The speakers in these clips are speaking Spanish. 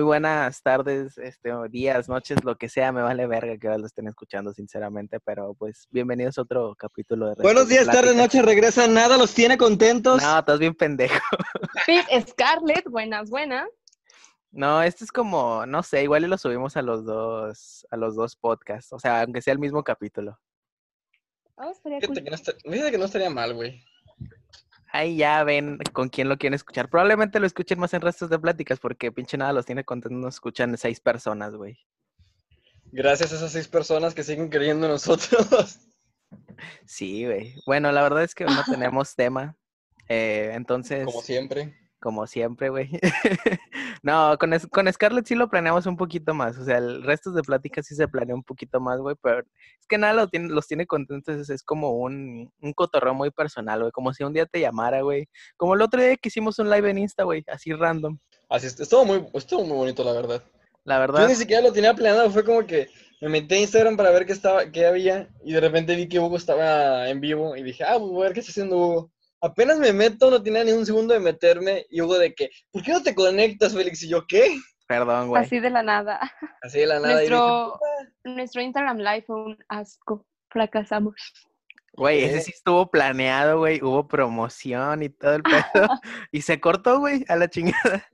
Muy buenas tardes, este, días, noches, lo que sea, me vale verga que lo estén escuchando, sinceramente, pero pues bienvenidos a otro capítulo de Buenos días, tardes, noches, regresan nada, los tiene contentos. No, estás bien pendejo. Scarlett, buenas, buenas. No, este es como, no sé, igual y lo subimos a los dos, a los dos podcasts, o sea, aunque sea el mismo capítulo. Oh, estaría cool. no, que no estaría mal, güey. Ahí ya ven con quién lo quieren escuchar. Probablemente lo escuchen más en restos de pláticas, porque pinche nada los tiene contentos, nos escuchan seis personas, güey. Gracias a esas seis personas que siguen creyendo en nosotros. Sí, güey. Bueno, la verdad es que no tenemos tema. eh, entonces, Como siempre. como siempre, güey. no, con, con Scarlett sí lo planeamos un poquito más. O sea, el resto de pláticas sí se planea un poquito más, güey. Pero es que nada lo tiene, los tiene contentos. Es, es como un, un cotorreo muy personal, güey. Como si un día te llamara, güey. Como el otro día que hicimos un live en Insta, güey. Así random. Así es, estuvo muy, estuvo muy bonito, la verdad. La Yo verdad. ni siquiera lo tenía planeado, fue como que me metí a Instagram para ver qué estaba, qué había, y de repente vi que Hugo estaba en vivo, y dije, ah, pues voy a ver qué está haciendo Hugo. Apenas me meto, no tenía ni un segundo de meterme, y Hugo de que, ¿por qué no te conectas, Félix? Y yo, ¿qué? Perdón, güey. Así de la nada. Así de la nada. y dije, Nuestro, nuestro Instagram Live fue un asco. Fracasamos. Güey, ese sí estuvo planeado, güey. Hubo promoción y todo el pedo. y se cortó, güey, a la chingada.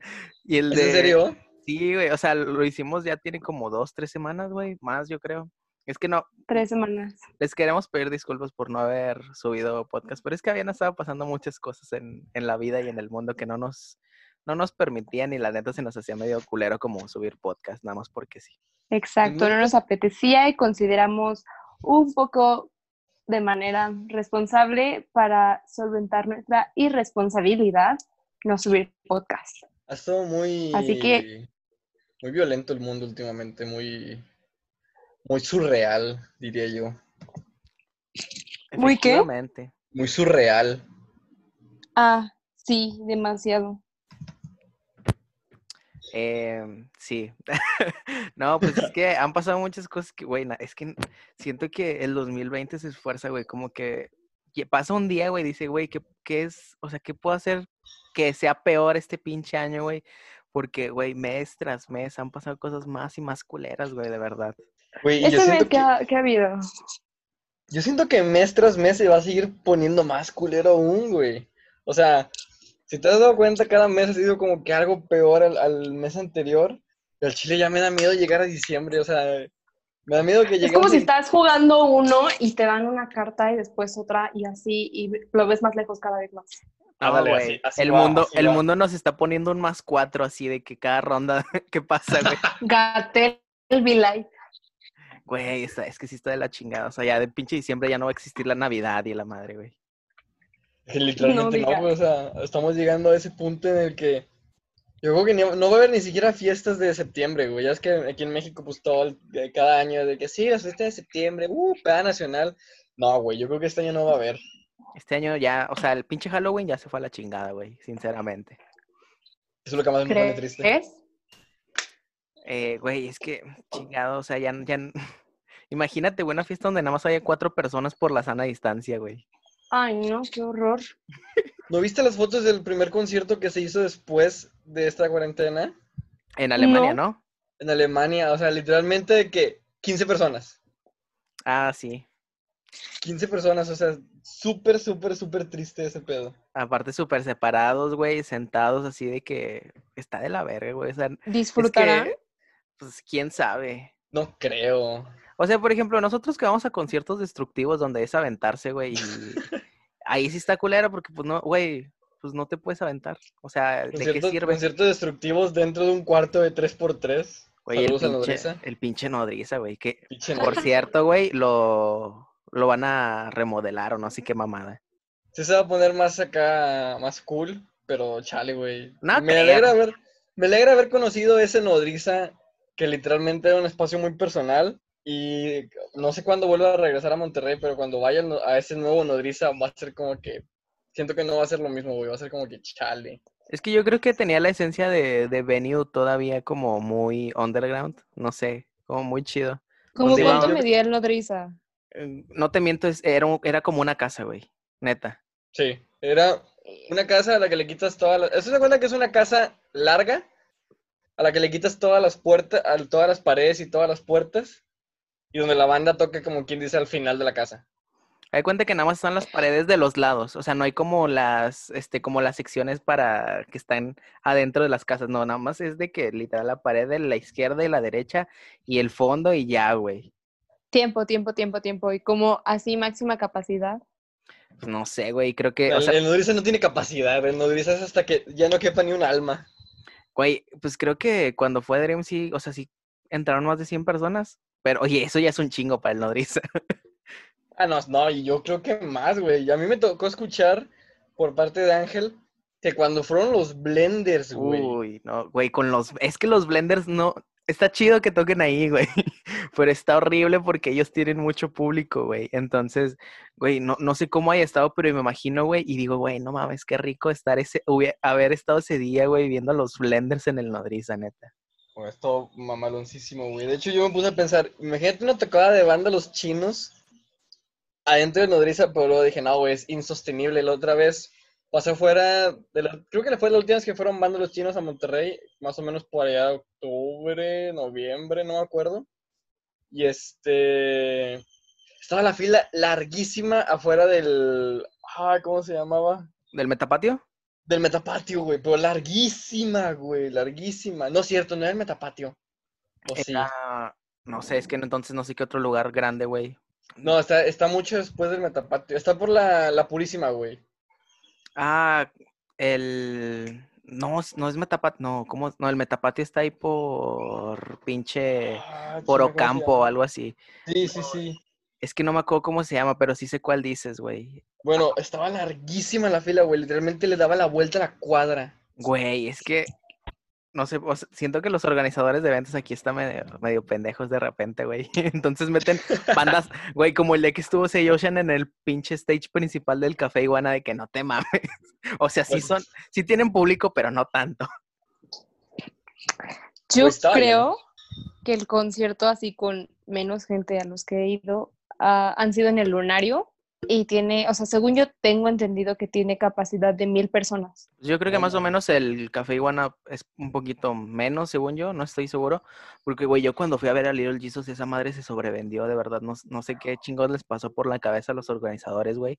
Y el ¿Es de... en serio? Sí, güey. O sea, lo hicimos ya tiene como dos, tres semanas, güey. Más, yo creo. Es que no, Tres semanas. les queremos pedir disculpas por no haber subido podcast, pero es que habían estado pasando muchas cosas en, en la vida y en el mundo que no nos, no nos permitían y la neta se nos hacía medio culero como subir podcast, nada más porque sí. Exacto, no nos apetecía y consideramos un poco de manera responsable para solventar nuestra irresponsabilidad no subir podcast. Ha estado muy... Así que- Muy violento el mundo últimamente, muy... Muy surreal, diría yo. ¿Muy qué? Muy surreal. Ah, sí, demasiado. Em, sí. no, pues es que han pasado muchas cosas que, güey, es que siento que el 2020 se esfuerza, güey, como que que pasa un día, güey, dice, güey, ¿qué, qué es? O sea, ¿qué puedo hacer que sea peor este pinche año, güey? Porque, güey, mes tras mes han pasado cosas más y más culeras, güey, de verdad. Güey, y yo Este mes siento que que, ha, que ha habido. yo siento que mes tras mes se va a seguir poniendo más culero aún, güey. O sea, si te has dado cuenta, cada mes ha sido como que algo peor al, al mes anterior. Y al Chile ya me da miedo llegar a diciembre, o sea, me da miedo que Es lleguemos como si estás jugando uno y te dan una carta y después otra y así y lo ves más lejos cada vez más. Güey, así- así el va, mundo, el va. mundo nos está poniendo un más cuatro así de que cada ronda que pasa, güey. Gatel, el Light. Güey, está- es que sí está de la chingada. O sea, ya de pinche diciembre ya no va a existir la Navidad y la madre, güey. Literalmente no, güey, o sea, estamos llegando a ese punto en el que yo creo que ni- no va a haber ni siquiera fiestas de septiembre, güey. Ya es que aquí en México, pues todo, el- de cada año, de que sí, las fiestas de septiembre, uh, peda nacional. No, güey, yo creo que este año no va a haber. Este año ya, o sea, el pinche Halloween ya se fue a la chingada, güey, sinceramente. Eso es lo que más me pone triste. ¿Crees? Eh, güey, es que, chingado, o sea, ya, ya... Imagínate, una fiesta donde nada más haya cuatro personas por la sana distancia, güey. Ay, no, qué horror. ¿No viste las fotos del primer concierto que se hizo después de esta cuarentena? En Alemania, No. ¿no? En Alemania, o sea, literalmente de que 15 personas. Ah, sí. 15 personas, o sea, súper, súper, súper triste ese pedo. Aparte súper separados, güey, sentados así de que está de la verga, güey. O sea, es ¿Disfrutarán? que, pues, quién sabe. No creo. O sea, por ejemplo, nosotros que vamos a conciertos destructivos donde es aventarse, güey, y ahí sí está culero porque, pues, no, güey, pues no te puedes aventar. O sea, ¿de qué Conciertos, sirve? conciertos destructivos dentro de un cuarto de 3x3. Güey, el a pinche, Nodriza. el pinche nodriza, güey, que, Pinche por nodriza. cierto, güey, lo, lo van a remodelar o no sé qué mamada. Sí se va a poner más acá, más cool, pero chale, güey. No me creo. alegra haber, me alegra haber conocido ese nodriza que literalmente era un espacio muy personal. Y no sé cuándo vuelva a regresar a Monterrey, pero cuando vaya a ese nuevo nodriza va a ser como que. Siento que no va a ser lo mismo, güey. Va a ser como que chale. Es que yo creo que tenía la esencia de, de Venue todavía como muy underground, no sé, como muy chido. ¿Cómo Donde cuánto medía el nodriza? No te miento, es- era, era como una casa, güey, neta. Sí, era una casa a la que le quitas toda la... ¿Eso se cuenta que es una casa larga? A la que le quitas todas las puertas, a todas las paredes y todas las puertas, y donde la banda toca como quien dice al final de la casa. Hay cuenta que nada más son las paredes de los lados, o sea, no hay como las, este, como las secciones para que están adentro de las casas, no, nada más es de que literal la pared de la izquierda y la derecha y el fondo y ya, güey. Tiempo, tiempo, tiempo, tiempo. Y como así máxima capacidad. Pues no sé, güey, creo que, o El, sea, el nodriza no tiene capacidad, el nodriza es hasta que ya no quepa ni un alma. Güey, pues creo que cuando fue Dream sí, o sea, sí entraron más de 100 personas, pero oye, eso ya es un chingo para el nodriza. Ah, no, no, y yo creo que más, güey. Y A mí me tocó escuchar por parte de Ángel que cuando fueron los blenders, güey. Uy, no, güey, con los, es que los blenders no, está chido que toquen ahí, güey, pero está horrible porque ellos tienen mucho público, güey, entonces, güey, no, no sé cómo haya estado, pero me imagino, güey, y digo, güey, no mames, qué rico estar ese, haber estado ese día, güey, viendo a los blenders en el Nodriza, neta. Güey, es todo mamaloncísimo, güey. De hecho, yo me puse a pensar, imagínate una tocada de banda los chinos adentro de Nodriza, pero luego dije, no, güey, es insostenible. La otra vez pasé fuera, de la, creo que fue la última vez que fueron banda los chinos a Monterrey, más o menos por allá de octubre, noviembre, no me acuerdo. Y este, estaba la fila larguísima afuera del, ah, ¿cómo se llamaba? ¿Del Metapatio? Del metapatio, güey, pero larguísima, güey, larguísima. No es cierto, no era el metapatio. ¿O sí? Era- no sé, es que entonces no sé qué otro lugar grande, güey. No, está, está mucho después del metapatio. Está por la, la purísima, güey. Ah, el, no, no es Metapatio, no, ¿cómo? No, el Metapatio está ahí por pinche, Ah, por chinga, ¿cómo se Ocampo o algo así. Sí, sí, sí. Es que no me acuerdo cómo se llama, pero sí sé cuál dices, güey. Bueno, estaba larguísima la fila, güey. Literalmente le daba la vuelta a la cuadra. Güey, es que, no sé, o sea, siento que los organizadores de eventos aquí están medio, medio pendejos de repente, güey. Entonces meten bandas, güey, como el de que estuvo Seiyoshan en el pinche stage principal del Café Iguana de que no te mames. O sea, sí son, sí tienen público, pero no tanto. Yo Pues creo que el concierto así con menos gente a los que he ido ah, han sido en el Lunario y tiene, o sea, según yo tengo entendido que tiene capacidad de mil personas. Yo creo que No más o menos el Café Iguana es un poquito menos, según yo, no estoy seguro. Porque, güey, yo cuando fui a ver a Little Jesus, esa madre se sobrevendió, de verdad. No, no sé qué chingos les pasó por la cabeza a los organizadores, güey.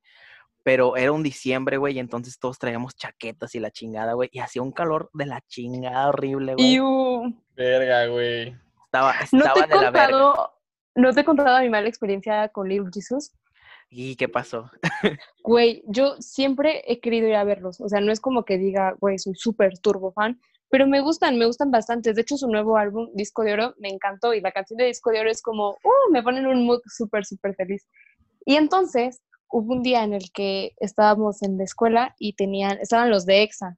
Pero era un diciembre, güey, y entonces todos traíamos chaquetas y la chingada, güey. Y hacía un calor de la chingada horrible, güey. Y uh, Verga, güey. Estaba, no estaba te he de la verga. contado, no te he contado mi mala experiencia con Little Jesus. ¿Y qué pasó? Güey, yo siempre he querido ir a verlos. O sea, no es como que diga, güey, soy súper turbo fan, pero me gustan, me gustan bastante. De hecho, su nuevo álbum, Disco de Oro, me encantó y la canción de Disco de Oro es como, uh, me ponen un mood súper, súper feliz. Y entonces hubo un día en el que estábamos en la escuela y tenían, estaban los de EXA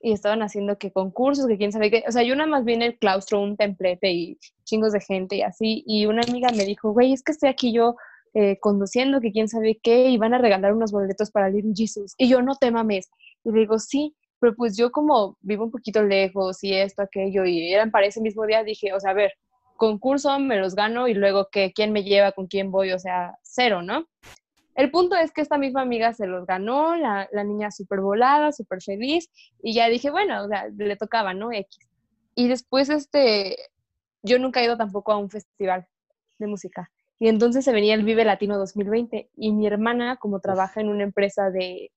y estaban haciendo que concursos, que quién sabe qué. O sea, yo nada más vi en el claustro un templete y chingos de gente y así. Y una amiga me dijo, güey, es que estoy aquí yo eh, conduciendo, que quién sabe qué, y van a regalar unos boletos para Little Jesus. Y yo, no te mames. Y le digo, sí, pero pues yo como vivo un poquito lejos y esto, aquello, y eran para ese mismo día, dije, o sea, a ver, concurso, me los gano y luego que quién me lleva, con quién voy, o sea, cero, ¿no? El punto es que esta misma amiga se los ganó, la, la niña súper volada, súper feliz, y ya dije, bueno, o sea, le tocaba, ¿no? X. Y después, este, yo nunca he ido tampoco a un festival de música. Y entonces se venía el Vive Latino 2020 y mi hermana, como trabaja en una empresa de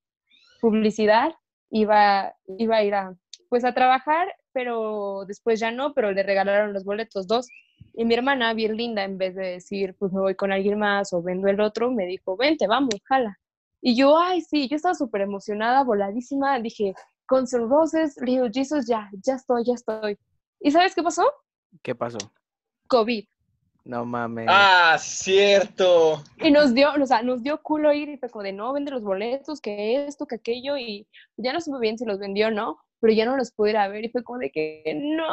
publicidad, iba, iba a ir a, pues a trabajar, pero después ya no, pero le regalaron los boletos dos. Y mi hermana, bien linda, en vez de decir, pues me voy con alguien más o vendo el otro, me dijo, vente, vamos, jala. Y yo, ay, sí, yo estaba súper emocionada, voladísima, dije, Guns N' Roses, Little Jesus, ya, ya estoy, ya estoy. ¿Y sabes qué pasó? ¿Qué pasó? COVID. No mames. Ah, cierto. Y nos dio, o sea, nos dio culo ir y fue como de no, vende los boletos, que esto, que aquello, y ya no supe bien si los vendió o no, pero ya no los pude ir a ver y fue como de que no,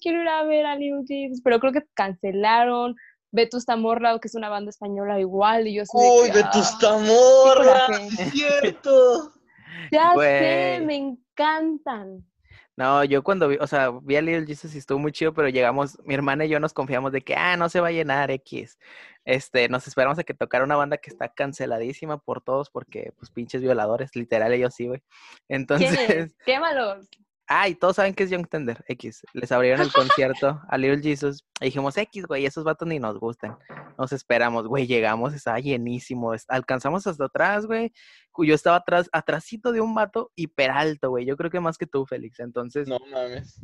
quiero ir a ver a Little Jesus, pero creo que cancelaron. Vetusta Morla, que es una banda española igual, y yo soy Uy, Vetusta "Ah, Morla. coraje". Cierto. Ya sé, me encantan. No, yo cuando vi, o sea, vi a Little Jesus y estuvo muy chido, pero llegamos, mi hermana y yo nos confiamos de que, ah, no se va a llenar X. Este, nos esperamos a que tocara una banda que está canceladísima por todos porque, pues, pinches violadores, literal, ellos sí, güey. ¿Quiénes? Entonces, Quémalos. Ah, y todos saben que es Young Tender, X. Les abrieron el concierto a Little Jesus. Y dijimos, X, güey, esos vatos ni nos gustan. Nos esperamos, güey, llegamos, estaba llenísimo. Alcanzamos hasta atrás, güey. Yo estaba atrás, atrásito de un vato hiper alto, güey. Yo creo que más que tú, Félix. Entonces, No mames.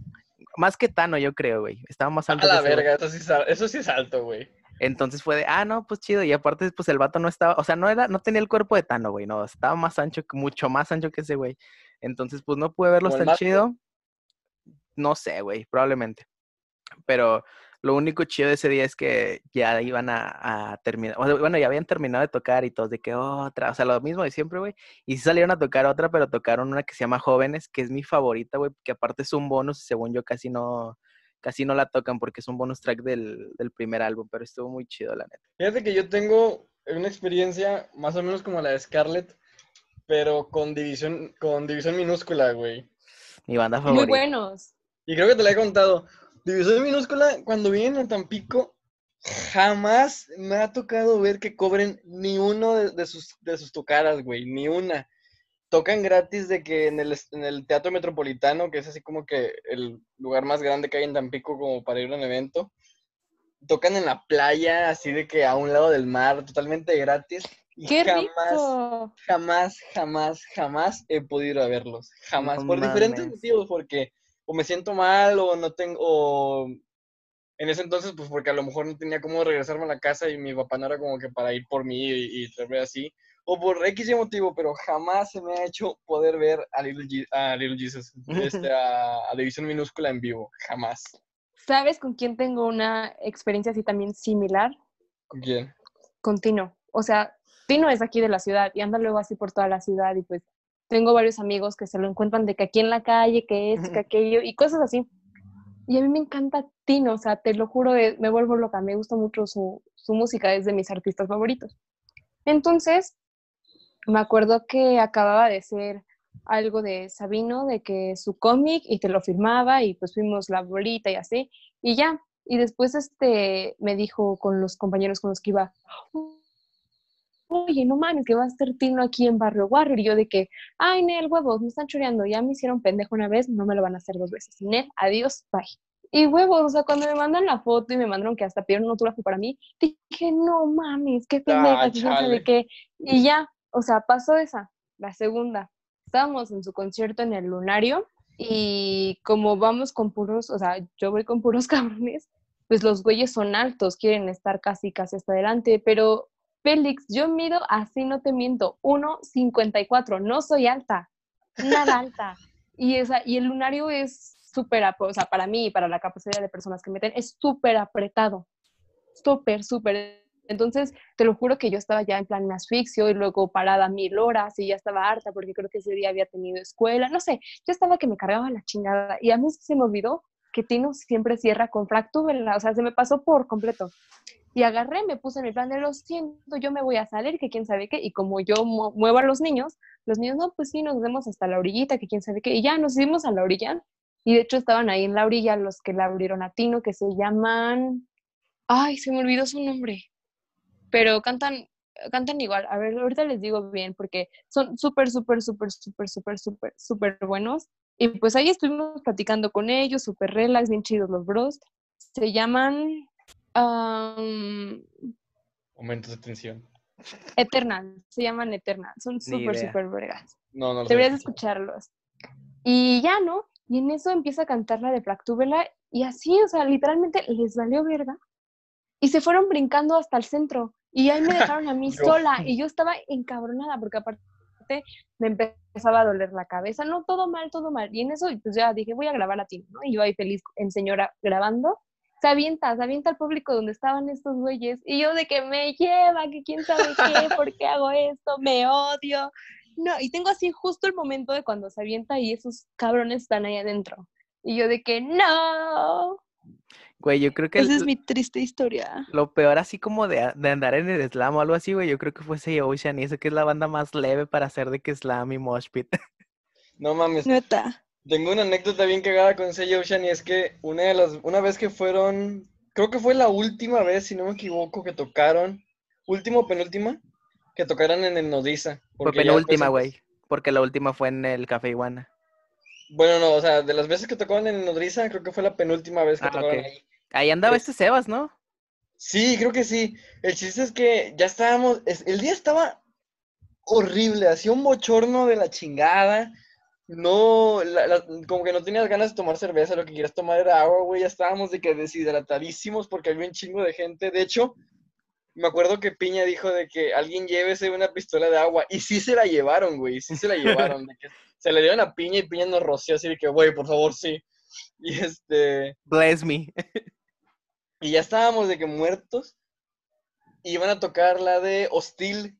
más que Tano, yo creo, güey. Estaba más A alto. la ese güey. verga, eso sí, eso sí es alto, güey. Entonces fue de, ah, no, pues chido. Y aparte, pues el vato no estaba, o sea, no era, no tenía el cuerpo de Tano, güey, no, estaba más ancho, mucho más ancho que ese güey. Entonces, pues no pude verlos tan chido. No sé, güey, probablemente. Pero lo único chido de ese día es que ya iban a, a terminar, o sea, bueno, ya habían terminado de tocar y todos de que otra, o sea, lo mismo de siempre, güey. Y sí salieron a tocar otra, pero tocaron una que se llama Jóvenes, que es mi favorita, güey, que aparte es un bonus, según yo casi no, casi no la tocan porque es un bonus track del, del primer álbum, pero estuvo muy chido, la neta. Fíjate que yo tengo una experiencia más o menos como la de Scarlett, pero con división, con división minúscula, güey. Mi banda Muy favorita. buenos. Y creo que te la he contado. División minúscula, cuando vienen a Tampico, jamás me ha tocado ver que cobren ni uno de, de sus, de sus tocadas, güey, ni una. Tocan gratis de que en el, en el Teatro Metropolitano, que es así como que el lugar más grande que hay en Tampico como para ir a un evento. Tocan en la playa, así de que a un lado del mar, totalmente gratis. Y ¡Qué jamás, rico! jamás, jamás, jamás he podido ir a verlos. Jamás. No por diferentes motivos, porque o me siento mal o no tengo, o en ese entonces, pues porque a lo mejor no tenía cómo regresarme a la casa y mi papá no era como que para ir por mí y, y traerme así, o por X y motivo, pero jamás se me ha hecho poder ver a Little, Je- a Little Jesus, este, a, a División Minúscula en vivo, jamás. ¿Sabes con quién tengo una experiencia así también similar? ¿Con quién? Con Tino. O sea, Tino es aquí de la ciudad y anda luego así por toda la ciudad y pues tengo varios amigos que se lo encuentran de que aquí en la calle, que esto, que aquello y cosas así. Y a mí me encanta Tino, o sea, te lo juro, eh, me vuelvo loca, me gusta mucho su, su música, es de mis artistas favoritos. Entonces, me acuerdo que acababa de ser algo de Sabino, de que su cómic y te lo firmaba y pues fuimos la bolita y así, y ya. Y después este me dijo con los compañeros con los que iba, oye, no mames, que va a estar Tino aquí en Barrio Warrior. Y yo de que, ay, Nel, huevos, me están choreando, ya me hicieron pendejo una vez, no me lo van a hacer dos veces. Nel, adiós, bye. Y huevos, o sea, cuando me mandan la foto y me mandaron que hasta pidieron un autógrafo para mí, dije, no mames, qué pendeja, Ah, quién sabe chale. qué. Y ya, o sea, pasó esa, la segunda. Estábamos en su concierto en el Lunario y como vamos con puros, o sea, yo voy con puros cabrones, pues los güeyes son altos, quieren estar casi, casi hasta adelante, pero Félix, yo mido así, no te miento, 1,54, no soy alta, nada alta. Y, esa, y el lunario es súper, o sea, para mí y para la capacidad de personas que meten, es súper apretado, súper, súper. Entonces, te lo juro que yo estaba ya en plan me asfixio y luego parada mil horas y ya estaba harta porque creo que ese día había tenido escuela, no sé, yo estaba que me cargaba la chingada y a mí se me olvidó que Tino siempre cierra con fractúbela, o sea, se me pasó por completo. Y agarré, me puse en el plan de lo siento, yo me voy a salir, que quién sabe qué, y como yo mu- muevo a los niños, los niños, no, pues sí, nos vemos hasta la orillita, que quién sabe qué, y ya nos hicimos a la orilla, y de hecho estaban ahí en la orilla los que la abrieron a Tino, que se llaman, ay, se me olvidó su nombre, pero cantan, cantan igual, a ver, ahorita les digo bien, porque son súper, súper, súper, súper, súper, súper, súper buenos, y pues ahí estuvimos platicando con ellos, súper relax, bien chidos los bros, se llaman... am, Momentos de tensión. Eternal, se llaman Eternal, son súper, súper vergas. No, no Deberías de sé. escucharlos. Y ya, ¿no? Y en eso empieza a cantar la de Fractúbela y así, o sea, literalmente les valió verga. Y se fueron brincando hasta el centro. Y ahí me dejaron a mí sola. Y yo estaba encabronada porque aparte me empezaba a doler la cabeza. No, todo mal, todo mal. Y en eso, pues ya dije, voy a grabar a ti, ¿no? Y yo ahí feliz en señora grabando. Se avienta, se avienta al público donde estaban estos güeyes. Y yo de que me lleva, que quién sabe qué, por qué hago esto, me odio. No, y tengo así justo el momento de cuando se avienta y esos cabrones están ahí adentro. Y yo de que no. Güey, yo creo que Esa el- es mi triste historia. lo peor así como de, de andar en el slam o algo así, güey, yo creo que fue Say Ocean y eso que es la banda más leve para hacer de que slam y mosh pit. No mames. Neta. Tengo una anécdota bien cagada con Say Ocean y es que una de las, una vez que fueron, creo que fue la última vez, si no me equivoco, que tocaron, última o penúltima, que tocaron en el Nodiza. Fue penúltima, empezó- güey, porque la última fue en el Café Iguana. Bueno, no, o sea, de las veces que tocaban en Nodriza, creo que fue la penúltima vez que Ah, tocaron ahí. Ahí andaba Es- este Sebas, ¿no? Sí, creo que sí. El chiste es que ya estábamos, es- el día estaba horrible, hacía un bochorno de la chingada. No, la- la- como que no tenías ganas de tomar cerveza, lo que querías tomar era agua, güey. Ya estábamos de que deshidratadísimos porque había un chingo de gente. De hecho, me acuerdo que Piña dijo de que alguien llévese una pistola de agua. Y sí se la llevaron, güey. Sí se la llevaron. de que se la dieron a Piña y Piña nos roció así de que, güey, por favor, sí. Y este. Bless me. Y ya estábamos de que muertos. Y iban a tocar la de Hostil.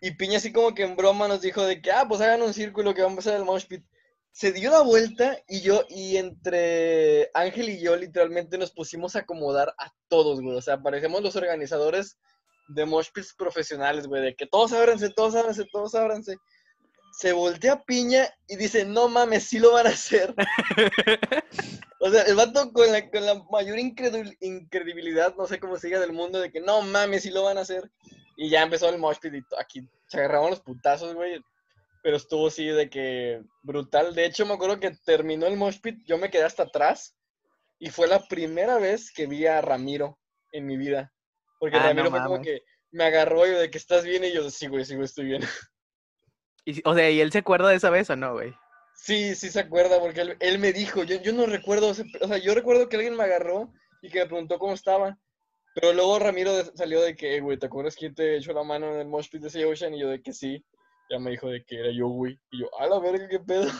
Y Piña así como que en broma nos dijo de que, ah, pues hagan un círculo que va a empezar el mosh pit. Se dio la vuelta y yo, y entre Ángel y yo literalmente nos pusimos a acomodar a todos, güey. O sea, parecemos los organizadores de mosh pits profesionales, güey. De que todos ábranse, todos ábranse, todos ábranse. Se voltea Piña y dice, no mames, sí lo van a hacer. O sea, el vato con la, con la mayor incredul- incredibilidad, no sé cómo se diga del mundo, de que no mames, sí lo van a hacer. Y ya empezó el mosh pit y aquí se agarraban los putazos, güey. Pero estuvo así de que brutal. De hecho, me acuerdo que terminó el mosh pit, yo me quedé hasta atrás. Y fue la primera vez que vi a Ramiro en mi vida. Porque Ah, no Ramiro fue como que me agarró y yo de que estás bien. Y yo, sí, güey, sí, güey, estoy bien. Y- o sea, ¿y él se acuerda de esa vez o no, güey? Sí, sí se acuerda, porque él, él me dijo, yo, yo no recuerdo, o sea, yo recuerdo que alguien me agarró y que me preguntó cómo estaba, pero luego Ramiro de- salió de que, "Eh, güey, ¿te acuerdas que te echó la mano en el mosh pit de Sea Ocean? Y yo de que sí, ya me dijo de que era yo, güey, y yo, a la verga, qué pedo.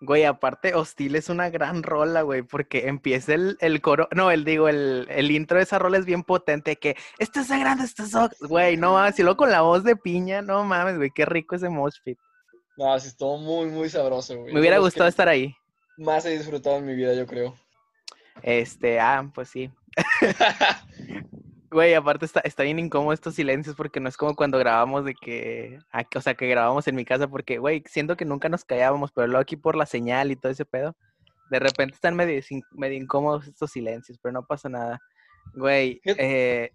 Güey, aparte, Hostil es una gran rola, güey, porque empieza el, el coro, no, el digo, el, el intro de esa rola es bien potente, que esto es sagrado, esto es, ox-". güey, no mames, y luego con la voz de piña, no mames, güey, qué rico ese mosh pit. No, sí, estuvo muy, muy sabroso, güey. Me hubiera gustado estar ahí. Más he disfrutado en mi vida, yo creo. Este, ah, pues sí. Güey, aparte está, está bien incómodo estos silencios porque no es como cuando grabamos de que, aquí- o sea, que grabamos en mi casa porque, güey, siento que nunca nos callábamos, pero luego aquí por la señal y todo ese pedo, de repente están medio, medio incómodos estos silencios, pero no pasa nada. Güey, eh,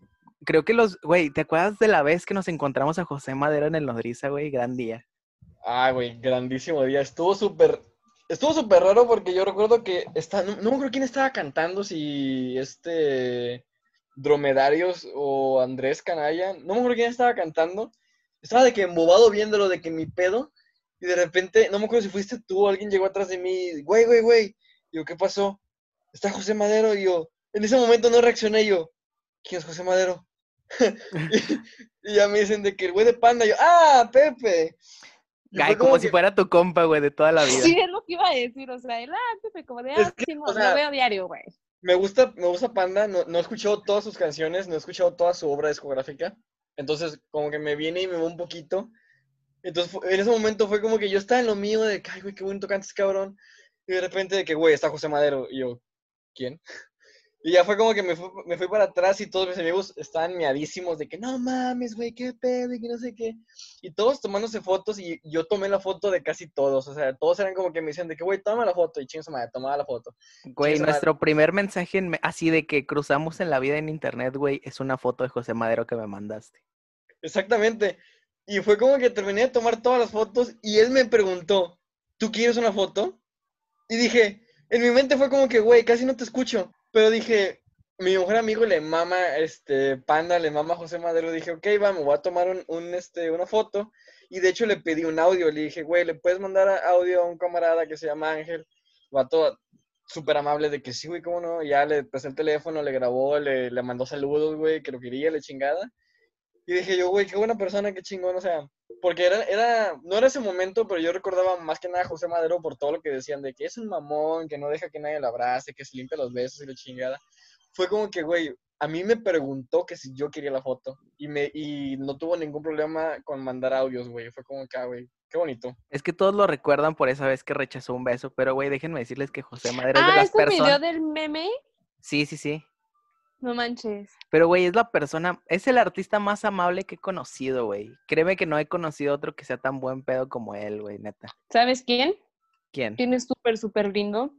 creo que los, güey, ¿te acuerdas de la vez que nos encontramos a José Madero en el Nodriza, güey? Gran día. Ah, güey, grandísimo día. Estuvo súper. Estuvo súper raro porque yo recuerdo que está, no, no acuerdo quién estaba cantando, si este Dromedarios o Andrés Canalla, no me acuerdo quién estaba cantando. Estaba de que embobado viéndolo, de que mi pedo, y de repente, no me acuerdo si fuiste tú o alguien llegó atrás de mí, güey, güey, güey. Y yo, ¿qué pasó? Está José Madero, y yo, en ese momento no reaccioné, yo, ¿quién es José Madero? y, ya me dicen de que el güey de panda, yo, ¡ah, Pepe! Ay, como, si fuera tu compa, güey, de toda la vida. Sí, es lo que iba a decir, o sea, el ah, Pepe, como de, Es ah, que, sí, o lo veo diario, güey. Me gusta, me gusta Panda, no, no he escuchado todas sus canciones, no he escuchado toda su obra discográfica, entonces como que me viene y me va un poquito. Entonces en ese momento fue como que yo estaba en lo mío de que, ay, güey, qué bonito cantas, cabrón. Y de repente de que, güey, está José Madero. Y yo, ¿quién? Y ya fue como que me fui, me fui para atrás y todos mis amigos estaban miadísimos de que, no mames, güey, qué pedo y que no sé qué. Y todos tomándose fotos y yo tomé la foto de casi todos. O sea, todos eran como que me decían de que, güey, toma la foto. Y chingas madre, tomaba la foto. Güey, nuestro primer mensaje en me- así de que cruzamos en la vida en internet, güey, es una foto de José Madero que me mandaste. Exactamente. Y fue como que terminé de tomar todas las fotos y él me preguntó, ¿tú quieres una foto? Y dije, en mi mente fue como que, güey, casi no te escucho. Pero dije, mi mejor amigo le mama, este, Panda, le mama José Madero. Dije, ok, vamos, voy a tomar un, este, una foto. Y de hecho le pedí un audio. Le dije, güey, ¿le puedes mandar audio a un camarada que se llama Ángel? Vato súper amable de que sí, güey, cómo no. Ya le presté el teléfono, le grabó, le, le mandó saludos, güey, que lo quería, le chingada. Y dije yo, güey, qué buena persona, qué chingón, o sea, porque era, era, no era ese momento, pero yo recordaba más que nada a José Madero por todo lo que decían de que es un mamón, que no deja que nadie lo abrace, que se limpia los besos y la chingada. Fue como que, güey, a mí me preguntó que si yo quería la foto y, me, y no tuvo ningún problema con mandar audios, güey. Fue como que, ah, güey, qué bonito. Es que todos lo recuerdan por esa vez que rechazó un beso, pero güey, déjenme decirles que José Madero es de Ah, las ¿es el video personas. del meme? Sí, sí, sí. No manches. Pero güey, es la persona, es el artista más amable que he conocido, güey. Créeme que no he conocido otro que sea tan buen pedo como él, güey, neta. ¿Sabes quién? ¿Quién? ¿Quién es súper, súper lindo?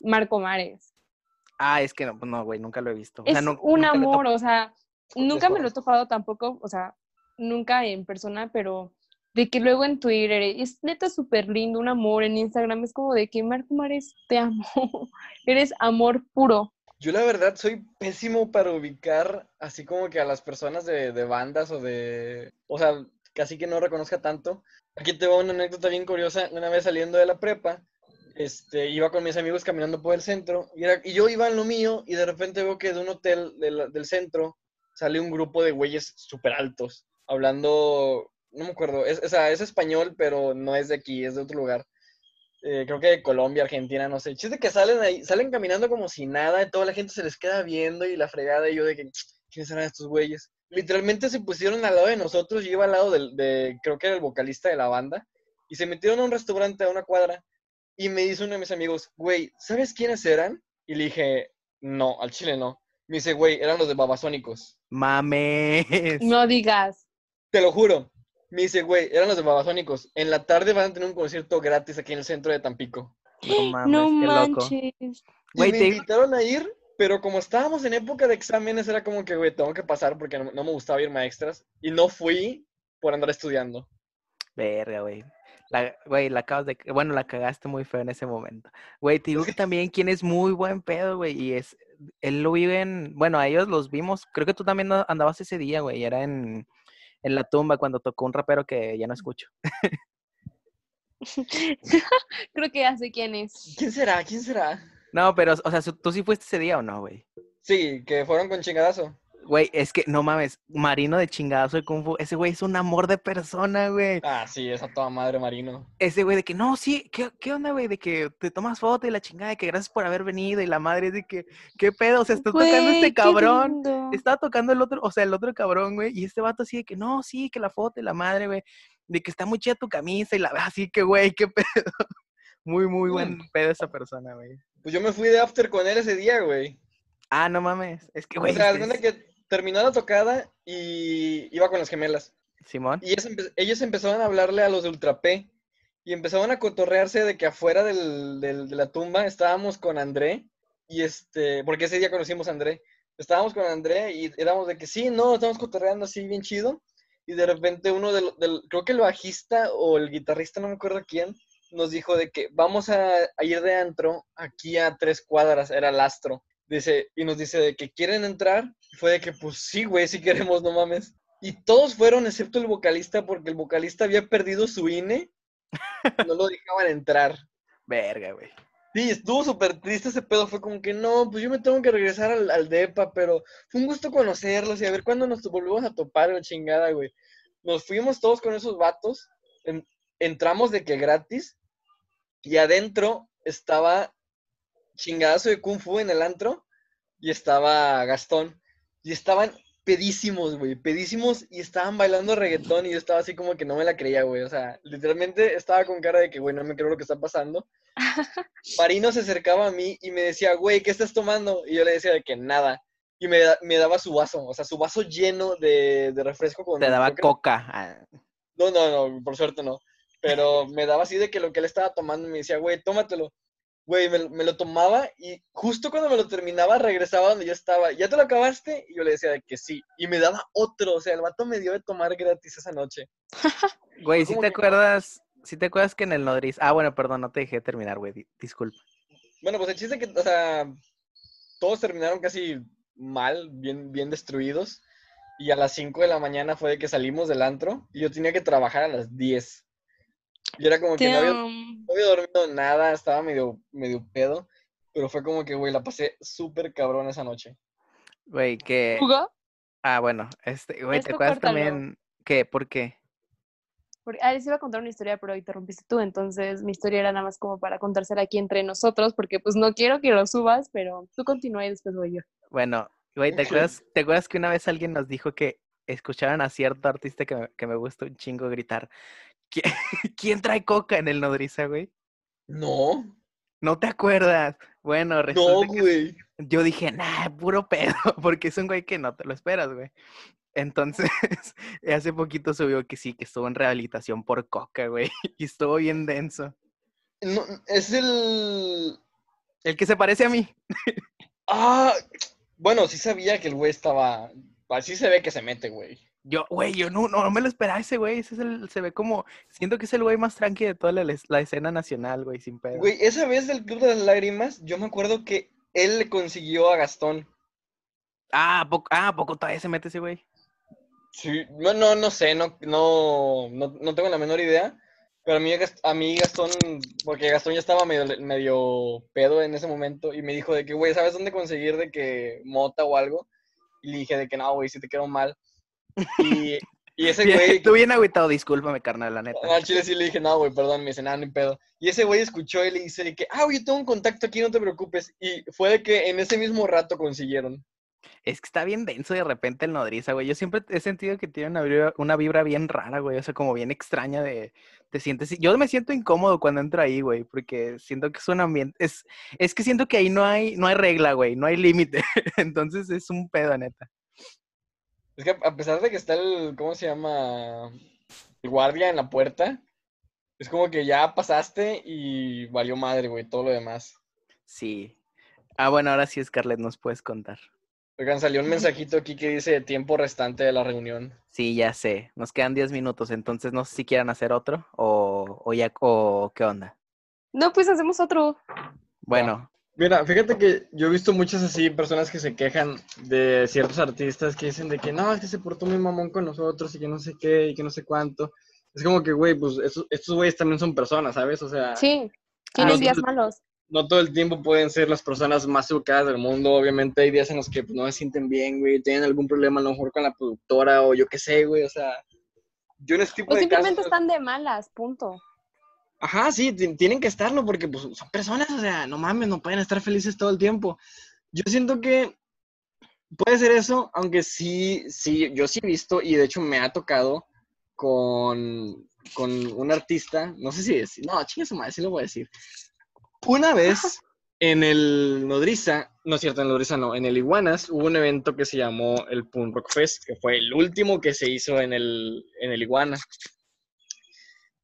Marco Mares. Ah, es que no, pues no, güey, nunca lo he visto. O Es sea, un amor, o sea, nunca me lo he topado tampoco, o sea, nunca en persona, pero de que luego en Twitter es neta súper lindo, un amor, en Instagram es como de que Marco Mares, te amo, eres amor puro. Yo la verdad soy pésimo para ubicar así como que a las personas de, de bandas o de... O sea, casi que no reconozca tanto. Aquí te voy una anécdota bien curiosa. Una vez saliendo de la prepa, este, iba con mis amigos caminando por el centro y, era- y yo iba en lo mío y de repente veo que de un hotel del, centro sale un grupo de güeyes súper altos hablando, no me acuerdo, es, es español, pero no es de aquí, es de otro lugar. Eh, creo que de Colombia, Argentina, no sé. Chiste que salen ahí, salen caminando como si nada, y toda la gente se les queda viendo y la fregada, y yo de que, ¿quiénes serán estos güeyes? Literalmente se pusieron al lado de nosotros, yo iba al lado del, de, creo que era el vocalista de la banda, y se metieron a un restaurante a una cuadra, y me dice uno de mis amigos, güey, ¿sabes quiénes eran? Y le dije, no, al chile no. Me dice, güey, eran los de Babasónicos. Mames. No digas. Te lo juro. Me dice, güey, eran los de Babasónicos. En la tarde van a tener un concierto gratis aquí en el centro de Tampico. No mames, no qué loco. manches. Y Güey, me te- invitaron a ir, pero como estábamos en época de exámenes, era como que, güey, tengo que pasar porque no, no me gustaba irme a extras. Y no fui por andar estudiando. Verga, güey. La, güey, la acabas de... Bueno, la cagaste muy feo en ese momento. Güey, te digo que también quien es muy buen pedo, güey, y es... Él lo vive en... Bueno, a ellos los vimos. Creo que tú también andabas ese día, güey. Era en, en la tumba cuando tocó un rapero que ya no escucho. Creo que ya sé quién es. ¿Quién será? ¿Quién será? No, pero, o sea, ¿tú sí fuiste ese día o no, güey? Sí, que fueron con chingadazo. Güey, es que, no mames, Marino de chingadazo de Kung Fu, ese güey es un amor de persona, güey. Ah, sí, esa toda madre marino. Ese güey de que, no, sí, ¿qué, qué onda, güey? De que te tomas foto y la chingada, de que gracias por haber venido y la madre es de que, ¿qué pedo? O sea, está tocando este cabrón. Estaba tocando el otro, o sea, el otro cabrón, güey, y este vato así de que, no, sí, que la foto y la madre, güey, de que está muy chida tu camisa y la, así que, güey, qué pedo. Muy, muy buen Mm. pedo esa persona, güey. Pues yo me fui de after con él ese día, güey. Ah, no mames, es que, O güey, sea, este cuenta es- que terminó la tocada y iba con las gemelas. Simón. Y ellos, empe- ellos empezaron a hablarle a los de Ultra P y empezaron a cotorrearse de que afuera del, del- de la tumba estábamos con André y este, porque ese día conocimos a André. Estábamos con André y éramos de que sí, no, estamos cotorreando así bien chido. Y de repente uno del, del- creo que el bajista o el guitarrista, no me acuerdo quién, nos dijo de que vamos a, a ir de antro aquí a tres cuadras, era el astro. Dice, y nos dice de que quieren entrar. Fue de que, pues sí, güey, si queremos, no mames. Y todos fueron, excepto el vocalista, porque el vocalista había perdido su INE. No lo dejaban entrar. Verga, güey. Sí, estuvo súper triste ese pedo. Fue como que no, pues yo me tengo que regresar al, al DEPA, pero fue un gusto conocerlos y a ver cuándo nos volvemos a topar, la chingada, güey. Nos fuimos todos con esos vatos. en- entramos de que gratis. Y adentro estaba chingadazo de Kung Fu en el antro. Y estaba Gastón. Y estaban pedísimos, güey. Pedísimos y estaban bailando reggaetón. Y yo estaba así como que no me la creía, güey. O sea, literalmente estaba con cara de que, güey, no me creo lo que está pasando. Marino se acercaba a mí y me decía, güey, ¿qué estás tomando? Y yo le decía de que nada. Y me, me daba su vaso, o sea, su vaso lleno de, de refresco con... Te daba coca. ah, No, no, no, por suerte no. Pero me daba así de que lo que él estaba tomando me decía, güey, tómatelo. Güey, me, me lo tomaba y justo cuando me lo terminaba regresaba donde yo estaba. ¿Ya te lo acabaste? Y yo le decía de que sí. Y me daba otro, o sea, el vato me dio de tomar gratis esa noche. Güey, ¿sí ¿Cómo te que acuerdas? ¿Sí te acuerdas que en el nodriz? Ah, bueno, perdón, no te dejé terminar, güey. di- Disculpa. Bueno, pues el chiste que, o sea, todos terminaron casi mal, bien, bien destruidos. Y a las 5 de la mañana fue de que salimos del antro y yo tenía que trabajar a las 10. Y era como que no había, no había dormido nada, estaba medio, medio pedo. Pero fue como que, güey, la pasé súper cabrón esa noche. Güey, que... ¿Jugó? Ah, bueno, este, güey, ¿te Esto acuerdas córtalo. también? ¿Qué? ¿Por qué? Porque, ah, les iba a contar una historia, pero interrumpiste tú, entonces mi historia era nada más como para contársela aquí entre nosotros, porque pues no quiero que lo subas, pero tú continúa y después voy yo. Bueno, güey, ¿te acuerdas, ¿te acuerdas que una vez alguien nos dijo que escuchaban a cierto artista que me, que me gusta un chingo gritar? "¿Qui- ¿Quién trae coca en el nodriza, güey? No, ¿No te acuerdas? Bueno, no, resulta que güey. yo dije, nah, puro pedo, porque es un güey que no te lo esperas, güey. Entonces, hace poquito subió que sí, que estuvo en rehabilitación por coca, güey, y estuvo bien denso. No, es el... El que se parece a mí. Ah, bueno, sí sabía que el güey estaba... Así se ve que se mete, güey. Yo, güey, yo no, no, no me lo esperaba ese güey. Ese es el, se ve como, siento que es el güey más tranqui de toda la, la escena nacional, güey, sin pedo. Güey, esa vez del Club de las Lágrimas, yo me acuerdo que él le consiguió a Gastón. Ah, ¿a poco, ah, ¿a poco todavía se mete ese güey? Sí, no, no, no sé, no, no, no, no tengo la menor idea. Pero a mí, a mí Gastón, porque Gastón ya estaba medio, medio pedo en ese momento y me dijo de que, güey, ¿sabes dónde conseguir de que mota o algo? Y le dije de que no, güey, si te quedó mal. Y, y ese güey, tú bien agüitado, discúlpame, carnal, la neta. al chile sí le dije, no, güey, perdón, me dice, nada, ni pedo. Y ese güey escuchó y le dice que, ah, güey, yo tengo un contacto aquí, no te preocupes. Y fue de que en ese mismo rato consiguieron. Es que está bien denso de repente el nodriza, güey. Yo siempre he sentido que tiene una vibra, una vibra bien rara, güey. O sea, como bien extraña de... Te sientes... Yo me siento incómodo cuando entro ahí, güey, porque siento que es un ambiente... Es, es que siento que ahí no hay, no hay regla, güey. No hay límite. Entonces es un pedo, neta. Es que a pesar de que está el, ¿cómo se llama? El guardia en la puerta, es como que ya pasaste y valió madre, güey, todo lo demás. Sí. Ah, bueno, ahora sí, Scarlett, nos puedes contar. Oigan, salió un mensajito aquí que dice tiempo restante de la reunión. Sí, ya sé. Nos quedan 10 minutos, entonces no sé si quieran hacer otro o, o ya... o qué onda. No, pues hacemos otro. Bueno, Mira, fíjate que yo he visto muchas así personas que se quejan de ciertos artistas que dicen de que no, es que se portó muy mamón con nosotros y que no sé qué y que no sé cuánto. Es como que, güey, pues estos, estos güeyes también son personas, ¿sabes? O sea, Sí, tienen sí. días malos. no todo el tiempo pueden ser las personas más educadas del mundo. Obviamente hay días en los que pues, no se sienten bien, güey, tienen algún problema a lo mejor con la productora o yo qué sé, güey. O sea, yo en este tipo O de simplemente casos... están de malas, punto. Ajá, sí, ti- tienen que estarlo porque pues, son personas, o sea, no mames, no pueden estar felices todo el tiempo. Yo siento que puede ser eso, aunque sí, sí, yo sí he visto y de hecho me ha tocado con, con un artista, no sé si decir, no, chinga su madre, sí lo voy a decir. Una vez en el Nodriza, no es cierto, en el Nodriza no, en el Iguanas hubo un evento que se llamó el Punk Rock Fest, que fue el último que se hizo en el, en el Iguana.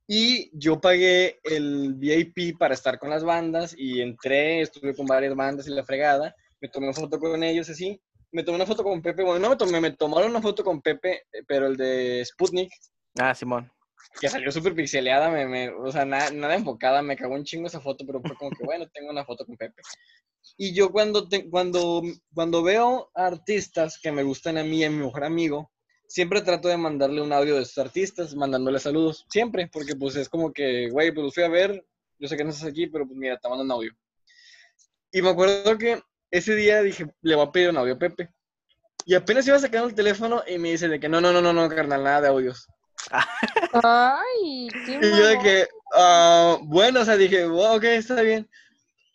Y yo pagué el VIP para estar con las bandas y entré, estuve con varias bandas y la fregada. Me tomé una foto con ellos así. Me tomé una foto con Pepe. Bueno, no me tomé, me tomaron una foto con Pepe, eh, pero el de Sputnik, ah, Simón. que salió súper pixeleada, me, me- o sea, nada, nada enfocada, me cagó un chingo esa foto, pero fue como que, bueno, tengo una foto con Pepe. Y yo cuando, te- cuando, cuando veo artistas que me gustan a mí y a mi mejor amigo, siempre trato de mandarle un audio de esos artistas, mandándole saludos, siempre, porque pues es como que, güey, pues los fui a ver, yo sé que no estás aquí, pero pues mira, te mando un audio. Y me acuerdo que ese día dije, le voy a pedir un audio a Pepe. Y apenas iba sacando el teléfono y me dice de que no, no, no, no, no, carnal, nada de audios. Ay, qué Y yo de que, ah, bueno, o sea, dije, "Wow, ok, está bien.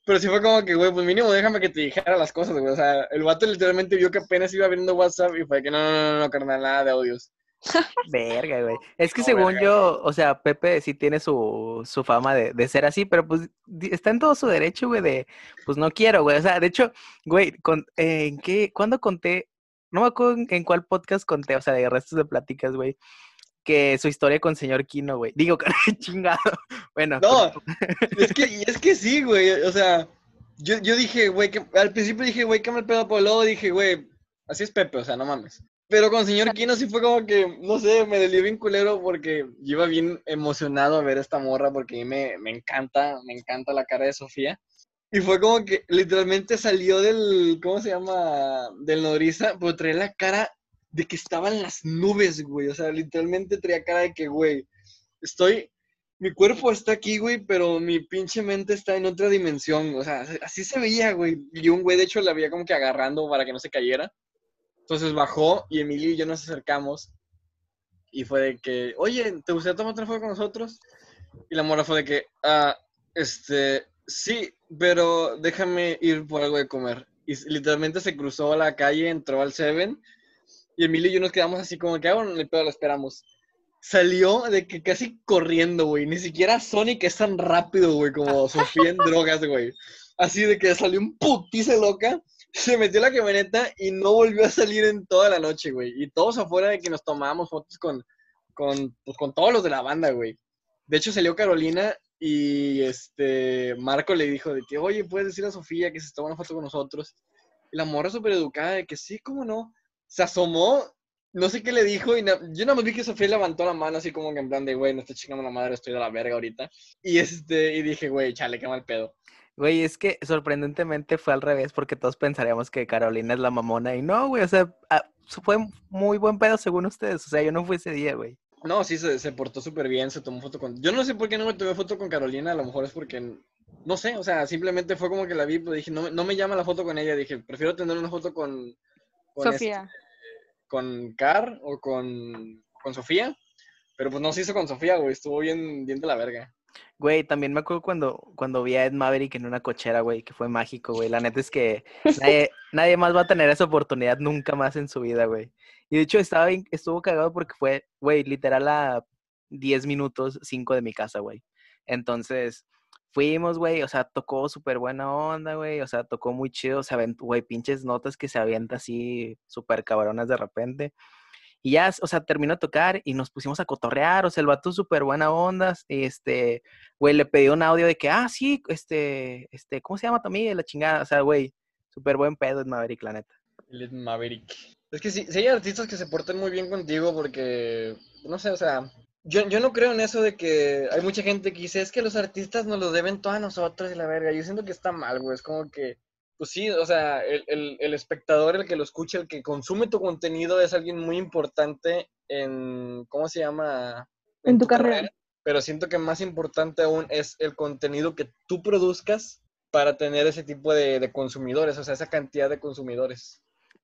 Pero sí fue como que, güey, pues mínimo déjame que te dijera las cosas, güey. O sea, el vato literalmente vio que apenas iba abriendo WhatsApp y fue que no, no, no, no, carnal, nada de audios. Verga, güey. Es que No, según verga. yo, o sea, Pepe sí tiene su, su fama de, de ser así, pero pues está en todo su derecho, güey, de, pues no quiero, güey. O sea, de hecho, güey, con, eh, ¿en qué, cuándo conté? No me acuerdo en, en cuál podcast conté, o sea, de restos de pláticas, güey, que su historia con señor Kino, güey. Digo, chingado. Bueno, No, es que, es que sí, güey. O sea, yo, yo dije, güey, que al principio dije, güey, qué mal pedo, pero luego dije, güey, así es Pepe, o sea, no mames. Pero con señor Kino sí fue como que, no sé, me delió bien culero porque yo iba bien emocionado a ver esta morra porque a mí me, me encanta, me encanta la cara de Sofía. Y fue como que literalmente salió del, ¿cómo se llama? Del nodriza, pero traía la cara de que estaba en las nubes, güey. O sea, literalmente traía cara de que, güey, estoy, mi cuerpo está aquí, güey, pero mi pinche mente está en otra dimensión. O sea, así se veía, güey. Y un güey, de hecho, la veía como que agarrando para que no se cayera. Entonces bajó y Emilio y yo nos acercamos. Y fue de que, oye, ¿te gustaría tomar una foto con nosotros? Y la mora fue de que, ah, este, sí, pero déjame ir por algo de comer. Y literalmente se cruzó la calle, entró al Seven. Y Emilio y yo nos quedamos así como que, ah, bueno, pedo, lo esperamos. Salió de que casi corriendo, güey. Ni siquiera Sonic es tan rápido, güey, como Sofía en drogas, güey. Así de que salió un putice loca, se metió a la camioneta y no volvió a salir en toda la noche, güey. Y todos afuera de que nos tomábamos fotos con, con, pues, con todos los de la banda, güey. De hecho, salió Carolina y este Marco le dijo de que, oye, puedes decir a Sofía que se toma una foto con nosotros. Y la morra súper educada de que sí, cómo no. Se asomó no sé qué le dijo y na- yo nada más vi que Sofía levantó la mano así como que en plan de, güey, no estoy chingando la madre, estoy de la verga ahorita. Y este, y dije, güey, chale, qué mal pedo. Güey, es que sorprendentemente fue al revés porque todos pensaríamos que Carolina es la mamona y no, güey, o sea, ah, fue muy buen pedo según ustedes, o sea, yo no fui ese día, güey. No, sí, se, se portó súper bien, se tomó foto con... Yo no sé por qué no me tomé foto con Carolina, a lo mejor es porque, no sé, o sea, simplemente fue como que la vi, pero dije, no, me- no me llama la foto con ella, dije, prefiero tener una foto con... con este- Sofía. con Car o con, con Sofía, pero pues no se hizo con Sofía, güey, estuvo bien, bien de la verga. Güey, también me acuerdo cuando, cuando vi a Ed Maverick en una cochera, güey, que fue mágico, güey. La neta es que nadie, nadie más va a tener esa oportunidad nunca más en su vida, güey. Y de hecho estaba bien- estuvo cagado porque fue, güey, literal a 10 minutos, 5 de mi casa, güey. Entonces, fuimos, güey, o sea, tocó súper buena onda, güey, o sea, tocó muy chido, se aventó, güey, pinches notas que se avienta así súper cabronas de repente. Y ya, o sea, terminó de tocar y nos pusimos a cotorrear, o sea, el vato súper buena onda, este, güey, le pedí un audio de que, ah, sí, este, este, ¿cómo se llama? Y La chingada, o sea, güey, súper buen pedo es Maverick, la neta. Ed Maverick. Es que sí, sí hay artistas que se portan muy bien contigo porque, no sé, o sea, yo, yo no creo en eso de que hay mucha gente que dice, es que los artistas nos lo deben todo a nosotros y la verga. Yo siento que está mal, güey, es como que, pues sí, o sea, el, el, el espectador, el que lo escucha, el que consume tu contenido es alguien muy importante en, ¿cómo se llama? En tu carrera. Pero siento que más importante aún es el contenido que tú produzcas para tener ese tipo de, de consumidores, o sea, esa cantidad de consumidores.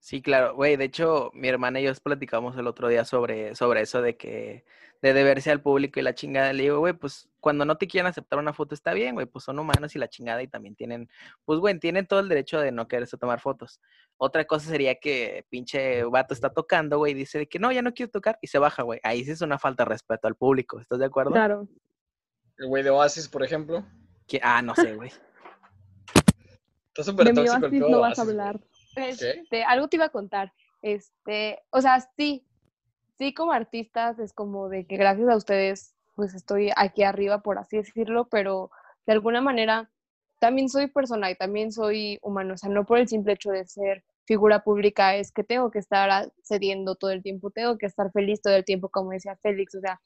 Sí, claro, güey, de hecho, mi hermana y yo platicamos el otro día sobre, sobre eso de que, de deberse al público y la chingada. Le digo, güey, pues cuando no te quieren aceptar una foto está bien, güey, pues son humanos y la chingada y también tienen, pues, güey, tienen todo el derecho de no quererse tomar fotos. Otra cosa sería que pinche vato está tocando, güey, y dice de que no, ya no quiero tocar y se baja, güey. Ahí sí es una falta de respeto al público, ¿estás de acuerdo? Claro. El güey de Oasis, por ejemplo. Que- ah, no sé, güey. Está súper tóxico el Oasis pedo no vas a Oasis, hablar. Este, algo te iba a contar. Este, o sea, sí, sí como artistas es como de que gracias a ustedes pues estoy aquí arriba, por así decirlo, pero de alguna manera también soy persona y también soy humano, o sea, no por el simple hecho de ser figura pública es que tengo que estar cediendo todo el tiempo, tengo que estar feliz todo el tiempo, como decía Félix, o sea,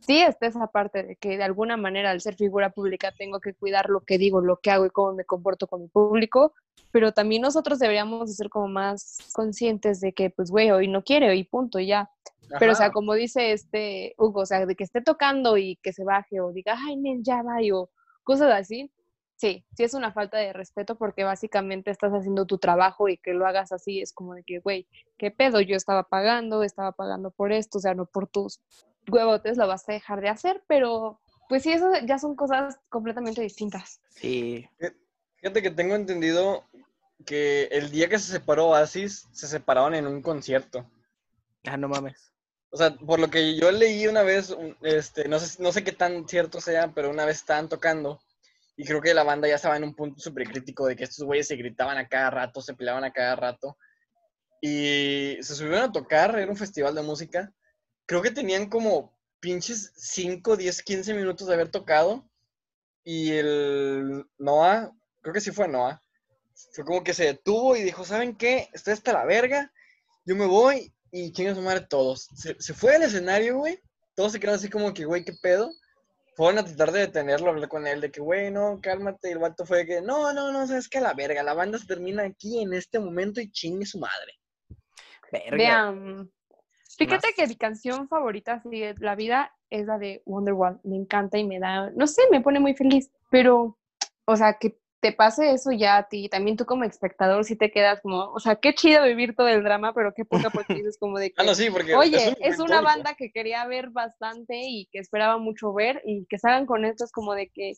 sí está esa parte de que de alguna manera al ser figura pública tengo que cuidar lo que digo, lo que hago y cómo me comporto con mi público, pero también nosotros deberíamos de ser como más conscientes de que, pues, güey, hoy no quiere, hoy punto, y ya. Pero, o sea, como dice este Hugo, o sea, de que esté tocando y que se baje o diga, ay, nen, ya va, o cosas así, sí, sí es una falta de respeto porque básicamente estás haciendo tu trabajo y que lo hagas así es como de que, güey, ¿qué pedo? Yo estaba pagando, estaba pagando por esto, o sea, no por tus huevotes lo vas a dejar de hacer, pero pues sí, eso ya son cosas completamente distintas. Sí, Fíjate que tengo entendido que el día que se separó Oasis, se separaron en un concierto. ah, no mames. O sea, por lo que yo leí una vez, este, no sé, no sé qué tan cierto sea, pero una vez estaban tocando y creo que la banda ya estaba en un punto súper crítico de que estos güeyes se gritaban a cada rato, se peleaban a cada rato. Y se subieron a tocar, era un festival de música. Creo que tenían como pinches 5, 10, 15 minutos de haber tocado. Y el Noah, creo que sí fue Noah, fue como que se detuvo y dijo, ¿saben qué? Estoy hasta la verga, yo me voy y chinga su madre todos. Se, se fue al escenario, güey, todos se quedaron así como que, güey, ¿qué pedo? Fueron a tratar de detenerlo, hablar con él, de que, güey, no, cálmate. Y el vato fue de que, no, no, no, sabes que a la verga, la banda se termina aquí en este momento y chingue su madre. Verga. Vean. Fíjate Más. que mi canción favorita así de la vida es la de Wonderwall. Me encanta y me da, no sé, me pone muy feliz. Pero, o sea, que te pase eso ya a ti, también tú como espectador sí te quedas como, o sea, qué chido vivir todo el drama, pero qué poca porque dices como de que, Ah, no, sí, porque oye, un es, una banda que quería ver bastante y que esperaba mucho ver y que salgan con esto es como de que,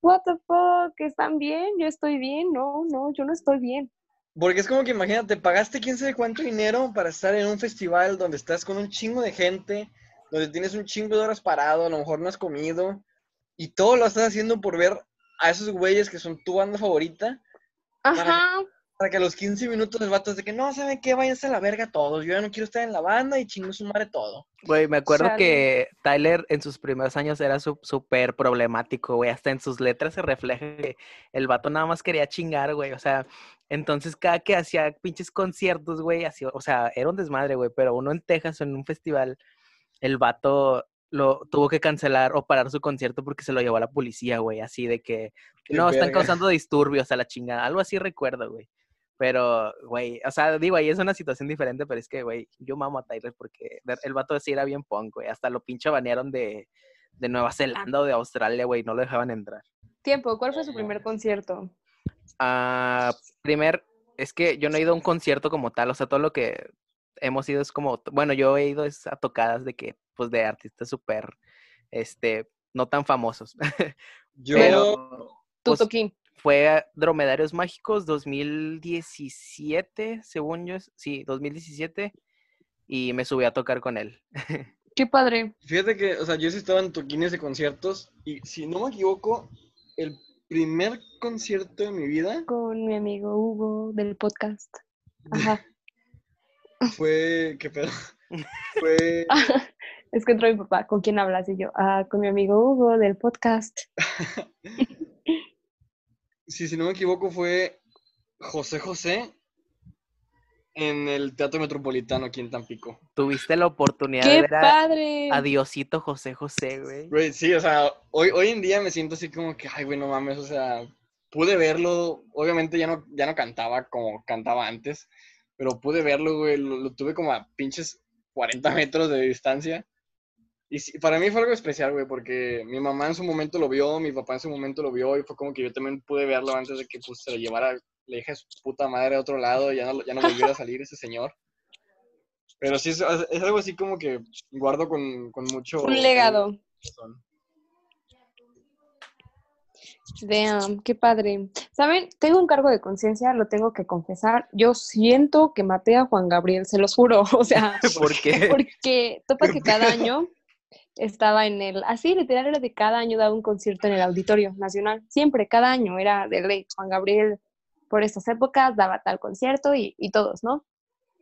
what the fuck, ¿están bien? Yo estoy bien, no, no, yo no estoy bien. Porque es como que imagínate, pagaste quién sabe cuánto dinero para estar en un festival donde estás con un chingo de gente, donde tienes un chingo de horas parado, a lo mejor no has comido, y todo lo estás haciendo por ver a esos güeyes que son tu banda favorita, Ajá, que a los 15 minutos el vato es de que no, ¿saben qué? Váyanse a la verga todos. Yo ya no quiero estar en la banda y chingo su madre todo. Güey, me acuerdo que Tyler en sus primeros años era su- súper problemático, güey. Hasta en sus letras se refleja que el vato nada más quería chingar, güey. O sea, entonces cada que hacía pinches conciertos, güey, hacía, o sea, era un desmadre, güey. Pero uno en Texas, en un festival, el vato lo tuvo que cancelar o parar su concierto porque se lo llevó a la policía, güey. Así de que, Qué no, están causando disturbios a la chingada. Algo así recuerdo, güey. Pero, güey, o sea, digo, ahí es una situación diferente, pero es que, güey, yo mamo a Tyler porque el vato sí era bien punk, güey. Hasta lo pinche banearon de, de Nueva Zelanda o de Australia, güey. No lo dejaban entrar. Tiempo, ¿cuál fue su primer concierto? Ah, primer, es que yo no he ido a un concierto como tal, o sea, todo lo que hemos ido es como, bueno, yo he ido es a tocadas de que, pues, de artistas súper, este, no tan famosos. Yo, Pero Tu Pues, toquín. Fue a Dromedarios Mágicos 2017, según yo, sí, 2017, y me subí a tocar con él. Qué padre. fíjate que, o sea, yo sí estaba en toquines de conciertos y si no me equivoco, el primer concierto de mi vida Con mi amigo Hugo del podcast. Ajá. fue, ¿qué pedo? Fue, Es que entró mi papá. ¿Con quién hablas? Y yo, ah, con mi amigo Hugo del podcast. Sí, si no me equivoco, fue José José en el Teatro Metropolitano aquí en Tampico. Tuviste la oportunidad de ¡Qué ver a, padre! a Diosito José José, güey. Güey, sí, o sea, hoy, hoy en día me siento así como que, ay, güey, no mames, o sea, pude verlo, obviamente ya no, ya no cantaba como cantaba antes, pero pude verlo, güey, lo, lo tuve como a pinches 40 metros de distancia. Y sí, para mí fue algo especial, güey, porque mi mamá en su momento lo vio, mi papá en su momento lo vio, y fue como que yo también pude verlo antes de que pues, se lo llevara la hija de su puta madre a otro lado, ya no, ya no volviera a salir ese señor. Pero sí, es, es algo así como que guardo con, con mucho... Un legado. Damn, qué padre. ¿Saben? Tengo un cargo de conciencia, lo tengo que confesar. Yo siento que maté a Juan Gabriel, se los juro. O sea, ¿Por qué? porque topa que cada año estaba en el, así literal era de cada año daba un concierto en el Auditorio Nacional. Siempre, cada año era de ley. Juan Gabriel por estas épocas daba tal concierto y, y todos, ¿no?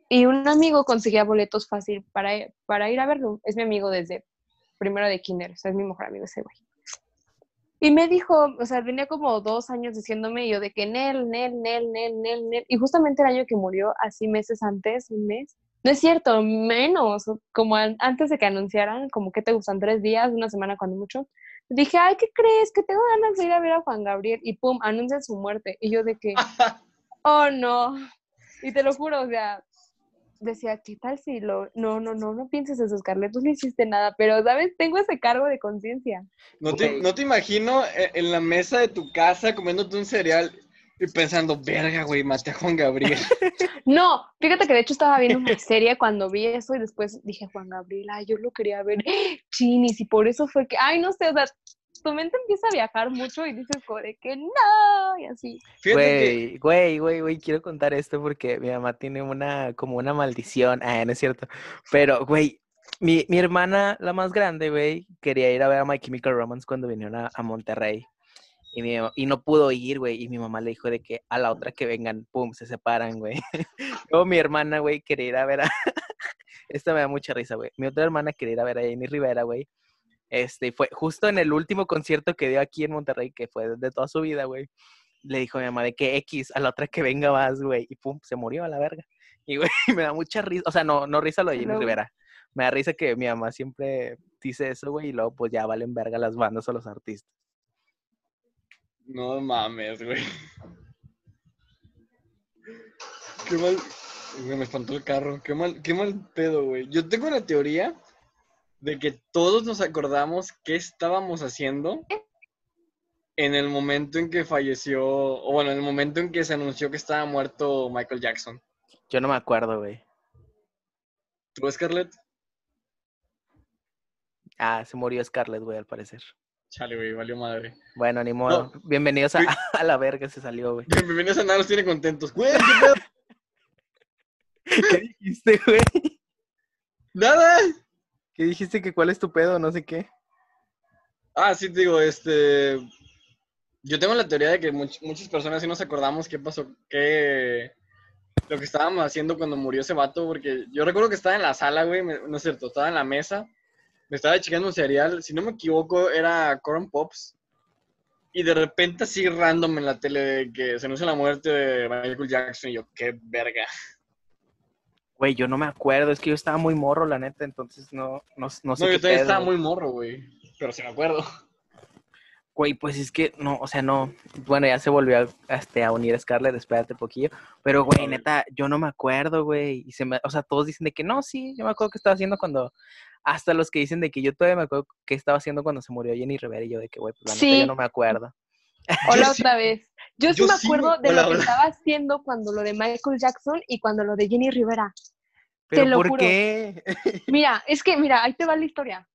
Y un amigo conseguía boletos fácil para, para ir a verlo. Es mi amigo desde primero de kinder, o sea, es mi mejor amigo ese güey. Y me dijo, o sea, venía como dos años diciéndome yo de que Nel, Nel, Nel, Nel, Nel, Nel. Y justamente el año que murió, así meses antes, un mes. No es cierto, menos, como an- antes de que anunciaran, como que te gustan tres días, una semana cuando mucho. Dije, ay, ¿qué crees? Que tengo ganas de ir a ver a Juan Gabriel. Y pum, anuncian su muerte. Y yo de que, oh no. Y te lo juro, o sea, decía, ¿qué tal si lo.? No, no, no, no pienses eso, Scarlett, tú no hiciste nada, pero, ¿sabes? Tengo ese cargo de conciencia. No te, no te imagino e- en la mesa de tu casa comiéndote un cereal y pensando, verga, güey, maté a Juan Gabriel. No, fíjate que de hecho estaba viendo una serie cuando vi eso y después dije, Juan Gabriel, ay, yo lo quería ver. Chinis, y por eso fue que, ay, no sé, o sea, tu mente empieza a viajar mucho y dices de que no, y así. Güey, güey, güey, güey, quiero contar esto porque mi mamá tiene una, como una maldición. Ah, no es cierto. Pero, güey, mi, mi hermana, la más grande, güey, quería ir a ver a My Chemical Romance cuando vinieron a, a Monterrey. Y, mi, y no pudo ir, güey. Y mi mamá le dijo de que a la otra que vengan, pum, se separan, güey. Luego mi hermana, güey, quería ir a ver a... Esta me da mucha risa, güey. Mi otra hermana quería ir a ver a Jenny Rivera, güey. Este, fue justo en el último concierto que dio aquí en Monterrey, que fue de toda su vida, güey. Le dijo a mi mamá de que X, a la otra que venga más, güey. Y pum, se murió a la verga. Y, güey, me da mucha risa. O sea, no, no risa lo de Jenny Rivera. Me da risa que mi mamá siempre dice eso, güey. Y luego, pues ya valen verga las bandas o los artistas. No mames, güey. Qué mal. Güey, me espantó el carro. Qué mal, qué mal pedo, güey. Yo tengo la teoría de que todos nos acordamos qué estábamos haciendo en el momento en que falleció, o bueno, en el momento en que se anunció que estaba muerto Michael Jackson. Yo no me acuerdo, güey. ¿Tú, Scarlett? Ah, se murió Scarlett, güey, al parecer. Chale, güey, valió madre. Bueno, ni modo. Bienvenidos a, la verga, se salió, güey. Bienvenidos a Nada los tiene contentos. Güey, ¿qué pedo? ¿Qué dijiste, güey? Nada. ¿Qué dijiste que cuál es tu pedo? No sé qué. Ah, sí, te digo, este. Yo tengo la teoría de que much- muchas personas sí nos acordamos qué pasó, qué... Lo que estábamos haciendo cuando murió ese vato, porque yo recuerdo que estaba en la sala, güey, me- no es cierto, estaba en la mesa, me estaba checando un cereal, si no me equivoco, era Corn Pops, y de repente así random en la tele de que se anuncia la muerte de Michael Jackson, y yo, qué verga. Güey, yo no me acuerdo, es que yo estaba muy morro, la neta, entonces no, no, no sé No, qué yo pedo. estaba muy morro, güey, pero sí me acuerdo. Güey, pues es que no, o sea, no. Bueno, ya se volvió a, este, a unir Scarlett, espérate poquillo. Pero, güey, A neta, yo no me acuerdo, güey. Y se me, o sea, todos dicen de que no, sí, yo me acuerdo que estaba haciendo cuando. Hasta los que dicen de que yo todavía me acuerdo que estaba haciendo cuando se murió Jenny Rivera y yo de que, güey, pues la neta, Sí. yo no me acuerdo. Hola Yo sí- otra vez. Yo sí yo me sí, acuerdo de hola, lo que hola. estaba haciendo cuando lo de Michael Jackson y cuando lo de Jenny Rivera. Pero, lo ¿por juro. qué? Mira, es que, mira, ahí te va la historia.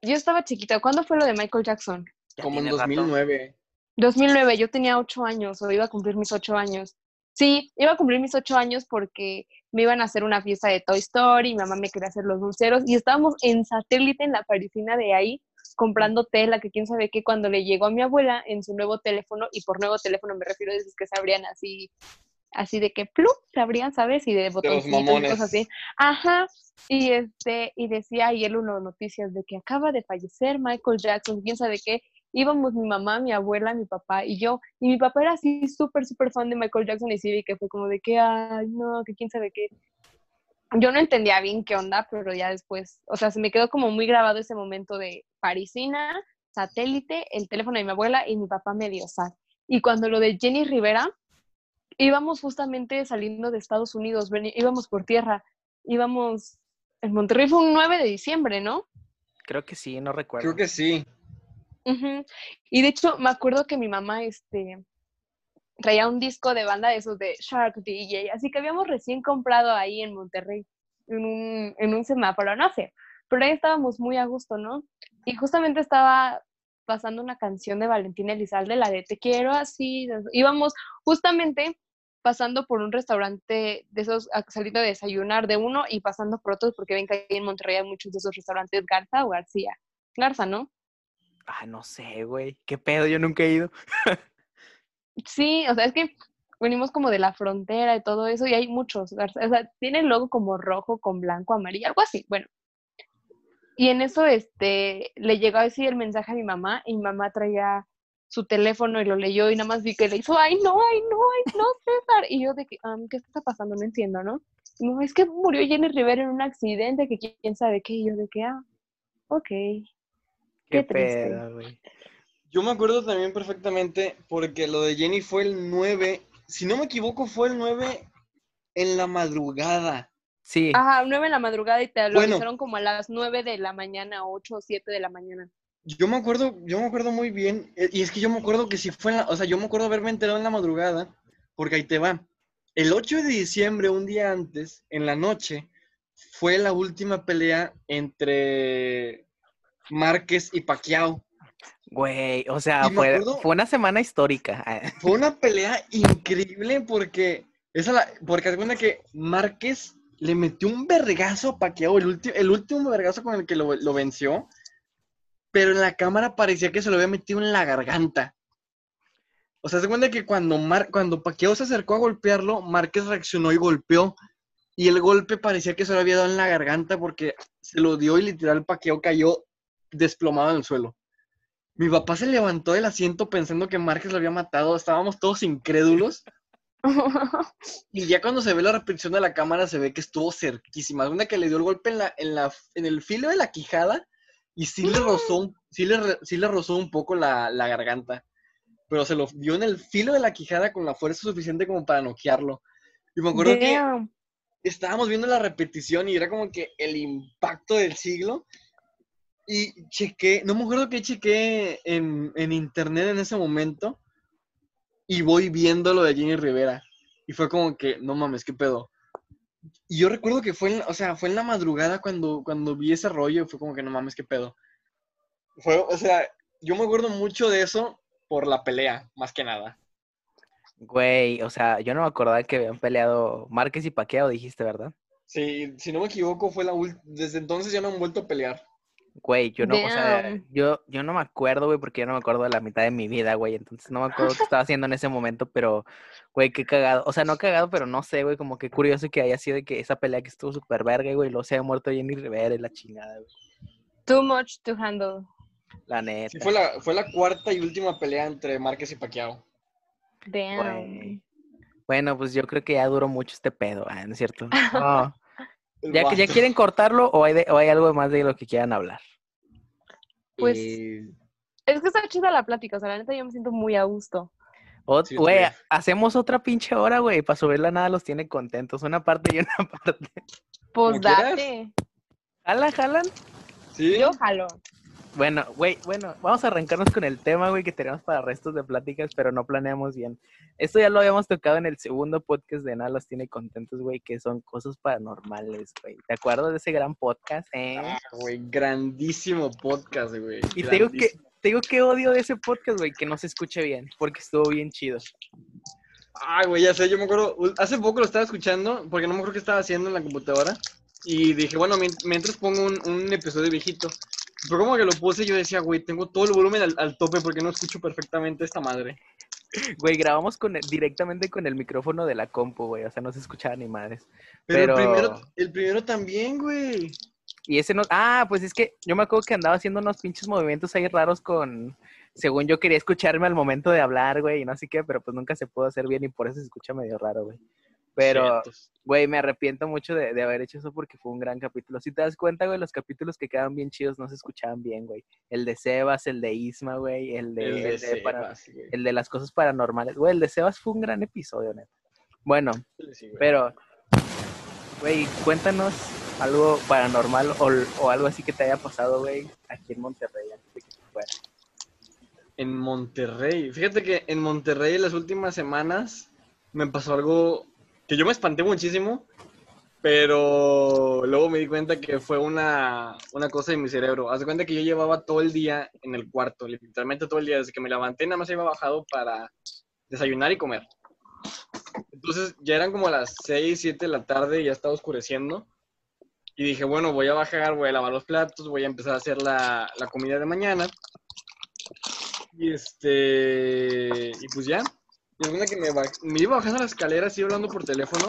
Yo estaba chiquita. ¿Cuándo fue lo de Michael Jackson? Ya Como en tiene rato. 2009. 2009, yo tenía ocho años o iba a cumplir mis ocho años. Sí, iba a cumplir mis ocho años porque me iban a hacer una fiesta de Toy Story, mi mamá me quería hacer los dulceros y estábamos en satélite en la parisina de ahí comprando tela, que quién sabe qué, cuando le llegó a mi abuela en su nuevo teléfono, y por nuevo teléfono me refiero a esos que se abrían así, así de que plup, se abrían, ¿sabes? Y de botoncitos y cosas así. Ajá, y este, y decía ayer uno noticias de que acaba de fallecer Michael Jackson, quién sabe qué, íbamos mi mamá, mi abuela, mi papá y yo. Y mi papá era así súper, súper fan de Michael Jackson y sí vi que fue como de que, ay, no, que quién sabe qué. Yo no entendía bien qué onda, pero ya después, o sea, se me quedó como muy grabado ese momento de parisina, satélite, el teléfono de mi abuela y mi papá medio sad. Y cuando lo de Jenny Rivera, íbamos justamente saliendo de Estados Unidos, íbamos por tierra, íbamos, en Monterrey fue un 9 de diciembre, ¿no? Creo que sí, no recuerdo. Creo que sí. Ujú. Y de hecho, me acuerdo que mi mamá este, traía un disco de banda de esos de Shark DJ, así que habíamos recién comprado ahí en Monterrey, en un, en un semáforo, no pero ahí estábamos muy a gusto, ¿no? Y justamente estaba pasando una canción de Valentina Elizalde, la de Te quiero así, íbamos justamente pasando por un restaurante de esos, a- saliendo de desayunar de uno y pasando por otros, porque ven que ahí en Monterrey hay muchos de esos restaurantes Garza o García. Garza, ¿no? Ah, no sé, güey. ¿Qué pedo? Yo nunca he ido. Sí, o sea, es que venimos como de la frontera y todo eso, y hay muchos, o sea, tiene el logo como rojo con blanco, amarillo, algo así, bueno. Y en eso, este, le llegó a decir el mensaje a mi mamá, y mi mamá traía su teléfono y lo leyó, y nada más vi que le hizo, ay, no, ay, no, ay, no, César. Y yo de que, "Am, ¿qué está pasando? No entiendo, ¿no? Es que murió Jenny Rivera en un accidente, que quién sabe qué, y yo de que, ah, ok. ¿Qué, Qué triste. pedo, güey? Yo me acuerdo también perfectamente porque lo de Jenny fue el 9, si no me equivoco, fue el 9 en la madrugada. Sí, Ajá, nueve de la madrugada y te lo Bueno. avisaron como a las nueve de la mañana, ocho o siete de la mañana. Yo me acuerdo, yo me acuerdo muy bien, eh, y es que yo me acuerdo que si fue en la, o sea, yo me acuerdo haberme enterado en la madrugada, porque ahí te va. El 8 de diciembre, un día antes, en la noche, fue la última pelea entre Márquez y Pacquiao. güey. O sea, fue, acuerdo- fue una semana histórica. Fue una pelea increíble porque esa la, porque cuenta que Márquez le metió un vergazo a Pacquiao, el, ulti- el último vergazo con el que lo, lo venció, pero en la cámara parecía que se lo había metido en la garganta. O sea, se cuenta que cuando, Mar, cuando Pacquiao se acercó a golpearlo, Márquez reaccionó y golpeó. Y el golpe parecía que se lo había dado en la garganta porque se lo dio y literal Pacquiao cayó desplomado en el suelo. Mi papá se levantó del asiento pensando que Márquez lo había matado. Estábamos todos incrédulos. Y ya cuando se ve la repetición de la cámara se ve que estuvo cerquísima. Una que le dio el golpe en, la, en, la, en el filo de la quijada y sí le rozó, un- sí le, sí le rozó un poco la, la garganta. Pero se lo dio en el filo de la quijada con la fuerza suficiente como para noquearlo. Y me acuerdo que Damn. estábamos viendo la repetición y era como que el impacto del siglo. Y chequé, no me acuerdo que chequé en, en internet en ese momento. Y voy viendo lo de Jenny Rivera. Y fue como que, no mames, qué pedo. Y yo recuerdo que fue en, o sea, fue en la madrugada cuando, cuando vi ese rollo. Fue como que, no mames, qué pedo. Fue, o sea, yo me acuerdo mucho de eso por la pelea, más que nada. Güey, o sea, yo no me acordaba que habían peleado Márquez y Paqueo, dijiste, ¿verdad? Sí, si no me equivoco, fue la desde entonces ya no han vuelto a pelear. Güey, yo no, o sea, yo, yo no me acuerdo, güey, porque yo no me acuerdo de la mitad de mi vida, güey. Entonces no me acuerdo qué estaba haciendo en ese momento, pero, güey, qué cagado. O sea, no cagado, pero no sé, güey, como que curioso que haya sido de que esa pelea que estuvo súper verga, güey, luego se haya muerto Jenny Rivera y la chingada, güey. Too much to handle. La neta. Sí, fue la, fue la cuarta y última pelea entre Márquez y Pacquiao. Damn. Güey. Bueno, pues yo creo que ya duró mucho este pedo, ah, ¿no es cierto? No. ¿Ya, que- ¿Ya quieren cortarlo o hay, de- o hay algo más de lo que quieran hablar? Pues- Eh, Es que está chida la plática, o sea, la neta yo me siento muy a gusto. Sí, hacemos otra pinche hora, güey, para subirla nada los tiene contentos. Una parte y una parte. Pues date. ¿Jalan, jalan? ¿Sí? Yo jalo. Bueno, güey, bueno, vamos a arrancarnos con el tema, güey, que tenemos para restos de pláticas, pero no planeamos bien. Esto ya lo habíamos tocado en el segundo podcast de Nada los tiene contentos, güey, que son cosas paranormales, güey. ¿Te acuerdas de ese gran podcast? Eh? Ah, güey, grandísimo podcast, güey. y te digo que, grandísimo. te digo que odio de ese podcast, güey, que no se escuche bien, porque estuvo bien chido. Ay, güey, ya sé, yo me acuerdo, hace poco lo estaba escuchando, porque no me acuerdo qué estaba haciendo en la computadora, y dije, bueno, mien- mientras pongo un, un episodio viejito, pero como que lo puse, yo decía, güey, tengo todo el volumen al, al tope porque no escucho perfectamente esta madre. Güey, grabamos con el- directamente con el micrófono de la compu, güey, o sea, no se escuchaba ni madres. Pero, Pero- el primero, el primero también, güey. Y ese no. Ah, pues es que yo me acuerdo que andaba haciendo unos pinches movimientos ahí raros con. Según yo quería escucharme al momento de hablar, güey, y no sé qué, pero pues nunca se pudo hacer bien y por eso se escucha medio raro, güey. Pero, güey, me arrepiento mucho de, de haber hecho eso porque fue un gran capítulo. Si te das cuenta, güey, los capítulos que quedaban bien chidos no se escuchaban bien, güey. El de Sebas, el de Isma, güey, el de, El de el de para- Sebas, güey. el de las cosas paranormales. Güey, el de Sebas fue un gran episodio, neta. Bueno, Sí, pero, güey, cuéntanos algo paranormal o, o algo así que te haya pasado, güey, aquí en Monterrey antes de que te fueras. En Monterrey. Fíjate que en Monterrey en las últimas semanas me pasó algo que yo me espanté muchísimo, pero luego me di cuenta que fue una, una cosa de mi cerebro. Haz cuenta que yo llevaba todo el día en el cuarto, literalmente todo el día, desde que me levanté nada más iba bajado para desayunar y comer. Entonces ya eran como las 6, 7 de la tarde, ya estaba oscureciendo. Y dije, bueno, voy a bajar, voy a lavar los platos, voy a empezar a hacer la, la comida de mañana. Y este. Y pues ya. Y que me, ba- me iba bajando las escaleras, iba hablando por teléfono.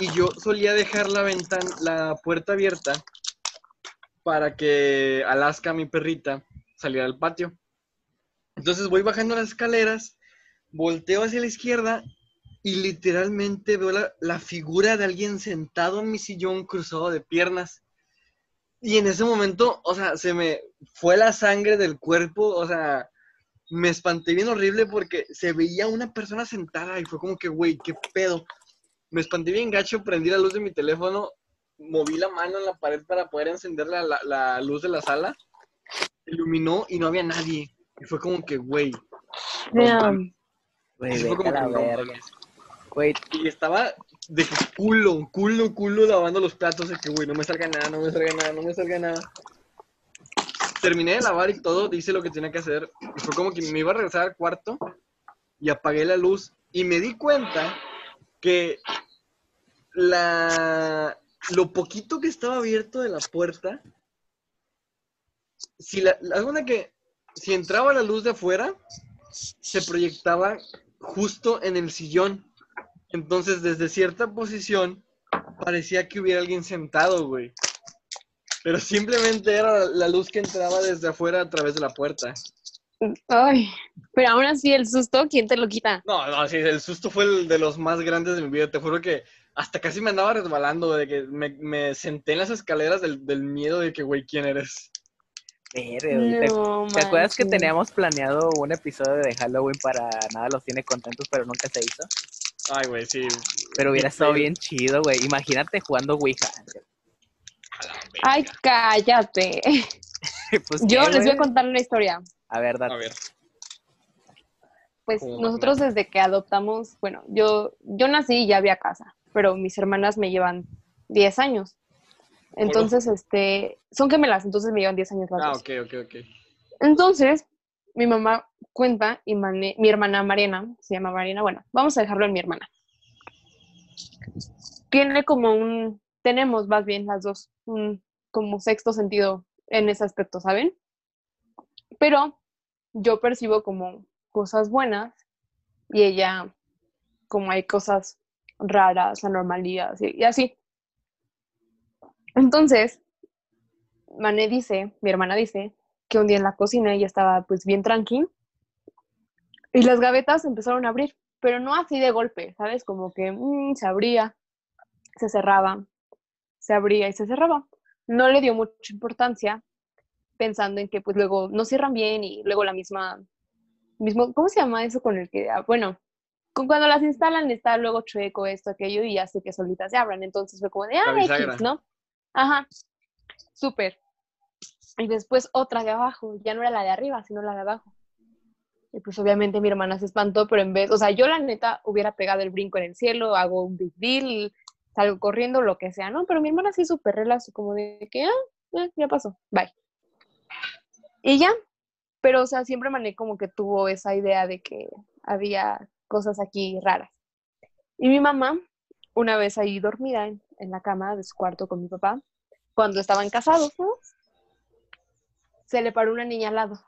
Y yo solía dejar la ventana, la puerta abierta para que Alaska, mi perrita, saliera al patio. Entonces voy bajando las escaleras, volteo hacia la izquierda y literalmente veo la, la figura de alguien sentado en mi sillón cruzado de piernas. Y en ese momento, o sea, se me fue la sangre del cuerpo, o sea, me espanté bien horrible porque se veía una persona sentada y fue como que, güey, qué pedo. Me espanté bien gacho, prendí la luz de mi teléfono, moví la mano en la pared para poder encender la, la- la luz de la sala, iluminó y no había nadie. Y fue como que, güey. Güey, Y estaba de que culo, culo, culo lavando los platos. De que, güey, no me salga nada, no me salga nada, no me salga nada. Terminé de lavar y todo, hice lo que tenía que hacer. Fue como que me iba a regresar al cuarto y apagué la luz. Y me di cuenta que la, lo poquito que estaba abierto de la puerta, si la, segunda que si entraba la luz de afuera, se proyectaba justo en el sillón. Entonces, desde cierta posición, parecía que hubiera alguien sentado, güey. Pero simplemente era la- luz que entraba desde afuera a través de la puerta. Ay, pero aún así el susto, ¿quién te lo quita? No, no, sí, el susto fue el de los más grandes de mi vida. Te juro que hasta casi me andaba resbalando, de que me, me senté en las escaleras del, del miedo de que, güey, ¿quién eres? ¿Te, No te acuerdas que teníamos planeado un episodio de Halloween para nada los tiene contentos, pero nunca se hizo? Ay, güey, sí. Pero hubiera estado bien chido, güey. Imagínate jugando Ouija. A la verga. Ay, cállate. Pues, Yo ¿qué, les voy a contar una historia. A ver, date. A ver. Pues ¿Cómo nosotros desde que adoptamos, bueno, yo, yo nací y ya había casa, pero mis hermanas me llevan 10 años. Entonces, este, son gemelas, entonces me llevan 10 años las Ah, dos. ok, ok, ok. Entonces, mi mamá cuenta y mane- mi hermana Mariana, se llama Mariana, bueno, vamos a dejarlo en mi hermana. Tiene como un, tenemos más bien las dos, como sexto sentido en ese aspecto, ¿saben? Pero yo percibo como cosas buenas y ella como hay cosas raras, anormalías y, y así. Entonces, Mané dice, mi hermana dice, que un día en la cocina ella estaba pues bien tranqui y las gavetas empezaron a abrir, pero no así de golpe, ¿sabes? Como que mm, se abría, se cerraba, se abría y se cerraba. No le dio mucha importancia pensando en que pues luego no cierran bien y luego la misma, mismo, ¿cómo se llama eso con el que, ah, bueno, con cuando las instalan está luego chueco esto, aquello y hace que solitas se abran. Entonces fue como de, ah, X, ¿no? Ajá, súper. Y después otra de abajo, ya no era la de arriba, sino la de abajo. Y pues obviamente mi hermana se espantó, pero en vez, o sea, yo la neta hubiera pegado el brinco en el cielo, hago un big deal, salgo corriendo, lo que sea, ¿no? Pero mi hermana sí súper relax, como de que, ah, ya pasó, bye. Y ya, pero o sea, siempre Mané como que tuvo esa idea de que había cosas aquí raras. Y mi mamá, una vez ahí dormida en, en la cama de su cuarto con mi papá, cuando estaban casados, ¿no? Se le paró una niña al lado.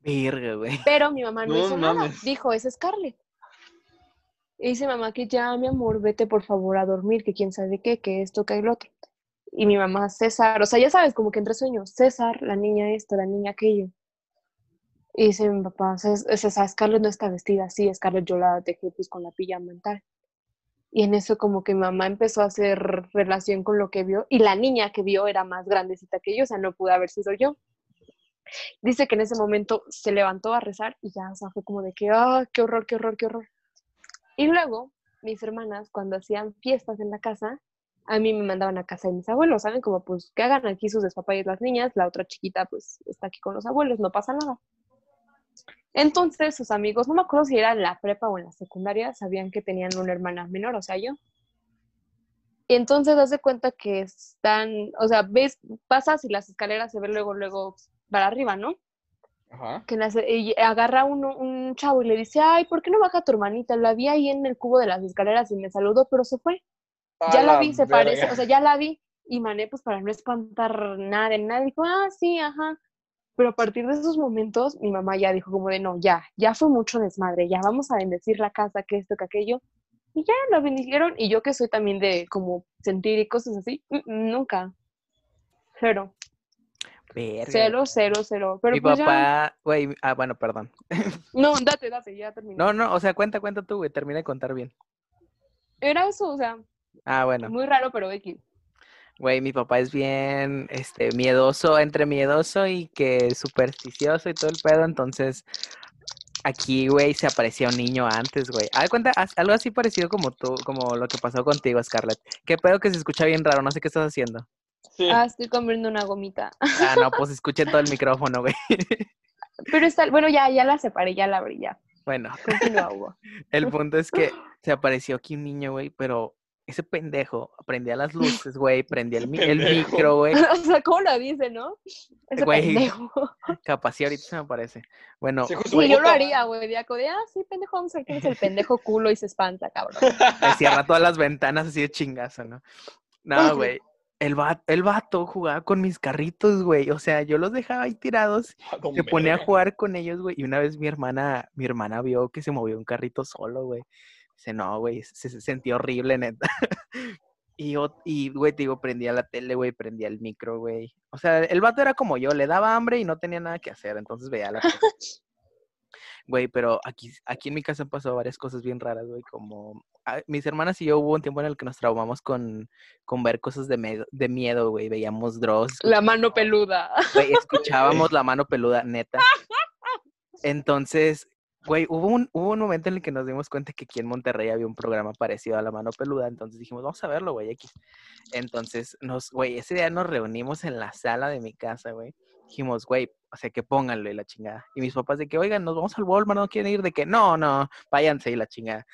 Verga, güey. Pero mi mamá no, No hizo nada. Dijo, es Scarlett. Y dice mamá que ya, mi amor, vete por favor a dormir, que quién sabe qué, que esto, que el otro. Y mi mamá, César, o sea, ya sabes, como que entre sueños, César, la niña esto, la niña aquello. Y dice mi papá, "Cés- César, Scarlett no está vestida así, Scarlett yo la dejé pues con la pijama y tal. Y en eso como que mi mamá empezó a hacer relación con lo que vio, y la niña que vio era más grandecita que yo, o sea, no pudo haber sido yo. Dice que en ese momento se levantó a rezar y ya, o sea, fue como de que, ah, qué horror, qué horror, qué horror. Y luego, mis hermanas, cuando hacían fiestas en la casa, a mí me mandaban a casa de mis abuelos, ¿saben? Como, pues, que hagan aquí sus despapalles las niñas, la otra chiquita, pues, está aquí con los abuelos, no pasa nada. Entonces, sus amigos, no me acuerdo si era la prepa o en la secundaria, sabían que tenían una hermana menor, o sea, yo. Y entonces, haz de cuenta que están, o sea, ves, pasas y las escaleras se ven luego, luego para arriba, ¿no? Ajá. que nace- y agarra uno, un chavo y le dice, ay, ¿por qué no baja tu hermanita? La vi ahí en el cubo de las escaleras y me saludó, pero se fue. A Ya la vi, se parece, verga. o sea, ya la vi. Y Mané, pues para no espantar nada de nada, dijo, ah, sí, ajá. Pero a partir de esos momentos, mi mamá ya dijo como de, no, ya, ya fue mucho desmadre, ya vamos a bendecir la casa, que esto, que aquello. Y ya lo bendicieron. Y yo que soy también de como sentir y cosas así, nunca. Cero, Verga. cero, cero, cero. Pero Mi pues papá, güey, ah, bueno, perdón. no, date, date, ya terminé. No, no, o sea, cuenta, cuenta tú, güey, termina de contar bien. Era eso, o sea, Ah, bueno. muy raro, pero X. Güey, mi papá es bien, este, miedoso, entre miedoso y que supersticioso y todo el pedo, entonces aquí, güey, se aparecía un niño antes, güey. Haz cuenta, haz- algo así parecido como tú, como lo que pasó contigo, Scarlett. Qué pedo que se escucha bien raro, no sé qué estás haciendo. Sí. Ah, estoy comiendo una gomita. Ah, no, pues escuché todo el micrófono, güey. Pero está, bueno, ya, ya la separé, ya la abrí, ya. Bueno, Continúa, Hugo. el punto es que se apareció aquí un niño, güey, pero ese pendejo prendía las luces, güey, prendía el, el micro, güey. o sea, ¿cómo lo dice, no? Ese Güey. pendejo. Capaz sí ahorita se me aparece. Bueno, Sí, yo lo haría, güey. Diaco de, ah, sí, pendejo, vamos a ver quién es el pendejo culo y se espanta, cabrón. me cierra todas las ventanas así de chingazo, ¿no? No, güey. El vato, el vato jugaba con mis carritos, güey. O sea, yo los dejaba ahí tirados, Con se ponía a jugar con ellos, güey. Y una vez mi hermana, mi hermana vio que se movió un carrito solo, güey. Dice, no, güey, se, se sentía horrible, neta. Y, yo- y, güey, te digo, prendía la tele, güey, prendía el micro, güey. O sea, el vato era como yo, le daba hambre y no tenía nada que hacer, entonces veía la. Güey, pero aquí, aquí en mi casa han pasado varias cosas bien raras, güey, como ah, mis hermanas y yo hubo un tiempo en el que nos traumamos con, con ver cosas de, medo- de miedo, güey, veíamos Dross, La mano peluda. güey, escuchábamos la mano peluda, neta. Entonces, güey, hubo un, hubo un momento en el que nos dimos cuenta que aquí en Monterrey había un programa parecido a la mano peluda, entonces dijimos, vamos a verlo, güey, X. Entonces, nos, güey, ese día nos reunimos en la sala de mi casa, güey. Dijimos, güey, o sea, que pónganlo y la chingada. Y mis papás de que, oigan, nos vamos al Walmart, ¿no quieren ir? De que, no, no, váyanse y la chingada.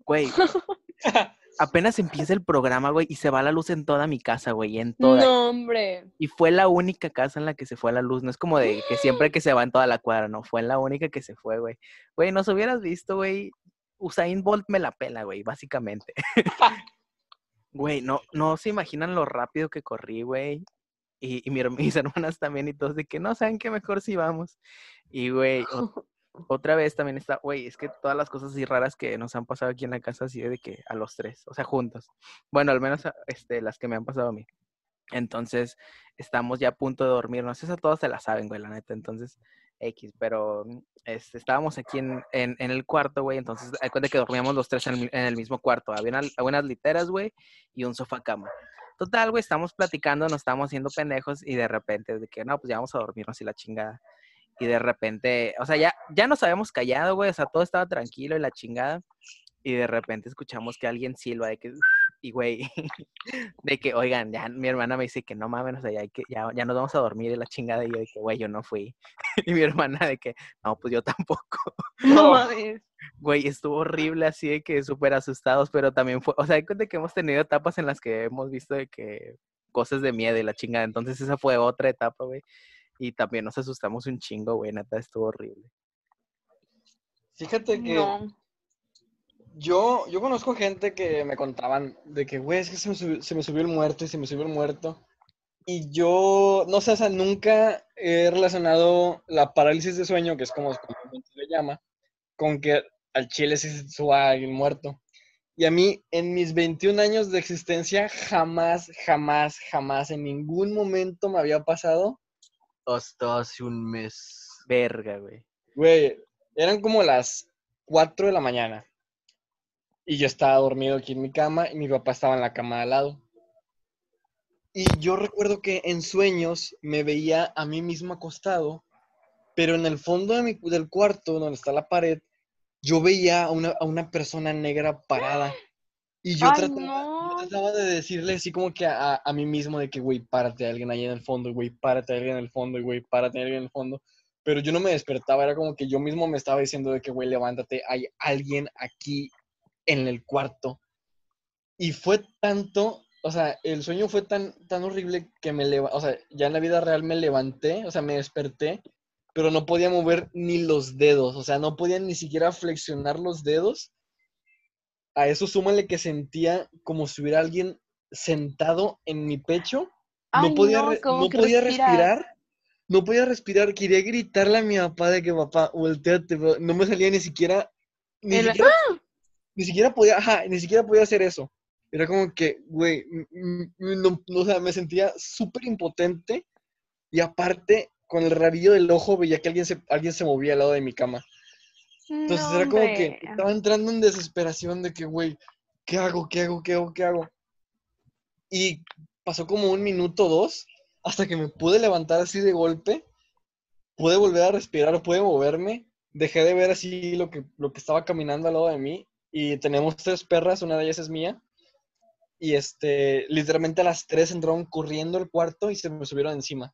Güey, apenas empieza el programa, güey, y se va la luz en toda mi casa, güey, en toda. No, hombre. Y fue la única casa en la que se fue la luz. No es como de que siempre que se va en toda la cuadra, no. Fue la única que se fue, güey. Güey, nos hubieras visto, güey. Usain Bolt me la pela, güey, básicamente. Güey, no, no se imaginan lo rápido que corrí, güey. Y, y mi mis hermanas también y todos de que no, ¿saben qué? Mejor si vamos. Y, güey, ot- otra vez también está, güey, es que todas las cosas así raras que nos han pasado aquí en la casa, así de que a los tres, o sea, juntos. Bueno, al menos a- este, las que me han pasado a mí. Entonces, estamos ya a punto de dormirnos. Eso todos se la saben, güey, la neta. Entonces, X, pero mm, este, estábamos aquí en, en, en el cuarto, güey. Entonces, hay cuenta que dormíamos los tres en el, en el mismo cuarto. Había una- unas literas, güey, y un sofá cama. Total, güey, estamos platicando, nos estamos haciendo pendejos y de repente, de que no, pues ya vamos a dormirnos y la chingada. Y de repente, o sea, ya, ya nos habíamos callado, güey, o sea, todo estaba tranquilo y la chingada. Y de repente escuchamos que alguien silba de que, y güey, de que, oigan, ya mi hermana me dice que no mames, o sea, ya, hay que, ya, ya nos vamos a dormir y la chingada. Y yo que, güey, yo no fui. Y mi hermana de que, no, pues yo tampoco. No mames. Güey, estuvo horrible así de que súper asustados, pero también fue, o sea, hay cuenta que hemos tenido etapas en las que hemos visto de que cosas de miedo y la chingada. Entonces esa fue otra etapa, güey. Y también nos asustamos un chingo, güey, neta, estuvo horrible. Fíjate que No. Yo, yo conozco gente que me contaban de que, güey, es que se me, subió, se me subió el muerto y se me subió el muerto. Y yo, no sé, o sea, nunca he relacionado la parálisis de sueño, que es como se le llama, con que al chile sí se suba el muerto. Y a mí, en mis 21 años de existencia, jamás, jamás, jamás, en ningún momento me había pasado hasta hace un mes. Verga, güey. Güey, eran como las 4 de la mañana. Y yo estaba dormido aquí en mi cama y mi papá estaba en la cama de al lado. Y yo recuerdo que en sueños me veía a mí mismo acostado, pero en el fondo de mi- del cuarto, donde está la pared, yo veía a una, a una persona negra parada. Y yo Ay, trataba, yo no. trataba de decirle así como que a, a mí mismo de que, güey, párate, alguien ahí en el fondo, güey, párate, alguien en el fondo, güey, párate, alguien en el fondo. Pero yo no me despertaba, era como que yo mismo me estaba diciendo de que, güey, levántate, hay alguien aquí en el cuarto. Y fue tanto, o sea, el sueño fue tan, tan horrible que me levanté, o sea, ya en la vida real me levanté, o sea, me desperté, pero no podía mover ni los dedos, o sea, no podía ni siquiera flexionar los dedos. A eso súmale que sentía como si hubiera alguien sentado en mi pecho. Ay, no podía, no, re- ¿cómo no podía respiras? respirar. No podía respirar. Quería gritarle a mi papá de que papá, volteate. pero No me salía ni siquiera. Ni El- siquiera, ni siquiera podía, ajá, ni siquiera podía hacer eso. Era como que, güey, no, no, o sea, me sentía súper impotente y aparte, con el rabillo del ojo veía que alguien se, alguien se movía al lado de mi cama. Entonces No, era como que estaba entrando en desesperación de que, güey, ¿qué hago? ¿Qué hago? ¿Qué hago? ¿Qué hago? Y pasó como un minuto o dos hasta que me pude levantar así de golpe, pude volver a respirar, pude moverme, dejé de ver así lo que, lo que estaba caminando al lado de mí y tenemos tres perras, una de ellas es mía. Y este, literalmente a las tres entraron corriendo al cuarto y se me subieron encima.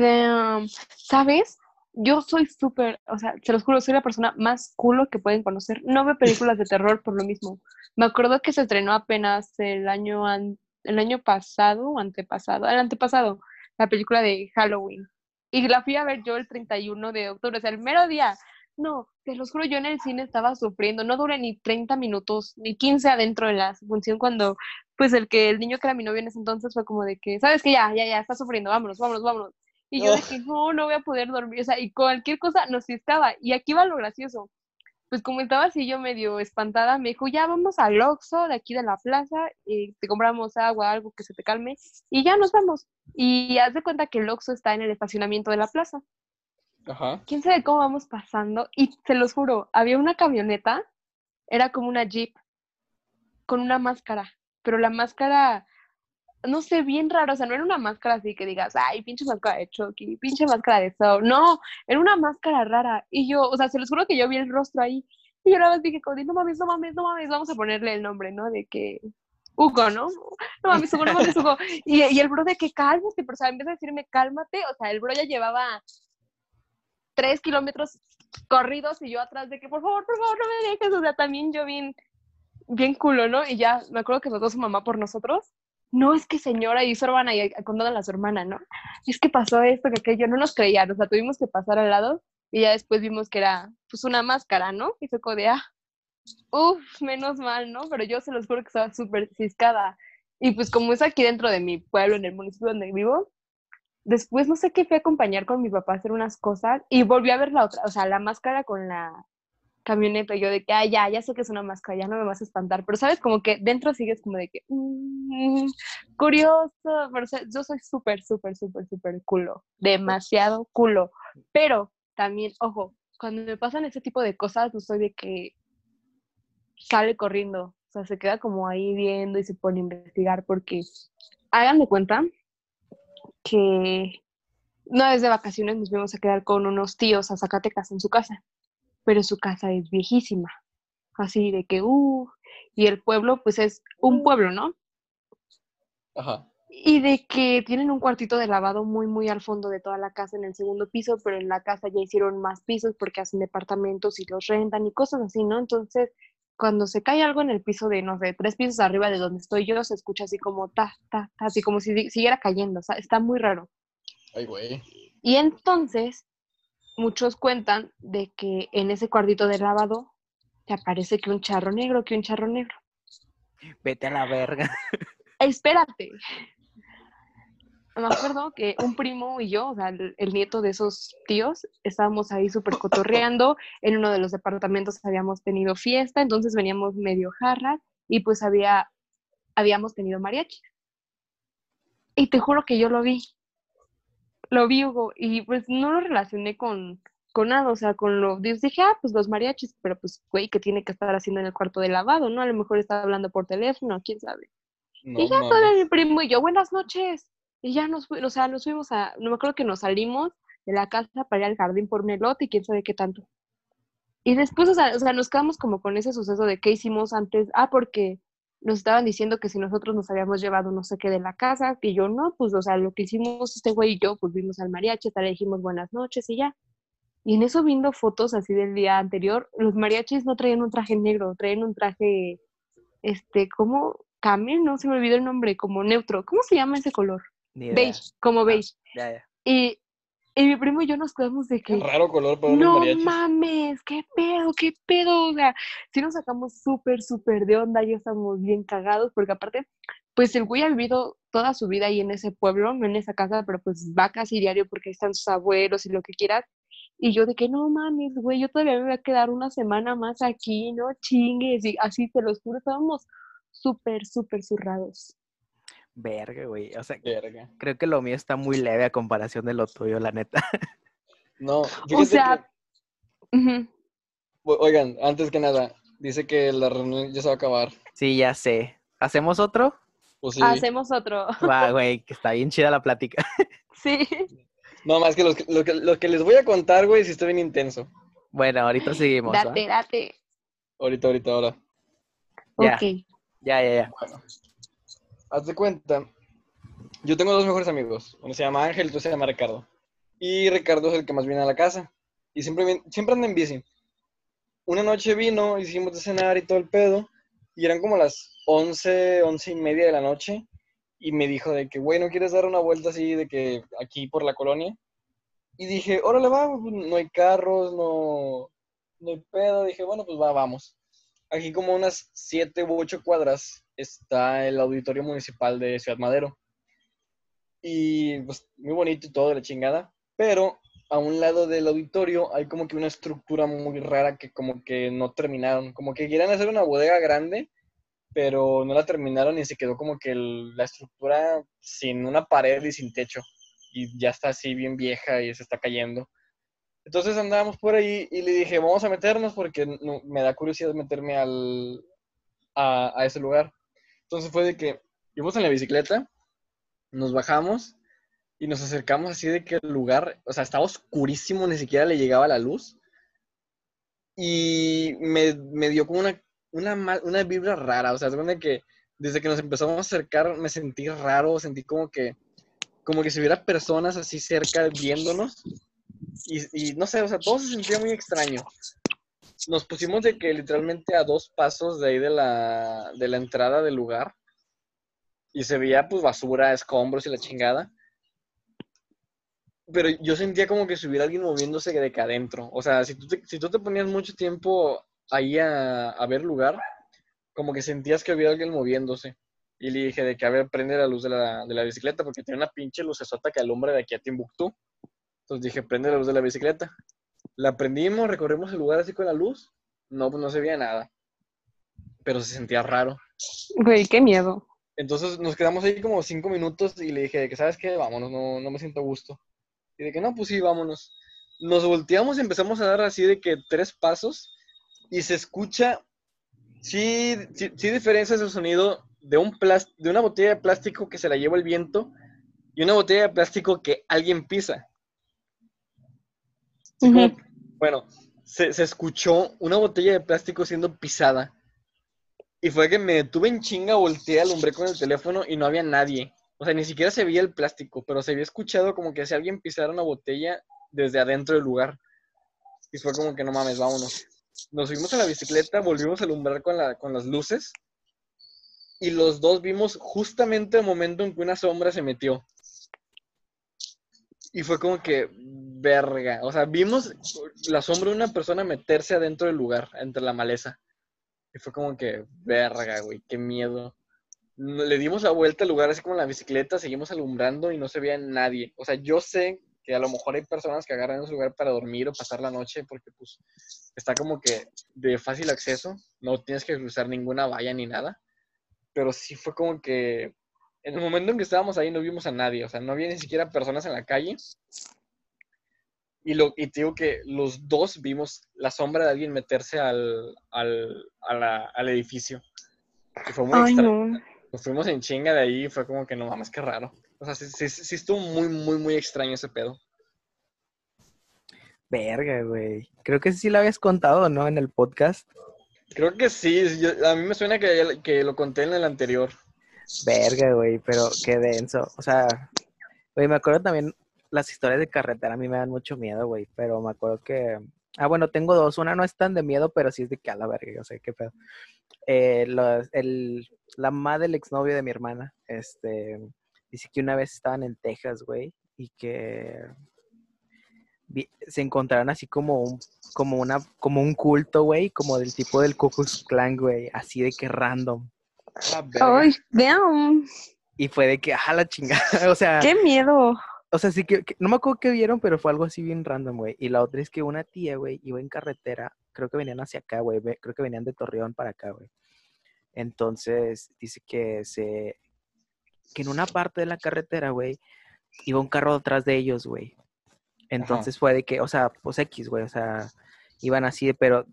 Damn. ¿Sabes? Yo soy súper, o sea, se los juro, soy la persona más culo que pueden conocer. No veo películas de terror por lo mismo. Me acuerdo que se estrenó apenas el año, an- el año pasado o antepasado, el antepasado, la película de Halloween. Y la fui a ver yo el 31 de octubre, o sea, el mero día. No, te los juro, yo en el cine estaba sufriendo. No duré ni 30 minutos, ni 15 adentro de la función cuando, pues, el que, el niño que era mi novio en ese entonces fue como de que, ¿sabes que Ya, ya, ya, está sufriendo, vámonos, vámonos, vámonos. Y yo Oh. que no, no voy a poder dormir, o sea, y cualquier cosa nos estaba. Y aquí va lo gracioso. Pues como estaba así yo medio espantada, me dijo, ya vamos al Oxxo de aquí de la plaza, y te compramos agua, algo que se te calme, y ya nos vamos. Y haz de cuenta que el Oxxo está en el estacionamiento de la plaza. Ajá. quién sabe cómo vamos pasando. Y se los juro, había una camioneta, era como una Jeep, con una máscara, pero la máscara, no sé, bien rara, o sea, no era una máscara así que digas, ay, pinche máscara de Chucky, pinche máscara de Saw, no, era una máscara rara. Y yo, o sea, se los juro que yo vi el rostro ahí, y yo nada más dije, no mames, no mames, no mames, vamos a ponerle el nombre, ¿no? De que... Hugo, ¿no? No mames, Hugo, no mames, Hugo. Y, y el bro de que cálmate, pero o en vez de decirme cálmate, o sea, el bro ya llevaba tres kilómetros corridos y yo atrás de que por favor, por favor, no me dejes. O sea, también yo bien, bien culo, ¿no? Y ya me acuerdo que mandó su mamá por nosotros. No, es que señora y su hermana, y contando a su hermana, ¿no? Es que pasó esto, que aquello, no nos creían, o sea, tuvimos que pasar al lado y ya después vimos que era pues una máscara, ¿no? Y como de, ah, uff, menos mal, ¿no? Pero yo se los juro que estaba súper ciscada. Y pues como es aquí dentro de mi pueblo, en el municipio donde vivo, después no sé qué fui a acompañar con mi papá a hacer unas cosas y volví a ver la otra, o sea, la máscara con la camioneta. Yo de que, ah, ya, ya sé que es una máscara, ya no me vas a espantar. Pero sabes, como que dentro sigues como de que, "Mm, curioso. Pero yo soy súper, súper, súper, súper culo. Demasiado culo. Pero también, ojo, cuando me pasan ese tipo de cosas, no soy de que sale corriendo. O sea, se queda como ahí viendo y se pone a investigar porque hagan de cuenta que una vez de vacaciones nos fuimos a quedar con unos tíos a Zacatecas en su casa, pero su casa es viejísima, así de que, uh, y el pueblo pues es un pueblo, ¿no? Ajá. Y de que tienen un cuartito de lavado muy, muy al fondo de toda la casa en el segundo piso, pero en la casa ya hicieron más pisos porque hacen departamentos y los rentan y cosas así, ¿no? Entonces, cuando se cae algo en el piso de, no sé, tres pisos arriba de donde estoy yo, se escucha así como ta, ta, ta, así como si si- siguiera cayendo, o sea, está muy raro. Ay, güey. Y entonces, muchos cuentan de que en ese cuartito de lavado te aparece que un charro negro, que un charro negro. Vete a la verga. Espérate. Me acuerdo que un primo y yo, o sea, el, el nieto de esos tíos, estábamos ahí súper cotorreando. En uno de los departamentos habíamos tenido fiesta, entonces veníamos medio jarra y pues había, habíamos tenido mariachi. Y te juro que yo lo vi. Lo vi, Hugo, y pues no lo relacioné con, con nada, o sea, con lo. Dije, ah, pues los mariachis, pero pues, güey, ¿qué tiene que estar haciendo en el cuarto de lavado, no? A lo mejor está hablando por teléfono, quién sabe. No, y ya todo mi primo y yo, buenas noches. Y ya nos, o sea, nos fuimos a, no me acuerdo que nos salimos de la casa para ir al jardín por un elote y quién sabe qué tanto. Y después, o sea, o sea, nos quedamos como con ese suceso de qué hicimos antes. Ah, porque nos estaban diciendo que si nosotros nos habíamos llevado no sé qué de la casa, que yo no, pues, o sea, lo que hicimos este güey y yo, pues vimos al mariachi, tal, le dijimos buenas noches y ya. Y en eso viendo fotos así del día anterior, los mariachis no traían un traje negro, traían un traje, este, como camel, no se me olvidó el nombre, como neutro. ¿Cómo se llama ese color? Ni idea. Beige, como Ah, beige. Ya, ya. Y, y mi primo y yo nos quedamos de Qué que, raro color para no mariachis. mames, qué pedo, qué pedo. O sea, sí nos sacamos súper, súper de onda, ya estamos bien cagados, porque aparte, pues el güey ha vivido toda su vida ahí en ese pueblo, no en esa casa, pero pues va casi diario porque ahí están sus abuelos y lo que quieras. Y yo de que no mames, güey, yo todavía me voy a quedar una semana más aquí, no chingues. Y así te los juro, estábamos súper, súper zurrados. Verga, güey. O sea, Verga. creo que lo mío está muy leve a comparación de lo tuyo, la neta. No, O sea, que- o- oigan, antes que nada, dice que la reunión ya se va a acabar. Sí, ya sé. ¿Hacemos otro? Pues sí. hacemos otro. Va, güey, que está bien chida la plática. Sí. No, más que los que- lo, que lo que les voy a contar, güey, sí está bien intenso. Bueno, ahorita seguimos. ¿va? Date, date. Ahorita, ahorita, ahora. Ya. Ok. Ya, ya, ya. Bueno, haz de cuenta. Yo tengo dos mejores amigos. Uno se llama Ángel y otro se llama Ricardo. Y Ricardo es el que más viene a la casa. Y siempre, siempre anda en bici. Una noche vino, hicimos de cenar y todo el pedo. Y eran como las 11, 11 y media de la noche. Y me dijo de que, güey, ¿no quieres dar una vuelta así de que aquí por la colonia? Y dije, órale, va, no hay carros, no, no hay pedo. Dije, bueno, pues va, vamos. Aquí como unas 7 u 8 cuadras está el auditorio municipal de Ciudad Madero. Y pues muy bonito y todo de la chingada. Pero a un lado del auditorio hay como que una estructura muy rara que como que no terminaron. Como que querían hacer una bodega grande, pero no la terminaron y se quedó como que la estructura sin una pared y sin techo. Y ya está así bien vieja y se está cayendo. Entonces andábamos por ahí y le dije, vamos a meternos porque me da curiosidad meterme al, a, a ese lugar. Entonces fue de que íbamos en la bicicleta, nos bajamos y nos acercamos así de que el lugar, o sea, estaba oscurísimo, ni siquiera le llegaba la luz. Y me, me dio como una, una, una vibra rara, o sea, donde que desde que nos empezamos a acercar me sentí raro, sentí como que, como que si hubiera personas así cerca viéndonos. Y, y no sé, o sea, todo se sentía muy extraño. Nos pusimos de que literalmente a dos pasos de ahí de la, de la entrada del lugar. Y se veía pues basura, escombros y la chingada. Pero yo sentía como que si hubiera alguien moviéndose de acá adentro. O sea, si tú te, si tú te ponías mucho tiempo ahí a, ver lugar, como que sentías que había alguien moviéndose. Y le dije de que, a ver, prende la luz de la, de la bicicleta porque tiene una pinche lucesota que alumbra de aquí a Timbuktu. Entonces dije, prende la luz de la bicicleta. La prendimos, recorrimos el lugar así con la luz. No, pues no se veía nada. Pero se sentía raro. Güey, qué miedo. Entonces nos quedamos ahí como cinco minutos y le dije de que, ¿sabes qué? Vámonos, no, no me siento a gusto. Y de que, no, pues sí, vámonos. Nos volteamos y empezamos a dar así de que tres pasos y se escucha, sí, sí, sí diferencias el sonido de, un plas- de una botella de plástico que se la lleva el viento y una botella de plástico que alguien pisa. Bueno, se, escuchó una botella de plástico siendo pisada. Y fue que me detuve en chinga, volteé, alumbré con el teléfono y no había nadie. O sea, ni siquiera se veía el plástico, pero se había escuchado como que si alguien pisara una botella desde adentro del lugar. Y fue como que no mames, vámonos. Nos fuimos a la bicicleta, volvimos a alumbrar con, la, con las luces. Y los dos vimos justamente el momento en que una sombra se metió. Y fue como que, verga. O sea, vimos la sombra de una persona meterse adentro del lugar, entre la maleza. Y fue como que, verga, güey, qué miedo. Le dimos la vuelta al lugar así como la bicicleta, seguimos alumbrando y no se veía nadie. O sea, yo sé que a lo mejor hay personas que agarran ese lugar para dormir o pasar la noche porque pues está como que de fácil acceso, no tienes que cruzar ninguna valla ni nada. Pero sí fue como que en el momento en que estábamos ahí no vimos a nadie, o sea, no había ni siquiera personas en la calle. Y, lo, y te digo que los dos vimos la sombra de alguien meterse al, al, a la- al edificio. Y fue muy Ay, extraño. no. Nos fuimos en chinga de ahí y fue como que no mames, qué raro. O sea, sí, sí, sí estuvo muy, muy, muy extraño ese pedo. Verga, güey. Creo que sí lo habías contado, ¿no? En el podcast. Creo que sí, yo- a mí me suena que, que lo conté en el anterior. Verga, güey, pero qué denso. O sea, güey, me acuerdo también las historias de carretera, a mí me dan mucho miedo, güey, pero me acuerdo que... Ah, bueno, tengo dos. Una no es tan de miedo, pero sí es de que a la verga, yo sé qué pedo. Eh, el, la mamá del exnovio de mi hermana, este, dice que una vez estaban en Texas, güey, y que se encontraron así como un, como una, como un culto, güey, como del tipo del Ku Klux Klan, güey, así de que random. Verga. Ay, damn. Y fue de que, ah, la chingada. O sea, Qué miedo. o sea, sí que, que- no me acuerdo qué vieron, pero fue algo así bien random, güey. Y la otra es que una tía, güey, iba en carretera, creo que venían hacia acá, güey, creo que venían de Torreón para acá, güey. Entonces, dice que se, que en una parte de la carretera, güey, iba un carro detrás de ellos, güey. Entonces fue de que, o sea, pues X, güey, o sea, iban así, pero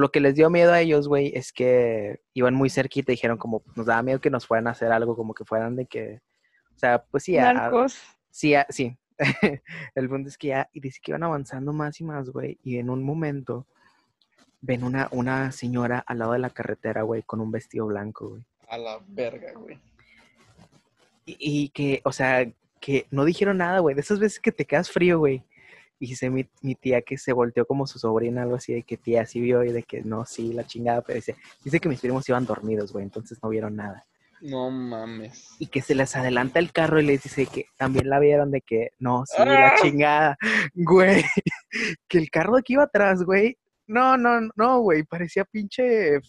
lo que les dio miedo a ellos, güey, es que iban muy cerquita y dijeron como, nos daba miedo que nos fueran a hacer algo, como que fueran de que, o sea, pues sí, a- a- Narcos. Sí, ah, sí. El punto es que ya, y dice que iban avanzando más y más, güey, y en un momento ven una, una señora al lado de la carretera, güey, con un vestido blanco, güey. A la verga, güey. Y, y que, o sea, que no dijeron nada, güey, de esas veces que te quedas frío, güey. Y dice mi, mi tía que se volteó como su sobrina, algo así, de que tía sí vio y de que no, sí, la chingada, pero dice, dice que mis primos iban dormidos, güey, entonces no vieron nada. No mames. y que se les adelanta el carro y les dice que también la vieron de que no, sí, la ¡Ah! chingada, güey, que el carro de aquí iba atrás, güey, no, no, no, güey, parecía pinche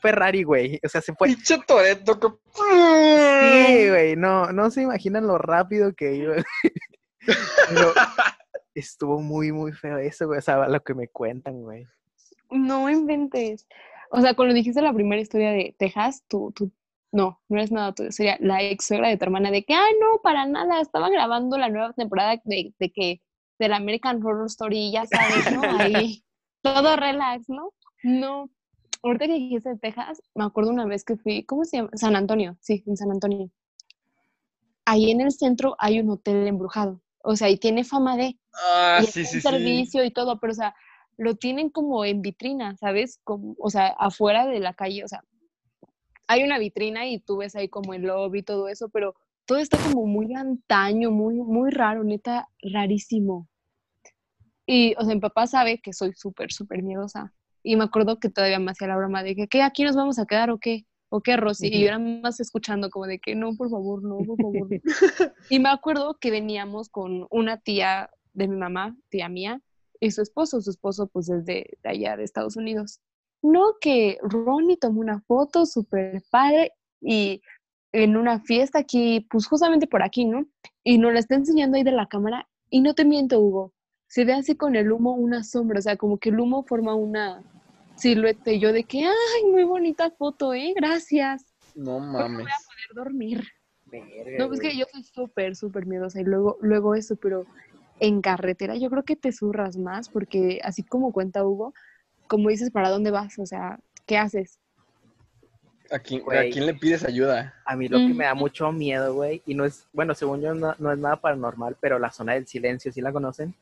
Ferrari, güey, o sea, se fue, Pinche Toreto que. sí, güey, no, no se imaginan lo rápido que iba, pero estuvo muy, muy feo eso, güey, o sea, lo que me cuentan, güey. No inventes. O sea, cuando dijiste la primera historia de Texas, tú, tú, no, no es nada tuyo. Sería la ex suegra de tu hermana de que, ah, no, para nada, estaban grabando la nueva temporada de, de que, del American Horror Story, ya sabes, ¿no? Ahí, todo relax, ¿no? No. Ahorita que dijiste de Texas, me acuerdo una vez que fui, ¿cómo se llama? San Antonio, sí, en San Antonio. Ahí en el centro hay un hotel embrujado. O sea, y tiene fama de, Ah, y sí, está sí, en sí. servicio y todo, pero o sea, lo tienen como en vitrina, ¿sabes? Como, o sea, afuera de la calle, o sea, hay una vitrina y tú ves ahí como el lobby y todo eso, pero todo está como muy antaño, muy, muy raro, neta, rarísimo. Y, o sea, mi papá sabe que soy súper, súper miedosa. Y me acuerdo que todavía me hacía la broma de que, ¿qué? ¿Aquí nos vamos a quedar o qué? ¿O qué, Rosy? Y yo era más escuchando como de que, no, por favor, no, por favor. y me acuerdo que veníamos con una tía de mi mamá, tía mía, y su esposo, su esposo pues desde de allá de Estados Unidos. No, que Ronnie tomó una foto súper padre y en una fiesta aquí, pues justamente por aquí, ¿no? Y nos la está enseñando ahí de la cámara y no te miento, Hugo, se ve así con el humo una sombra, o sea, como que el humo forma una silueta y yo de que, ay, muy bonita foto, ¿eh? Gracias. No mames. voy a poder dormir. Verga, No, pues güey. que yo soy súper, súper miedosa y luego, luego eso, pero en carretera yo creo que te zurras más porque así como cuenta Hugo, como dices, ¿para dónde vas? O sea, ¿qué haces? ¿A quién, Güey. ¿A quién le pides ayuda? A mí lo que me da mucho miedo, güey, y no es, bueno, según yo no, no es nada paranormal, pero la zona del silencio, ¿sí la conocen?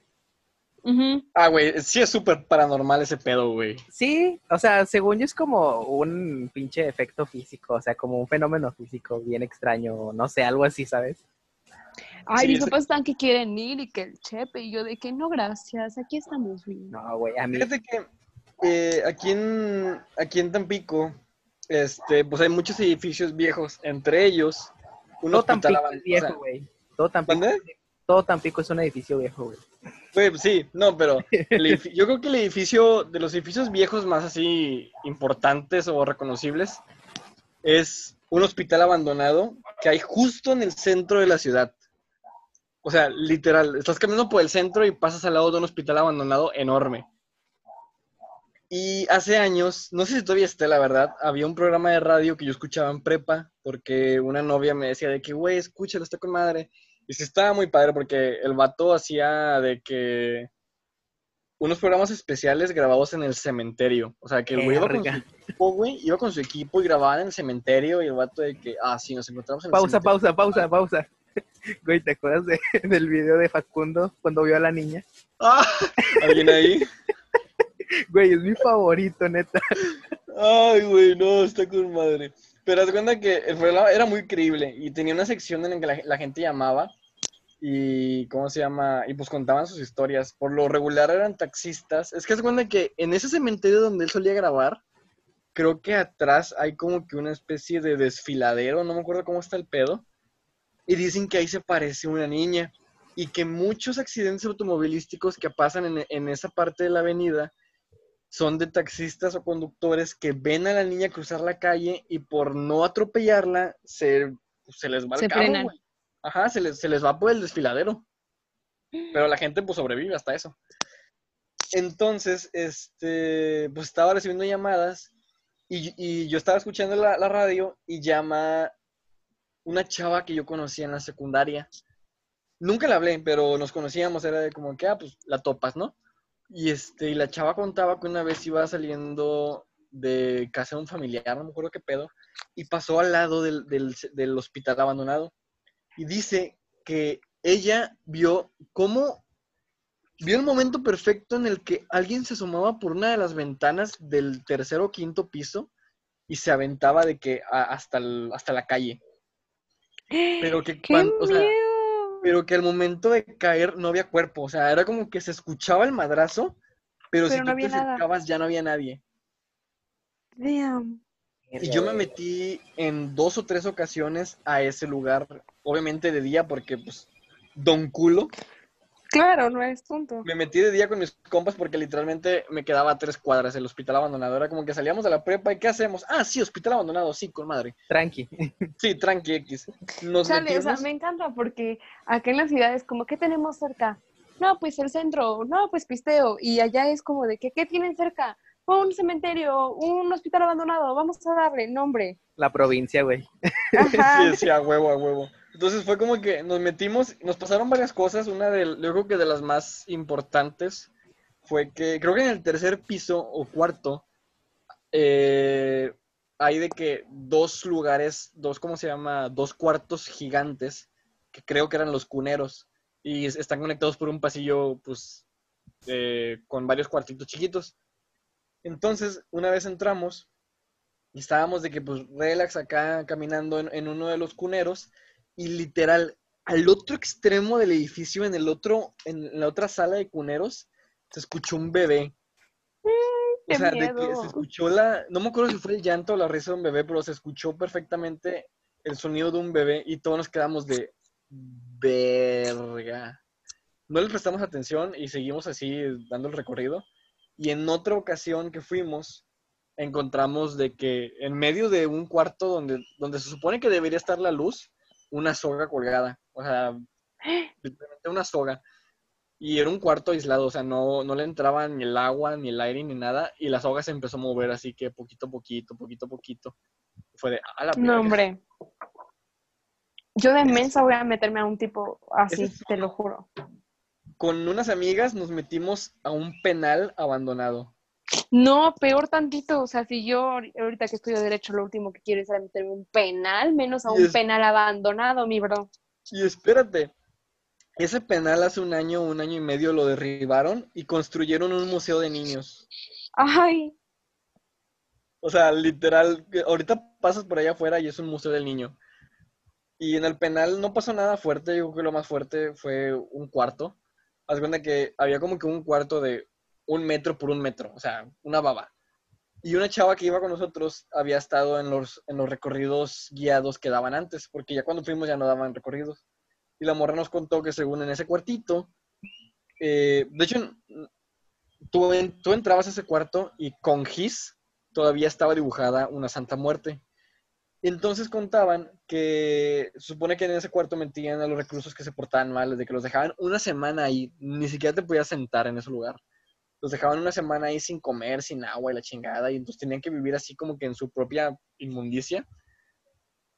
Ah, güey, sí es súper paranormal ese pedo, güey. Sí, o sea, según yo es como un pinche efecto físico, o sea, como un fenómeno físico bien extraño, no sé, algo así, ¿sabes? Ay, Sí, mis papás están que quieren ir y que el chepe y yo de que no, gracias, aquí estamos bien. No, güey, a mí, Fíjate que eh, aquí, en, aquí en Tampico, este, pues hay muchos edificios viejos, entre ellos un todo hospital Tampico es viejo, o sea, güey. Todo Tampico, ¿Mande? todo Tampico es un edificio viejo, güey. Güey, sí, no, pero yo creo que el edificio, de los edificios viejos más así importantes o reconocibles, es un hospital abandonado que hay justo en el centro de la ciudad. O sea, literal, estás caminando por el centro y pasas al lado de un hospital abandonado enorme. Y hace años, no sé si todavía esté, la verdad, había un programa de radio que yo escuchaba en prepa, porque una novia me decía de que, güey, escúchalo, está con madre. Y sí estaba muy padre porque el vato hacía de que unos programas especiales grabados en el cementerio. O sea, que el güey iba con su equipo, güey, iba con su equipo y grababan en el cementerio y el vato de que, ah, sí, nos encontramos en el Pausa, cementerio. pausa, pausa, pausa. Güey, ¿te acuerdas de- del video de Facundo cuando vio a la niña? Ah, ¿Alguien ahí? Güey, es mi favorito, neta. Ay, güey, no, está con madre. Pero haz cuenta que el programa era muy creíble y tenía una sección en la que la, gente llamaba y, ¿cómo se llama? Y pues contaban sus historias. Por lo regular eran taxistas. Es que haz cuenta que en ese cementerio donde él solía grabar, creo que atrás hay como que una especie de desfiladero, no me acuerdo cómo está el pedo. Y dicen que ahí se parece una niña y que muchos accidentes automovilísticos que pasan en, en esa parte de la avenida son de taxistas o conductores que ven a la niña cruzar la calle y por no atropellarla se, se les va Se el carro. Ajá, se les, se les va por el desfiladero. Pero la gente pues sobrevive hasta eso. Entonces, este, pues estaba recibiendo llamadas y, y yo estaba escuchando la, la radio y llama una chava que yo conocía en la secundaria. Nunca la hablé, pero nos conocíamos, era de como que, ah, pues la topas, ¿no? Y este, y la chava contaba que una vez iba saliendo de casa de un familiar, no me acuerdo qué pedo, y pasó al lado del, del, del hospital abandonado. Y dice que ella vio cómo, vio el momento perfecto en el que alguien se asomaba por una de las ventanas del tercer o quinto piso y se aventaba de que a- hasta, el- hasta la calle. Pero que ¡Qué cuan- o sea, miedo! Pero que al momento de caer no había cuerpo, o sea, era como que se escuchaba el madrazo, pero, si no tú te nada. acercabas ya no había nadie. Damn. Y yo me metí en dos o tres ocasiones a ese lugar, obviamente de día, porque pues, don culo. Claro, no es tonto. Me metí de día con mis compas porque literalmente me quedaba a tres cuadras el hospital abandonado. Era como que salíamos de la prepa y ¿qué hacemos? Ah, sí, hospital abandonado, sí, con madre. Tranqui. Sí, tranqui X. Nos Chale, o sea, metimos. me encanta porque acá en las ciudades como, ¿qué tenemos cerca? No, pues el centro, no, pues pisteo. Y allá es como de que, ¿qué tienen cerca? Un cementerio, un hospital abandonado, vamos a darle nombre. La provincia, güey. Ajá. Sí, sí, a huevo, a huevo. Entonces fue como que nos metimos, nos pasaron varias cosas. Una de, yo creo que de las más importantes fue que, creo que en el tercer piso o cuarto, eh, hay de que dos lugares, dos, ¿cómo se llama? Dos cuartos gigantes, que creo que eran los cuneros, y es- están conectados por un pasillo, pues, eh, con varios cuartitos chiquitos. Entonces, una vez entramos, y estábamos de que, pues, relax acá, caminando en, en uno de los cuneros, y literal, al otro extremo del edificio, en el otro, en la otra sala de cuneros, se escuchó un bebé. O qué sea, de que se escuchó la, no me acuerdo si fue el llanto o la risa de un bebé, pero se escuchó perfectamente el sonido de un bebé y todos nos quedamos de verga. No le prestamos atención y seguimos así dando el recorrido. Y en otra ocasión que fuimos, encontramos de que en medio de un cuarto donde, donde se supone que debería estar la luz, una soga colgada. O sea, literalmente una soga. Y era un cuarto aislado, o sea, no, no le entraba ni el agua, ni el aire, ni nada. Y la soga se empezó a mover así que poquito a poquito, poquito a poquito. Fue de, a la No, verga". hombre. Yo de mensa voy a meterme a un tipo así, Ese es- te lo juro. Con unas amigas nos metimos a un penal abandonado. No, peor tantito. O sea, si yo ahori- ahorita que estudio Derecho, lo último que quiero es meterme un penal, menos a un es- penal abandonado, mi bro. Y espérate, ese penal hace un año, un año y medio lo derribaron y construyeron un museo de niños. Ay, O sea, literal, ahorita pasas por allá afuera y es un museo del niño. Y en el penal no pasó nada fuerte, yo creo que lo más fuerte fue un cuarto. Haz cuenta que había como que un cuarto de un metro por un metro, o sea, una baba. Y una chava que iba con nosotros había estado en los, en los recorridos guiados que daban antes, porque ya cuando fuimos ya no daban recorridos. Y la morra nos contó que según en ese cuartito, eh, de hecho, tú, en- tú entrabas a ese cuarto y con gis todavía estaba dibujada una Santa Muerte. Entonces contaban que supone que en ese cuarto metían a los reclusos que se portaban mal, de que los dejaban una semana ahí, ni siquiera te podías sentar en ese lugar. Los dejaban una semana ahí sin comer, sin agua y la chingada, y entonces tenían que vivir así como que en su propia inmundicia.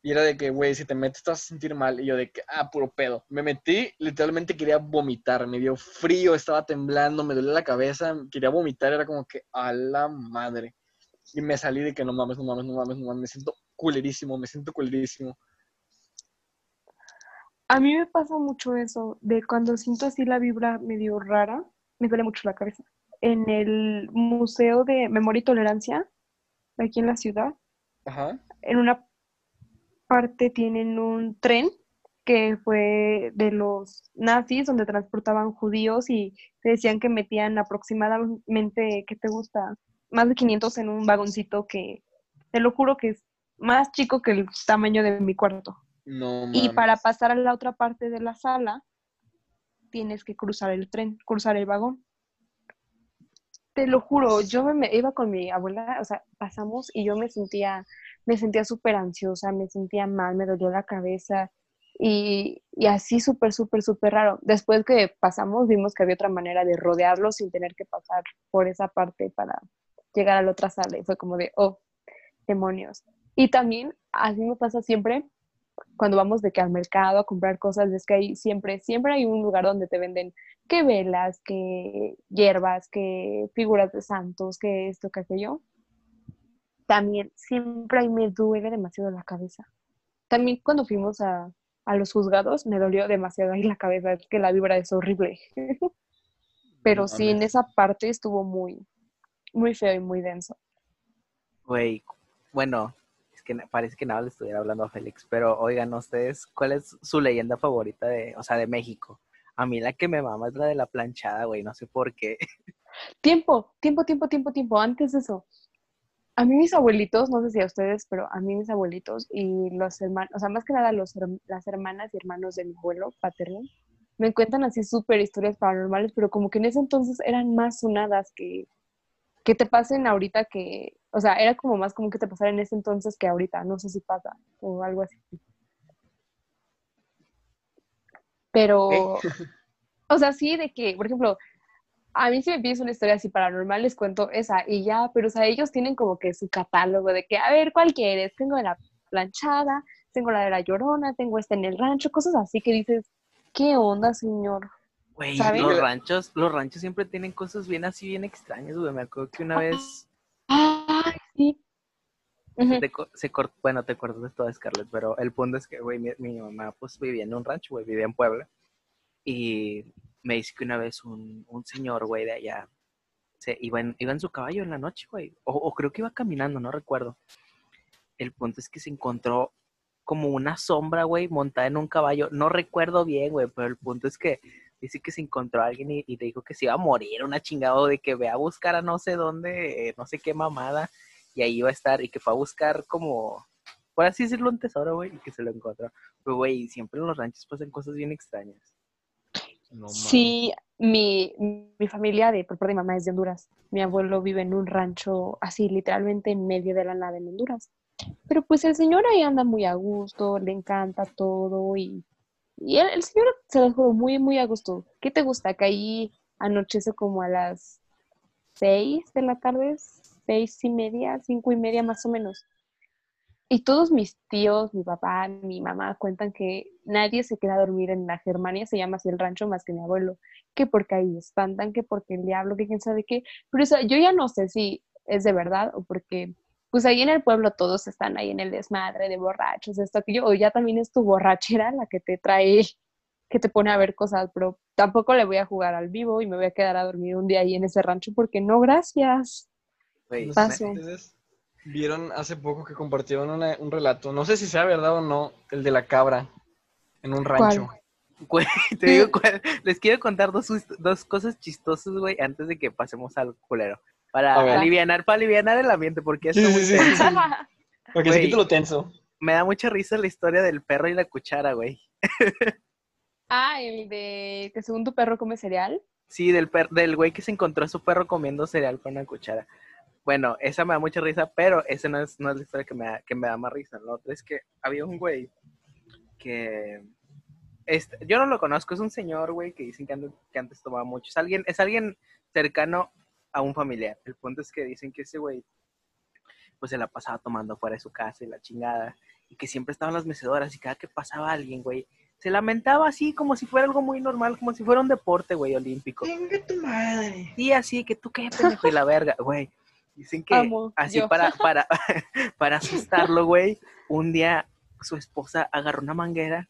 Y era de que, güey, si te metes te a sentir mal. Y yo de que, ah, puro pedo. Me metí, literalmente quería vomitar. Me dio frío, estaba temblando, me dolía la cabeza, quería vomitar. Era como que, a la madre. Y me salí de que no mames, no mames, no mames, no mames. Me siento culerísimo, me siento culerísimo. a mí me pasa mucho eso, de cuando siento así la vibra medio rara, me duele mucho la cabeza. En el Museo de Memoria y Tolerancia, aquí en la ciudad, Ajá. en una parte tienen un tren que fue de los nazis donde transportaban judíos y se decían que metían aproximadamente, ¿qué te gusta? Más de 500 en un vagoncito que, te lo juro que es más chico que el tamaño de mi cuarto. No Y para pasar a la otra parte de la sala, tienes que cruzar el tren, cruzar el vagón. Te lo juro, yo me, iba con mi abuela, o sea, pasamos y yo me sentía, me sentía súper ansiosa, me sentía mal, me dolía la cabeza y, y así súper, súper, súper raro. Después que pasamos, vimos que había otra manera de rodearlo sin tener que pasar por esa parte para llegar a la otra sala y fue como de, oh, demonios. Y también, así me pasa siempre, cuando vamos de que al mercado a comprar cosas, es que hay siempre, siempre hay un lugar donde te venden que velas, que hierbas, que figuras de santos, que esto, que aquello. También siempre ahí me duele demasiado la cabeza. También cuando fuimos a, a los juzgados me dolió demasiado ahí la cabeza, es que la vibra es horrible. Pero sí, en esa parte estuvo muy, muy feo y muy denso. Güey, bueno, que parece que nada le estuviera hablando a Félix, pero oigan ustedes, ¿cuál es su leyenda favorita de, o sea, de México? A mí la que me mama es la de la planchada, güey, no sé por qué. Tiempo, tiempo, tiempo, tiempo, tiempo. Antes de eso, a mí mis abuelitos, no sé si a ustedes, pero a mí mis abuelitos y los hermanos, o sea, más que nada los, las hermanas y hermanos de mi abuelo paterno, me cuentan así súper historias paranormales, pero como que en ese entonces eran más sonadas que, que te pasen ahorita que, o sea, era como más como que te pasara en ese entonces que ahorita, no sé si pasa o algo así. Pero, o sea, sí, de que, por ejemplo, a mí si me pides una historia así paranormal, les cuento esa y ya, pero o sea, ellos tienen como que su catálogo de que, a ver, ¿cuál quieres? Tengo de la planchada, tengo la de la llorona, tengo esta en el rancho, cosas así que dices, ¿qué onda, señor? Güey, los ranchos, los ranchos siempre tienen cosas bien así, bien extrañas, güey. Me acuerdo que una vez Sí. Te se cortó, bueno, te acuerdas de todo, Scarlett, pero el punto es que, güey, mi, mi mamá pues vivía en un rancho, güey, vivía en Puebla. Y me dice que una vez un, un señor, güey, de allá, se iba en, iba en su caballo en la noche, güey. O, o creo que iba caminando, no recuerdo. El punto es que se encontró como una sombra, güey, montada en un caballo. No recuerdo bien, güey, pero el punto es que dice que se encontró a alguien y, y le dijo que se iba a morir, una chingada, o de que ve a buscar a no sé dónde, eh, no sé qué mamada, y ahí iba a estar, y que fue a buscar como, por así decirlo, un tesoro, güey, y que se lo encontró. Pero, güey, siempre en los ranchos pasan cosas bien extrañas. No. Sí, mi, mi familia de por parte de mi mamá es de Honduras. Mi abuelo vive en un rancho así, literalmente en medio de la nada en Honduras. Pero pues el señor ahí anda muy a gusto, le encanta todo y, y el, el señor se lo juro muy, muy a gusto. ¿Qué te gusta? Que ahí anochece como a las seis de la tarde, seis y media, cinco y media más o menos. Y todos mis tíos, mi papá, mi mamá cuentan que nadie se queda a dormir en la Germania, se llama así el rancho más que mi abuelo, que porque ahí espantan, que porque el diablo, que quién sabe qué. Pero eso, yo ya no sé si es de verdad o porque, pues ahí en el pueblo todos están ahí en el desmadre de borrachos, esto, aquello, o ya también es tu borrachera la que te trae, que te pone a ver cosas, pero tampoco le voy a jugar al vivo y me voy a quedar a dormir un día ahí en ese rancho porque no, gracias. Paso. ustedes vieron hace poco que compartieron una- un relato, no sé si sea verdad o no, el de la cabra en un rancho. Güey, te digo, cuál- les quiero contar dos, dos cosas chistosas, güey, antes de que pasemos al culero. Para A ver. alivianar, para alivianar el ambiente, porque esto sí, muy sí, tenso. sí. Porque se Güey. quita lo tenso. me da mucha risa la historia del perro y la cuchara, güey. ah, el de que según tu perro come cereal. Sí, del per del güey que se encontró a su perro comiendo cereal con una cuchara. Bueno, esa me da mucha risa, pero esa no es, no es la historia que me, da, que me da más risa. Lo otro es que había un güey que... Este, yo no lo conozco, es un señor, güey, que dicen que antes, que antes tomaba mucho. Es alguien, es alguien cercano a un familiar. El punto es que dicen que ese güey pues se la pasaba tomando fuera de su casa y la chingada. Y que siempre estaban las mecedoras y cada que pasaba alguien, güey, se lamentaba así como si fuera algo muy normal, como si fuera un deporte, güey, olímpico. Venga tu madre. Sí, así que tú qué pendejo y la verga, güey. Dicen que Amo, así yo. para, para, para asustarlo, güey, un día su esposa agarró una manguera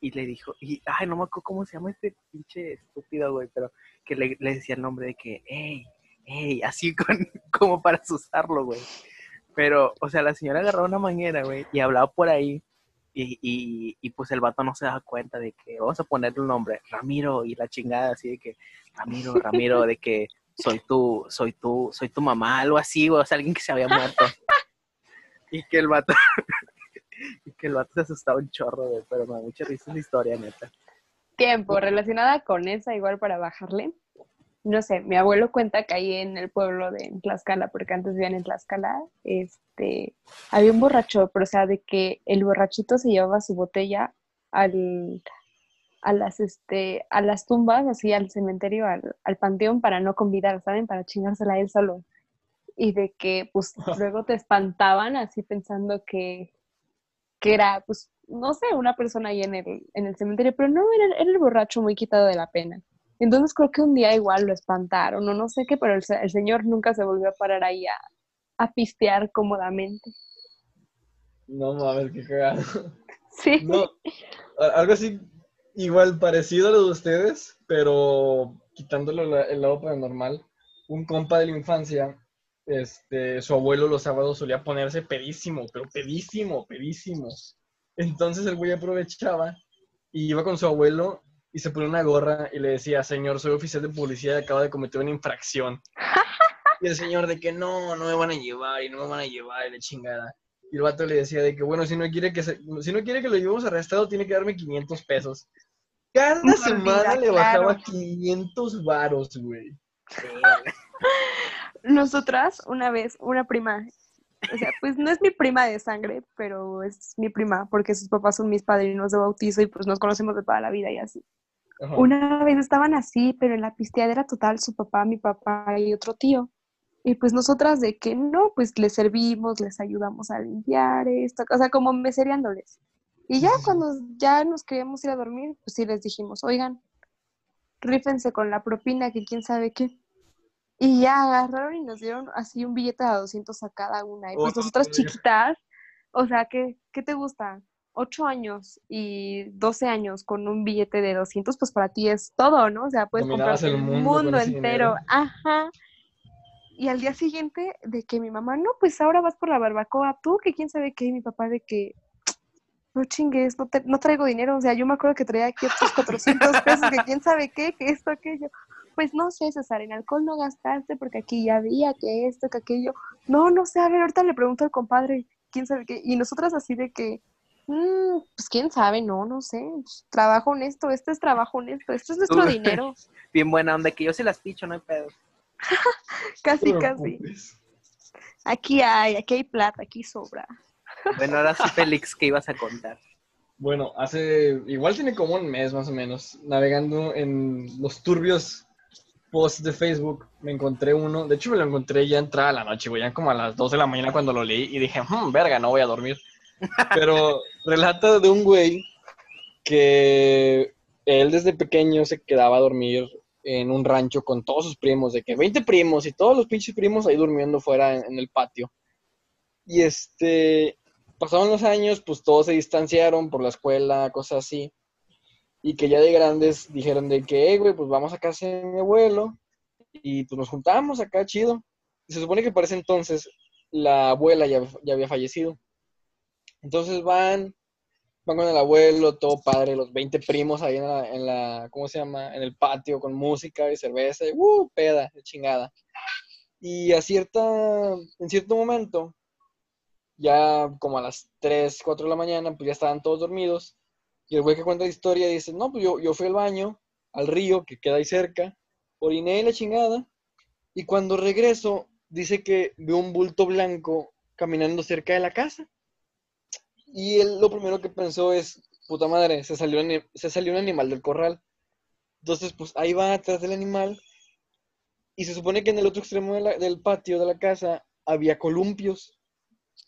y le dijo, y ay, no me acuerdo cómo se llama este pinche estúpido, güey, pero que le, le decía el nombre de que, hey, hey, así con, como para asustarlo, güey. Pero, o sea, la señora agarró una manguera, güey, y hablaba por ahí. Y, y, y pues el vato no se daba cuenta de que vamos a ponerle un nombre, Ramiro, y la chingada así de que, Ramiro, Ramiro, de que soy tu, soy tu, soy tu mamá, algo así, güey, o sea, alguien que se había muerto. Y que el vato, y que el vato se asustaba un chorro, güey, pero me da mucha risa la historia, neta. Tiempo, relacionada con esa, igual para bajarle. No sé, mi abuelo cuenta que ahí en el pueblo de Tlaxcala, porque antes vivían en Tlaxcala, este, había un borracho, pero o sea, de que el borrachito se llevaba su botella al, a las, este, a las tumbas, así al cementerio, al, al panteón, para no convidar, ¿saben? Para chingársela a él solo. Y de que, pues, luego te espantaban así pensando que, que era, pues, no sé, una persona ahí en el, en el cementerio, pero no, era, era el borracho muy quitado de la pena. Entonces creo que un día igual lo espantaron, o no sé qué, pero el, el señor nunca se volvió a parar ahí a, a pistear cómodamente. No mames, qué cagado. Sí. No, algo así igual parecido a lo de ustedes, pero quitándole la- el lado paranormal. Un compa de la infancia, este, su abuelo los sábados solía ponerse pedísimo, pero pedísimo, pedísimo. Entonces el güey aprovechaba y iba con su abuelo y se ponía una gorra y le decía, señor, soy oficial de policía y acabo de cometer una infracción. Y el señor de que no, no me van a llevar y no me van a llevar y la chingada. Y el vato le decía de que, bueno, si no quiere que, se- si no quiere que lo llevemos arrestado, tiene que darme 500 pesos. Cada semana le bajaba claro. 500 varos, güey. Nosotras, una vez, una prima, o sea, pues no es mi prima de sangre, pero es mi prima, porque sus papás son mis padrinos de bautizo y pues nos conocemos de toda la vida y así. Ajá. Una vez estaban así, pero en la pisteadera total, su papá, mi papá y otro tío. Y pues nosotras de que no, pues les servimos, les ayudamos a limpiar esto, o sea, como mesereándoles. Y ya cuando ya nos queríamos ir a dormir, pues sí les dijimos, oigan, rífense con la propina, que quién sabe qué. Y ya agarraron y nos dieron así un billete de 200 a cada una. Y pues Oh, nosotras chiquitas, o sea, ¿qué, ¿qué te gusta? 8 años y 12 años con un billete de 200, pues para ti es todo, ¿no? O sea, puedes comprarte el mundo mundo entero. dinero. Ajá. Y al día siguiente, de que mi mamá, no, pues ahora vas por la barbacoa, tú, que quién sabe qué, y mi papá de que, no chingues, no, te- no traigo dinero, o sea, yo me acuerdo que traía aquí otros 400 pesos, que quién sabe qué, que esto, aquello. Pues no sé, César, en alcohol no gastaste porque aquí ya había que esto, que aquello. No, no sé, a ver, ahorita le pregunto al compadre, quién sabe qué. Y nosotras así de que, "Mm, pues quién sabe, no, no sé, pues, trabajo honesto, este es trabajo honesto, este es nuestro dinero. bien buena onda, que yo se las picho, no hay pedo. Casi, casi. Aquí hay, aquí hay plata, aquí sobra. Bueno, ahora sí, Félix, ¿qué ibas a contar? Bueno, hace, igual tiene como un mes más o menos, navegando en los turbios posts de Facebook, me encontré uno, de hecho me lo encontré ya entrada la noche, güey, ya como a las 2 de la mañana cuando lo leí y dije, hmm, verga, no voy a dormir. Pero relata de un güey que él desde pequeño se quedaba a dormir en un rancho con todos sus primos, de que 20 primos y todos los pinches primos ahí durmiendo fuera en, en el patio. Y este, pasaron los años, pues todos se distanciaron por la escuela, cosas así. Y que ya de grandes dijeron de que, "Eh, güey, pues vamos a casa de mi abuelo. Y pues nos juntamos acá, chido. Y se supone que para ese entonces la abuela ya, ya había fallecido. Entonces van, van con el abuelo, todo padre, los 20 primos ahí en la, en la, ¿cómo se llama? En el patio con música y cerveza, y ¡uh! peda, chingada. Y a cierta, en cierto momento, ya como a las 3, 4 de la mañana, pues ya estaban todos dormidos. Y el güey que cuenta la historia dice, no, pues yo, yo fui al baño, al río que queda ahí cerca, oriné la chingada, y cuando regreso, dice que vio un bulto blanco caminando cerca de la casa. Y él lo primero que pensó es, puta madre, se salió, se salió un animal del corral. Entonces, pues ahí va atrás del animal. Y se supone que en el otro extremo de la- del patio de la casa había columpios.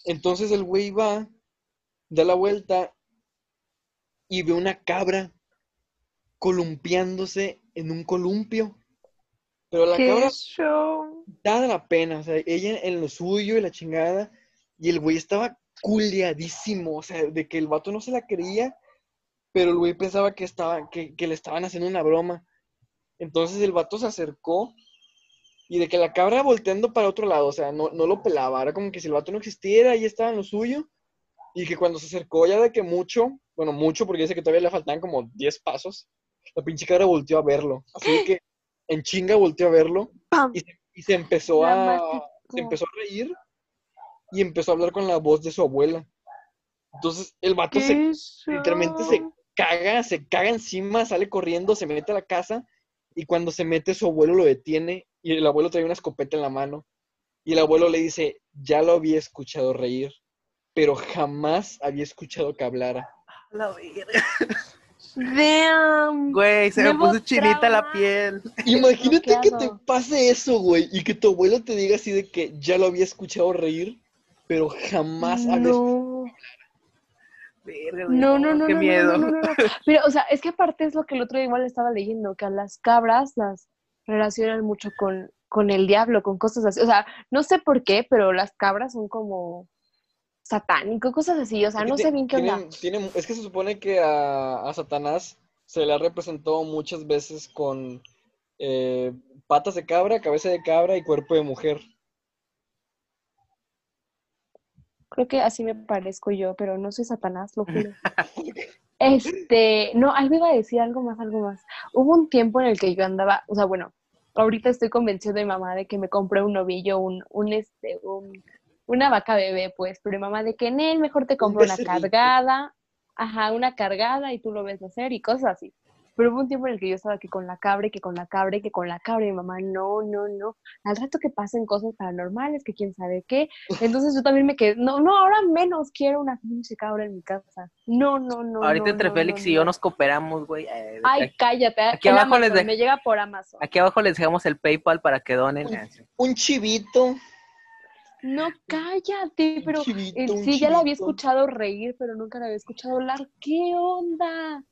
Entonces el güey va, da la vuelta y ve una cabra columpiándose en un columpio. Pero la cabra ¡Qué show! da la pena, o sea, ella en lo suyo y la chingada, y el güey estaba culiadísimo, o sea, de que el vato no se la creía, pero el güey pensaba que, estaba, que, que le estaban haciendo una broma. Entonces el vato se acercó y de que la cabra volteando para otro lado, o sea, no, no lo pelaba, era como que si el vato no existiera, y estaba en lo suyo, y que cuando se acercó ya de que mucho, bueno, mucho, porque dice que todavía le faltaban como 10 pasos, la pinche cabra volteó a verlo, así que en chinga volteó a verlo, y se, y se empezó a, se empezó a reír y empezó a hablar con la voz de su abuela. Entonces el vato se ¡Qué literalmente se caga, se caga encima, sale corriendo, se mete a la casa y cuando se mete su abuelo lo detiene y el abuelo trae una escopeta en la mano y el abuelo le dice, ya lo había escuchado reír, pero jamás había escuchado que hablara. La verga. Damn. Güey, se me puso chinita la piel. Imagínate que te pase eso, güey, y que tu abuelo te diga así de que ya lo había escuchado reír, pero jamás había No. Verga, No, no, no, Qué no, miedo. no, no, o sea, es que aparte es lo que el otro día igual estaba leyendo, que a las cabras las relacionan mucho con, con el diablo, con cosas así. O sea, no sé por qué, pero las cabras son como satánicos, cosas así. O sea, no sé bien qué onda. tienen- es que se supone que a, a Satanás se le ha representado muchas veces con eh, patas de cabra, cabeza de cabra y cuerpo de mujer. Creo que así me parezco yo, pero no soy Satanás, lo juro. Este, no, algo iba a decir, algo más, algo más. Hubo un tiempo en el que yo andaba, o sea, bueno, ahorita estoy convencido de mi mamá de que me compré un novillo, un, un este, un, una vaca bebé, pues, pero mi mamá de que en él mejor te compro una cargada, ajá, una cargada y tú lo ves nacer y cosas así. Pero hubo un tiempo en el que yo estaba aquí con la cabra, que con la cabra, que con la cabra, y mi mamá, no, no, no, al rato que pasen cosas paranormales, que quién sabe qué. Entonces yo también me quedé, no, no, ahora menos quiero una pinche cabra en mi casa. No, no, no. Ahorita no, entre no, Félix no, y yo no. nos cooperamos, güey. Eh, Ay, cállate. aquí en abajo les de- Me llega por Amazon. Aquí abajo les dejamos el PayPal para que donen. Ah. Un chivito. No, cállate, pero un chivito, eh, sí, ya la había escuchado reír, pero nunca la había escuchado hablar. ¿Qué onda?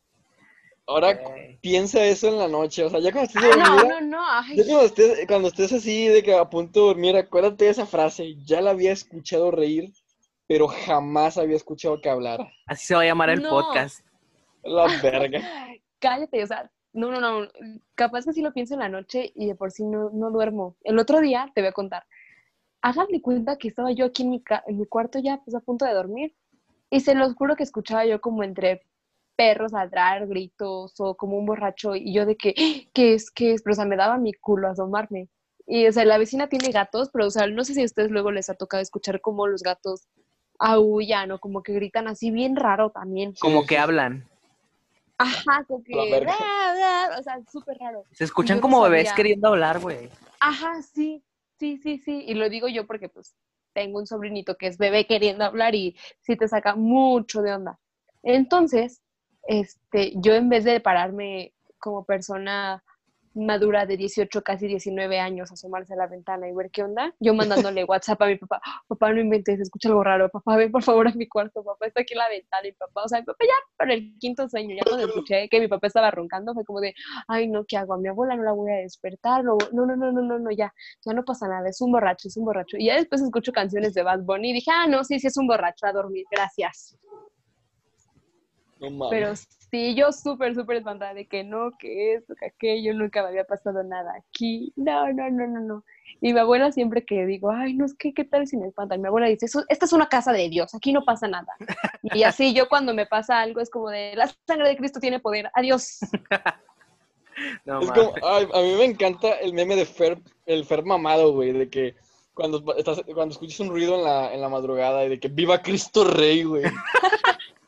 Ahora piensa eso en la noche, o sea, ya cuando estés Ah, no, dormida, no, no. Ay, ya cuando estés, cuando estés así de que a punto de dormir, acuérdate de esa frase, ya la había escuchado reír, pero jamás había escuchado que hablara. Así se va a llamar el No. podcast. La verga. cállate, o sea, no, no, no. Capaz que sí lo pienso en la noche y de por sí no, no duermo. El otro día te voy a contar. Háganme cuenta que estaba yo aquí en mi, ca- en mi cuarto ya pues, a punto de dormir y se los juro que escuchaba yo como entre perros ladrar, gritos o como un borracho y yo de que, "¡Ah! ¿qué es? ¿Qué es? Pero o sea, me daba mi culo asomarme. Y o sea, la vecina tiene gatos, pero o sea, no sé si a ustedes luego les ha tocado escuchar cómo los gatos aullan o como que gritan así bien raro también. Como que hablan. Ajá, como que. O sea, súper raro. Se escuchan no como bebés queriendo hablar, güey. Ajá, sí, sí, sí, sí. Y lo digo yo porque pues tengo un sobrinito que es bebé queriendo hablar y sí te saca mucho de onda. Entonces, este, yo en vez de pararme como persona madura de 18, casi 19 años, asomarse a la ventana y ver qué onda, yo mandándole WhatsApp a mi papá, papá, no inventes, escucha algo raro, papá, ven por favor a mi cuarto, papá, está aquí en la ventana y papá, o sea, mi papá ya para el quinto sueño, ya cuando escuché que mi papá estaba roncando, fue como de, ay, no, ¿qué hago? A mi abuela no la voy a despertar, no, no, no, no, no, no, no, ya, ya no pasa nada, es un borracho, es un borracho. Y ya después escucho canciones de Bad Bunny y dije, ah, no, sí, sí es un borracho, a dormir, gracias. No mames. Pero sí, yo súper, súper espantada de que no, que esto, que aquello, nunca me había pasado nada aquí. No, no, no, no, no. Y mi abuela siempre que digo, ay, no, es que, ¿qué tal si me espantan? Mi abuela dice, "Eso- esta es una casa de Dios, aquí no pasa nada. Y así yo cuando me pasa algo es como de, la sangre de Cristo tiene poder, adiós. No Es como, ay, a mí me encanta el meme de Fer, el Fer mamado, güey, de que cuando, estás, cuando escuchas un ruido en la, en la madrugada y de que viva Cristo Rey, güey.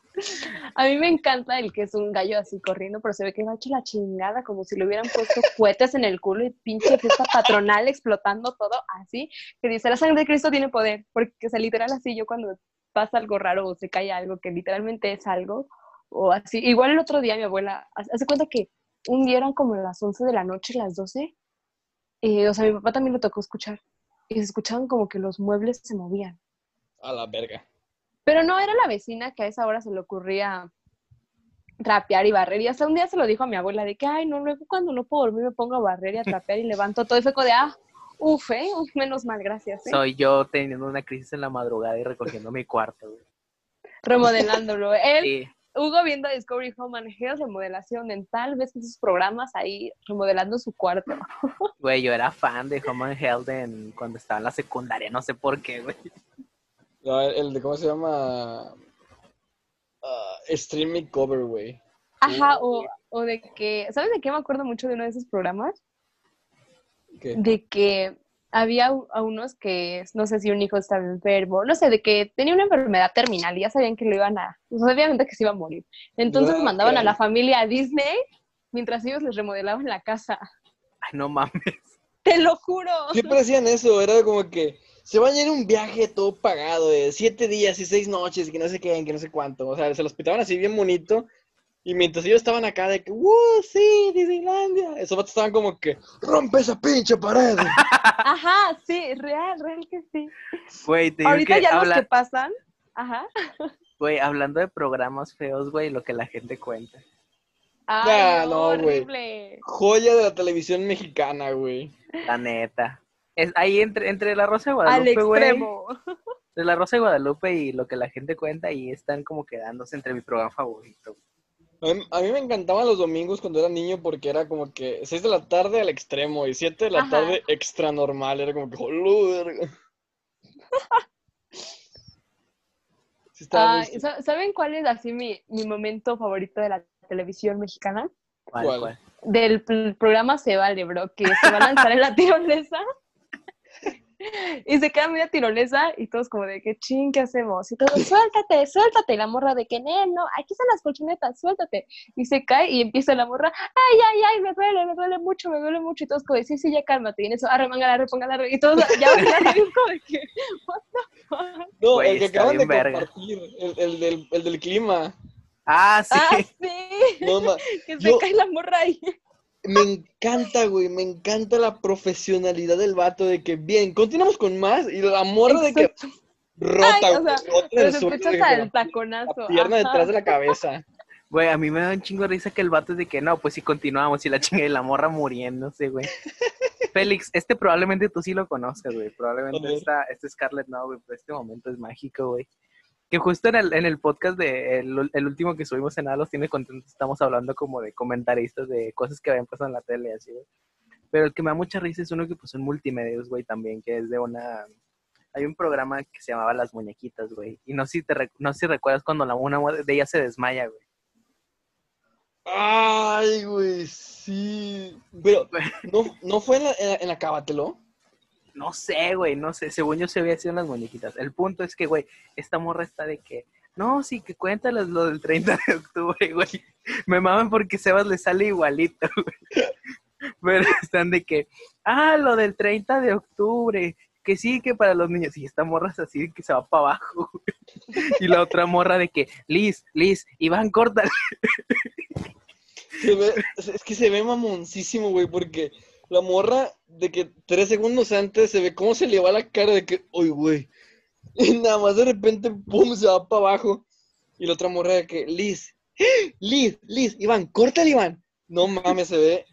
A mí me encanta el que es un gallo así corriendo, pero se ve que va hecho la chingada, como si le hubieran puesto cohetes en el culo y pinche fiesta patronal explotando todo así, que dice, la sangre de Cristo tiene poder, porque o sea, literal así yo cuando pasa algo raro o se cae algo que literalmente es algo, o así, igual el otro día mi abuela, hace cuenta que un día eran como las 11 de la noche, las 12, y, o sea, mi papá también le tocó escuchar, y se escuchaban como que los muebles se movían. A la verga. Pero no era la vecina que a esa hora se le ocurría trapear y barrer. Y hasta un día se lo dijo a mi abuela de que, ay, no, luego cuando no puedo dormir me pongo a barrer y a trapear y levanto todo. Y fue como de, ah, uf, eh, uf, menos mal, gracias. ¿eh? Soy yo teniendo una crisis en la madrugada y recogiendo mi cuarto, güey. Remodelándolo. Él, Sí. Hugo viendo Discovery Home and Health, remodelación dental, ves esos programas ahí remodelando su cuarto. Güey, yo era fan de Home and Health en- cuando estaba en la secundaria, no sé por qué, güey. No, el, el de, ¿cómo se llama? Ah, Stream Cover, güey. Ajá, o, o de que, ¿sabes de qué me acuerdo mucho de uno de esos programas? ¿Qué? de que había a unos que, no sé si un hijo estaba enfermo, no sé, de que tenía una enfermedad terminal y ya sabían que lo iban a, pues, obviamente que se iba a morir. Entonces Ah, mandaban a la familia a Disney mientras ellos les remodelaban la casa. Ay, no mames. Te lo juro. Siempre hacían eso, era como que se van a ir a un viaje todo pagado de siete días y seis noches, que no sé qué, que no sé cuánto. O sea, se los pitaban así bien bonito. Y mientras ellos estaban acá de que, ¡uh, sí, Disneylandia! Esos vatos estaban como que, ¡rompe esa pinche pared! Ajá, sí, real, real que sí. Güey, te digo Ahorita que ya habla- los que pasan, ajá. güey, hablando de programas feos, güey, lo que la gente cuenta. Ay, Ah, no, güey. Joya de la televisión mexicana, güey. La neta. Es ahí entre, entre la Rosa de Al Guadalupe, güey. extremo. Entre la Rosa de Guadalupe y lo que la gente cuenta, y están como quedándose entre mi programa favorito. A mí, a mí me encantaban los domingos cuando era niño porque era como que 6 de la tarde al extremo y 7 de la Ajá. tarde extra normal. Era como que, ¡joder! Sí. ¿sa- ¿Saben cuál es así mi, mi momento favorito de la televisión mexicana? ¿Cuál, ¿Cuál? del programa Se Vale, bro, que se va a lanzar en la tirolesa. Y se queda media tirolesa y todos como de que ching, ¿qué hacemos? Y todos, suéltate, suéltate. Y la morra de que, no, no, aquí están las colchonetas, suéltate. Y se cae y empieza la morra, ay, ay, ay, me duele, me duele mucho, me duele mucho. Y todos como de, sí, sí, ya cálmate. Y en eso, arre, manga, arre, ponga, arre. Y todos ya como de que, what the fuck? No, el que acaban de compartir, el, el del, el del clima. Ah, sí. Ah, sí, No, que se Yo- cae la morra ahí. Me encanta, güey, me encanta la profesionalidad del vato de que, bien, continuamos con más y la morra de que rota, Ay, o güey, sea, rota Pero el suelo, de el taconazo. la pierna ajá. detrás de la cabeza. Güey, a mí me da un chingo de risa que el vato es de que no, pues si continuamos y la chinga y la morra muriéndose, güey. Félix, este probablemente tú sí lo conozcas, güey. Probablemente esta, este Scarlett no, güey, pero este momento es mágico, güey. Que justo en el, en el podcast de el, el último que subimos en Nada los tiene contentos, estamos hablando como de comentaristas de cosas que habían pasado en la tele así, güey. Pero el que me da mucha risa es uno que puso en multimedios, güey, también, que es de una... Hay un programa que se llamaba Las Muñequitas, güey. Y no sé si, te no sé si recuerdas cuando la, una de ellas se desmaya, güey. Ay, güey, sí. Pero, ¿no, no fue en la, en la, en la? No sé, güey, no sé. Según yo se había sido en las muñequitas. El punto es que, güey, esta morra está de que, No, sí, que cuéntales lo del 30 de octubre, güey. Me maman porque Sebas le sale igualito, güey. Pero están de que, ah, lo del 30 de octubre, que sí, que para los niños. Y esta morra es así que se va para abajo, güey. Y la otra morra de que, Liz, Liz, Iván, córtale. Se ve- es que se ve mamoncísimo, güey, porque la morra de que tres segundos antes se ve cómo se le va la cara de que, uy, güey. Y nada más de repente, pum, se va para abajo. Y la otra morra de que, Liz, Liz, Liz, Iván, córtale, Iván. No mames, se ve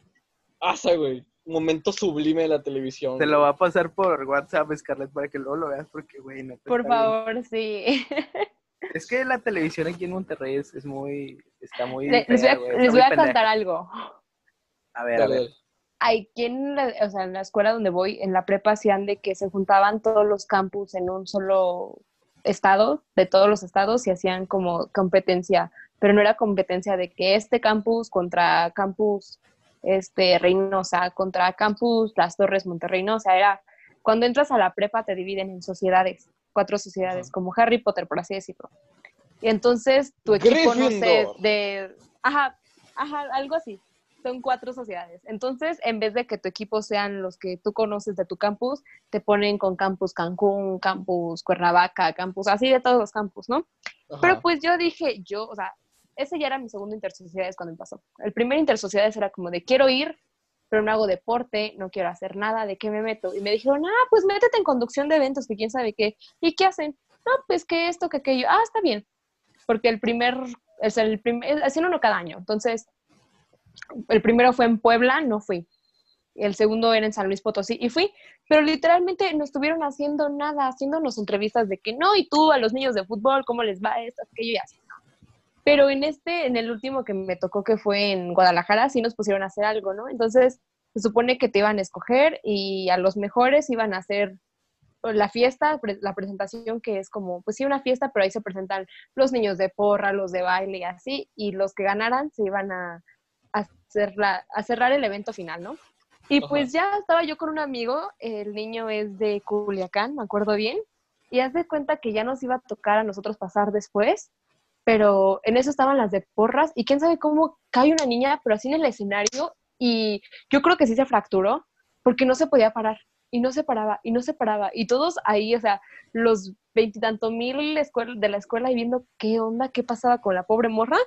asa, güey. Momento sublime de la televisión. Te lo va a pasar por WhatsApp, Scarlett, para que luego lo veas, porque, güey, no Por favor, sí. Es que la televisión aquí en Monterrey es, es muy, está muy Le- Les voy a, les voy contar algo. A ver, a ver. Dale. Aquí en la, o sea, en la escuela donde voy, en la prepa, hacían de que se juntaban todos los campus en un solo estado, de todos los estados, y hacían como competencia, pero no era competencia de que este campus contra campus este, Reynosa, contra campus Las Torres Monterrey, no, o sea, era, cuando entras a la prepa te dividen en sociedades, cuatro sociedades, como Harry Potter, por así decirlo. Y entonces tu equipo, no sé, de, ajá, ajá, algo así. Son cuatro sociedades. Entonces, en vez de que tu equipo sean los que tú conoces de tu campus, te ponen con campus Cancún, campus Cuernavaca, campus, así de todos los campus, ¿no? Pero Ajá. pues yo dije, yo, o sea, ese ya era mi segundo intersociedades cuando me pasó. El primer intersociedades era como de quiero ir, pero no hago deporte, no quiero hacer nada, ¿de qué me meto? Y me dijeron, ah, pues métete en conducción de eventos, que quién sabe qué. ¿Y qué hacen? No, pues que esto, que aquello. Ah, está bien. Porque el primer, es el primer, hacen uno cada año. Entonces, el primero fue en Puebla, no fui. El segundo era en San Luis Potosí y fui, pero literalmente no estuvieron haciendo nada, haciéndonos entrevistas de que no, y tú a los niños de fútbol, ¿cómo les va esto, aquello y así? Pero en este, en el último que me tocó, que fue en Guadalajara, sí nos pusieron a hacer algo, ¿no? Entonces, se supone que te iban a escoger y a los mejores iban a hacer la fiesta, la presentación que es como, pues sí, una fiesta, pero ahí se presentan los niños de porra, los de baile y así, y los que ganaran se iban a, la- a cerrar el evento final, ¿no? Y Ajá. pues ya estaba yo con un amigo, el niño es de Culiacán, me acuerdo bien, y haz de cuenta que ya nos iba a tocar a nosotros pasar después, pero en eso estaban las de porras, y quién sabe cómo cae una niña, pero así en el escenario, y yo creo que sí se fracturó, porque no se podía parar, y no se paraba, y no se paraba, y todos ahí, o sea, los veintitantos mil de la escuela y viendo qué onda, qué pasaba con la pobre morra,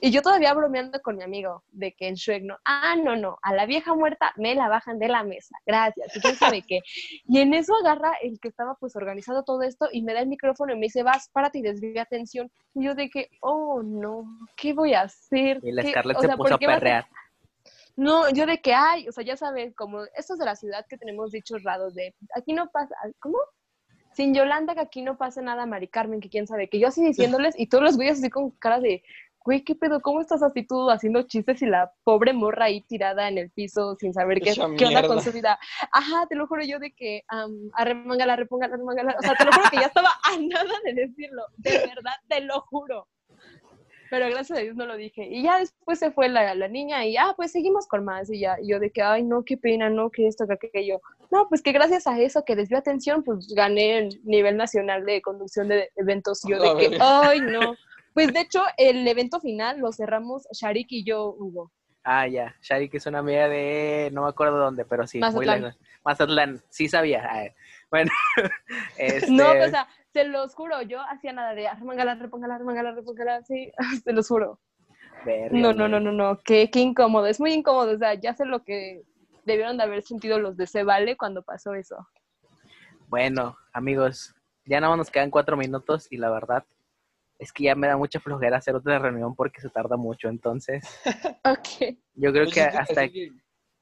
y yo todavía bromeando con mi amigo, de que en Shrek, no, ah, no, no, a la vieja muerta me la bajan de la mesa, gracias, y quién sabe qué, y en eso agarra el que estaba pues organizando todo esto, y me da el micrófono y me dice, vas, párate y desvía atención, y yo de que, oh, no, ¿qué voy a hacer? Y la ¿Qué- Scarlett o se puso ¿por a perrear. No, yo de que hay, o sea, ya sabes, como estos de la ciudad que tenemos dichos raros de aquí no pasa, ¿cómo? Sin Yolanda que aquí no pasa nada, Mari Carmen, que quién sabe, que yo así diciéndoles y todos los güeyes así con cara de, güey, ¿qué pedo? ¿Cómo estás así tú haciendo chistes y la pobre morra ahí tirada en el piso sin saber qué, qué onda con su vida? Ajá, te lo juro yo de que, um, arremangala, repóngala, arremangala, o sea, te lo juro que ya estaba a nada de decirlo, de verdad, te lo juro. Pero gracias a Dios no lo dije. Y ya después se fue la, la niña y, ah, pues seguimos con más. Y ya, y yo de que, ay, no, qué pena, no, que esto, que aquello. No, pues que gracias a eso que desvió atención, pues gané el nivel nacional de conducción de eventos. Y yo de que, ay, no. Pues de hecho, el evento final lo cerramos Sharik y yo, Hugo. Ah, ya. Shari, que es una amiga de. No me acuerdo dónde, pero sí. Muy Mazatlán. lejos. Mazatlán. Sí sabía. Ay, Bueno. este, No, o sea, se los juro, yo hacía nada de arremangala, repóngala, arremangala, repóngala, sí, se los juro. verga, No, no, no, no, no, qué, qué incómodo, es muy incómodo, o sea, ya sé lo que debieron de haber sentido los de Se Vale cuando pasó eso. Bueno, amigos, ya nada más nos quedan cuatro minutos y la verdad es que ya me da mucha flojera hacer otra reunión porque se tarda mucho. Entonces, Ok. yo creo Yo que hasta. que-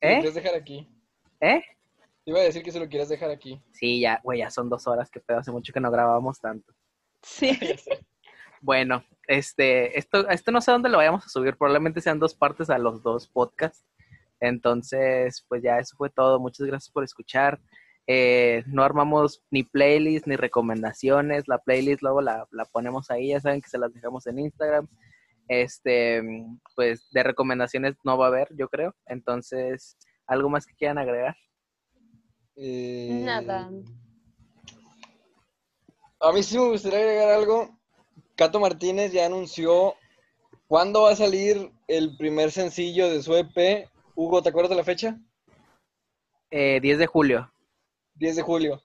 ¿Eh? quieres dejar aquí. ¿Eh? Te iba a decir que se lo quieras dejar aquí. Sí, ya, güey, ya son dos horas, que pedo, hace mucho que no grabábamos tanto. Sí. Bueno, este, esto, esto no sé dónde lo vayamos a subir, probablemente sean dos partes a los dos podcasts. Entonces, pues ya eso fue todo. Muchas gracias por escuchar. Eh, no armamos ni playlist ni recomendaciones. La playlist luego la, la ponemos ahí, ya saben que se las dejamos en Instagram. Este, pues de recomendaciones no va a haber, yo creo. Entonces, ¿algo más que quieran agregar? Eh, Nada. A mí sí me gustaría agregar algo, Cato Martínez ya anunció cuándo va a salir el primer sencillo de su EP. Hugo, ¿te acuerdas de la fecha? Eh, 10 de julio. 10 de julio.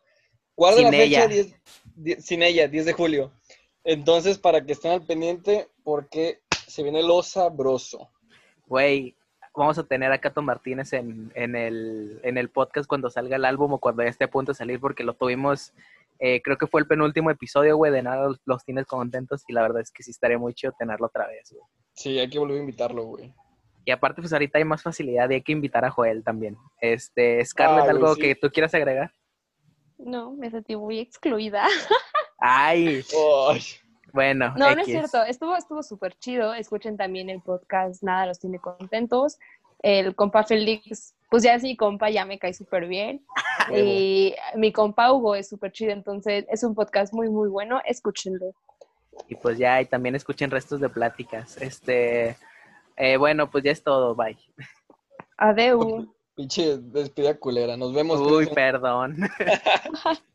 Guarda Sin la fecha, ella. 10 die- sin ella, 10 de julio. Entonces, para que estén al pendiente, porque se viene lo sabroso. Güey, vamos a tener a Cato Martínez en, en, el, en el podcast cuando salga el álbum o cuando ya esté a punto de salir, porque lo tuvimos, eh, creo que fue el penúltimo episodio, güey, de nada los, tienes contentos y la verdad es que sí estaría muy chido tenerlo otra vez, güey. Sí, hay que volver a invitarlo, güey. Y aparte, pues ahorita hay más facilidad y hay que invitar a Joel también. Este, Scarlett, Ah, güey, ¿algo sí. que tú quieras agregar? No, me sentí muy excluida. Ay, Ay, bueno. No, no es cierto. Estuvo, estuvo súper chido. Escuchen también el podcast Nada los tiene contentos. El compa Félix, pues ya es mi compa, ya me cae súper bien. Y mi compa Hugo es súper chido, entonces es un podcast muy, muy bueno. Escúchenlo. Y pues ya, y también escuchen restos de pláticas. Este, eh, bueno, pues ya es todo, bye. Adeu. pinche despedida culera. Nos vemos. Uy, perdón.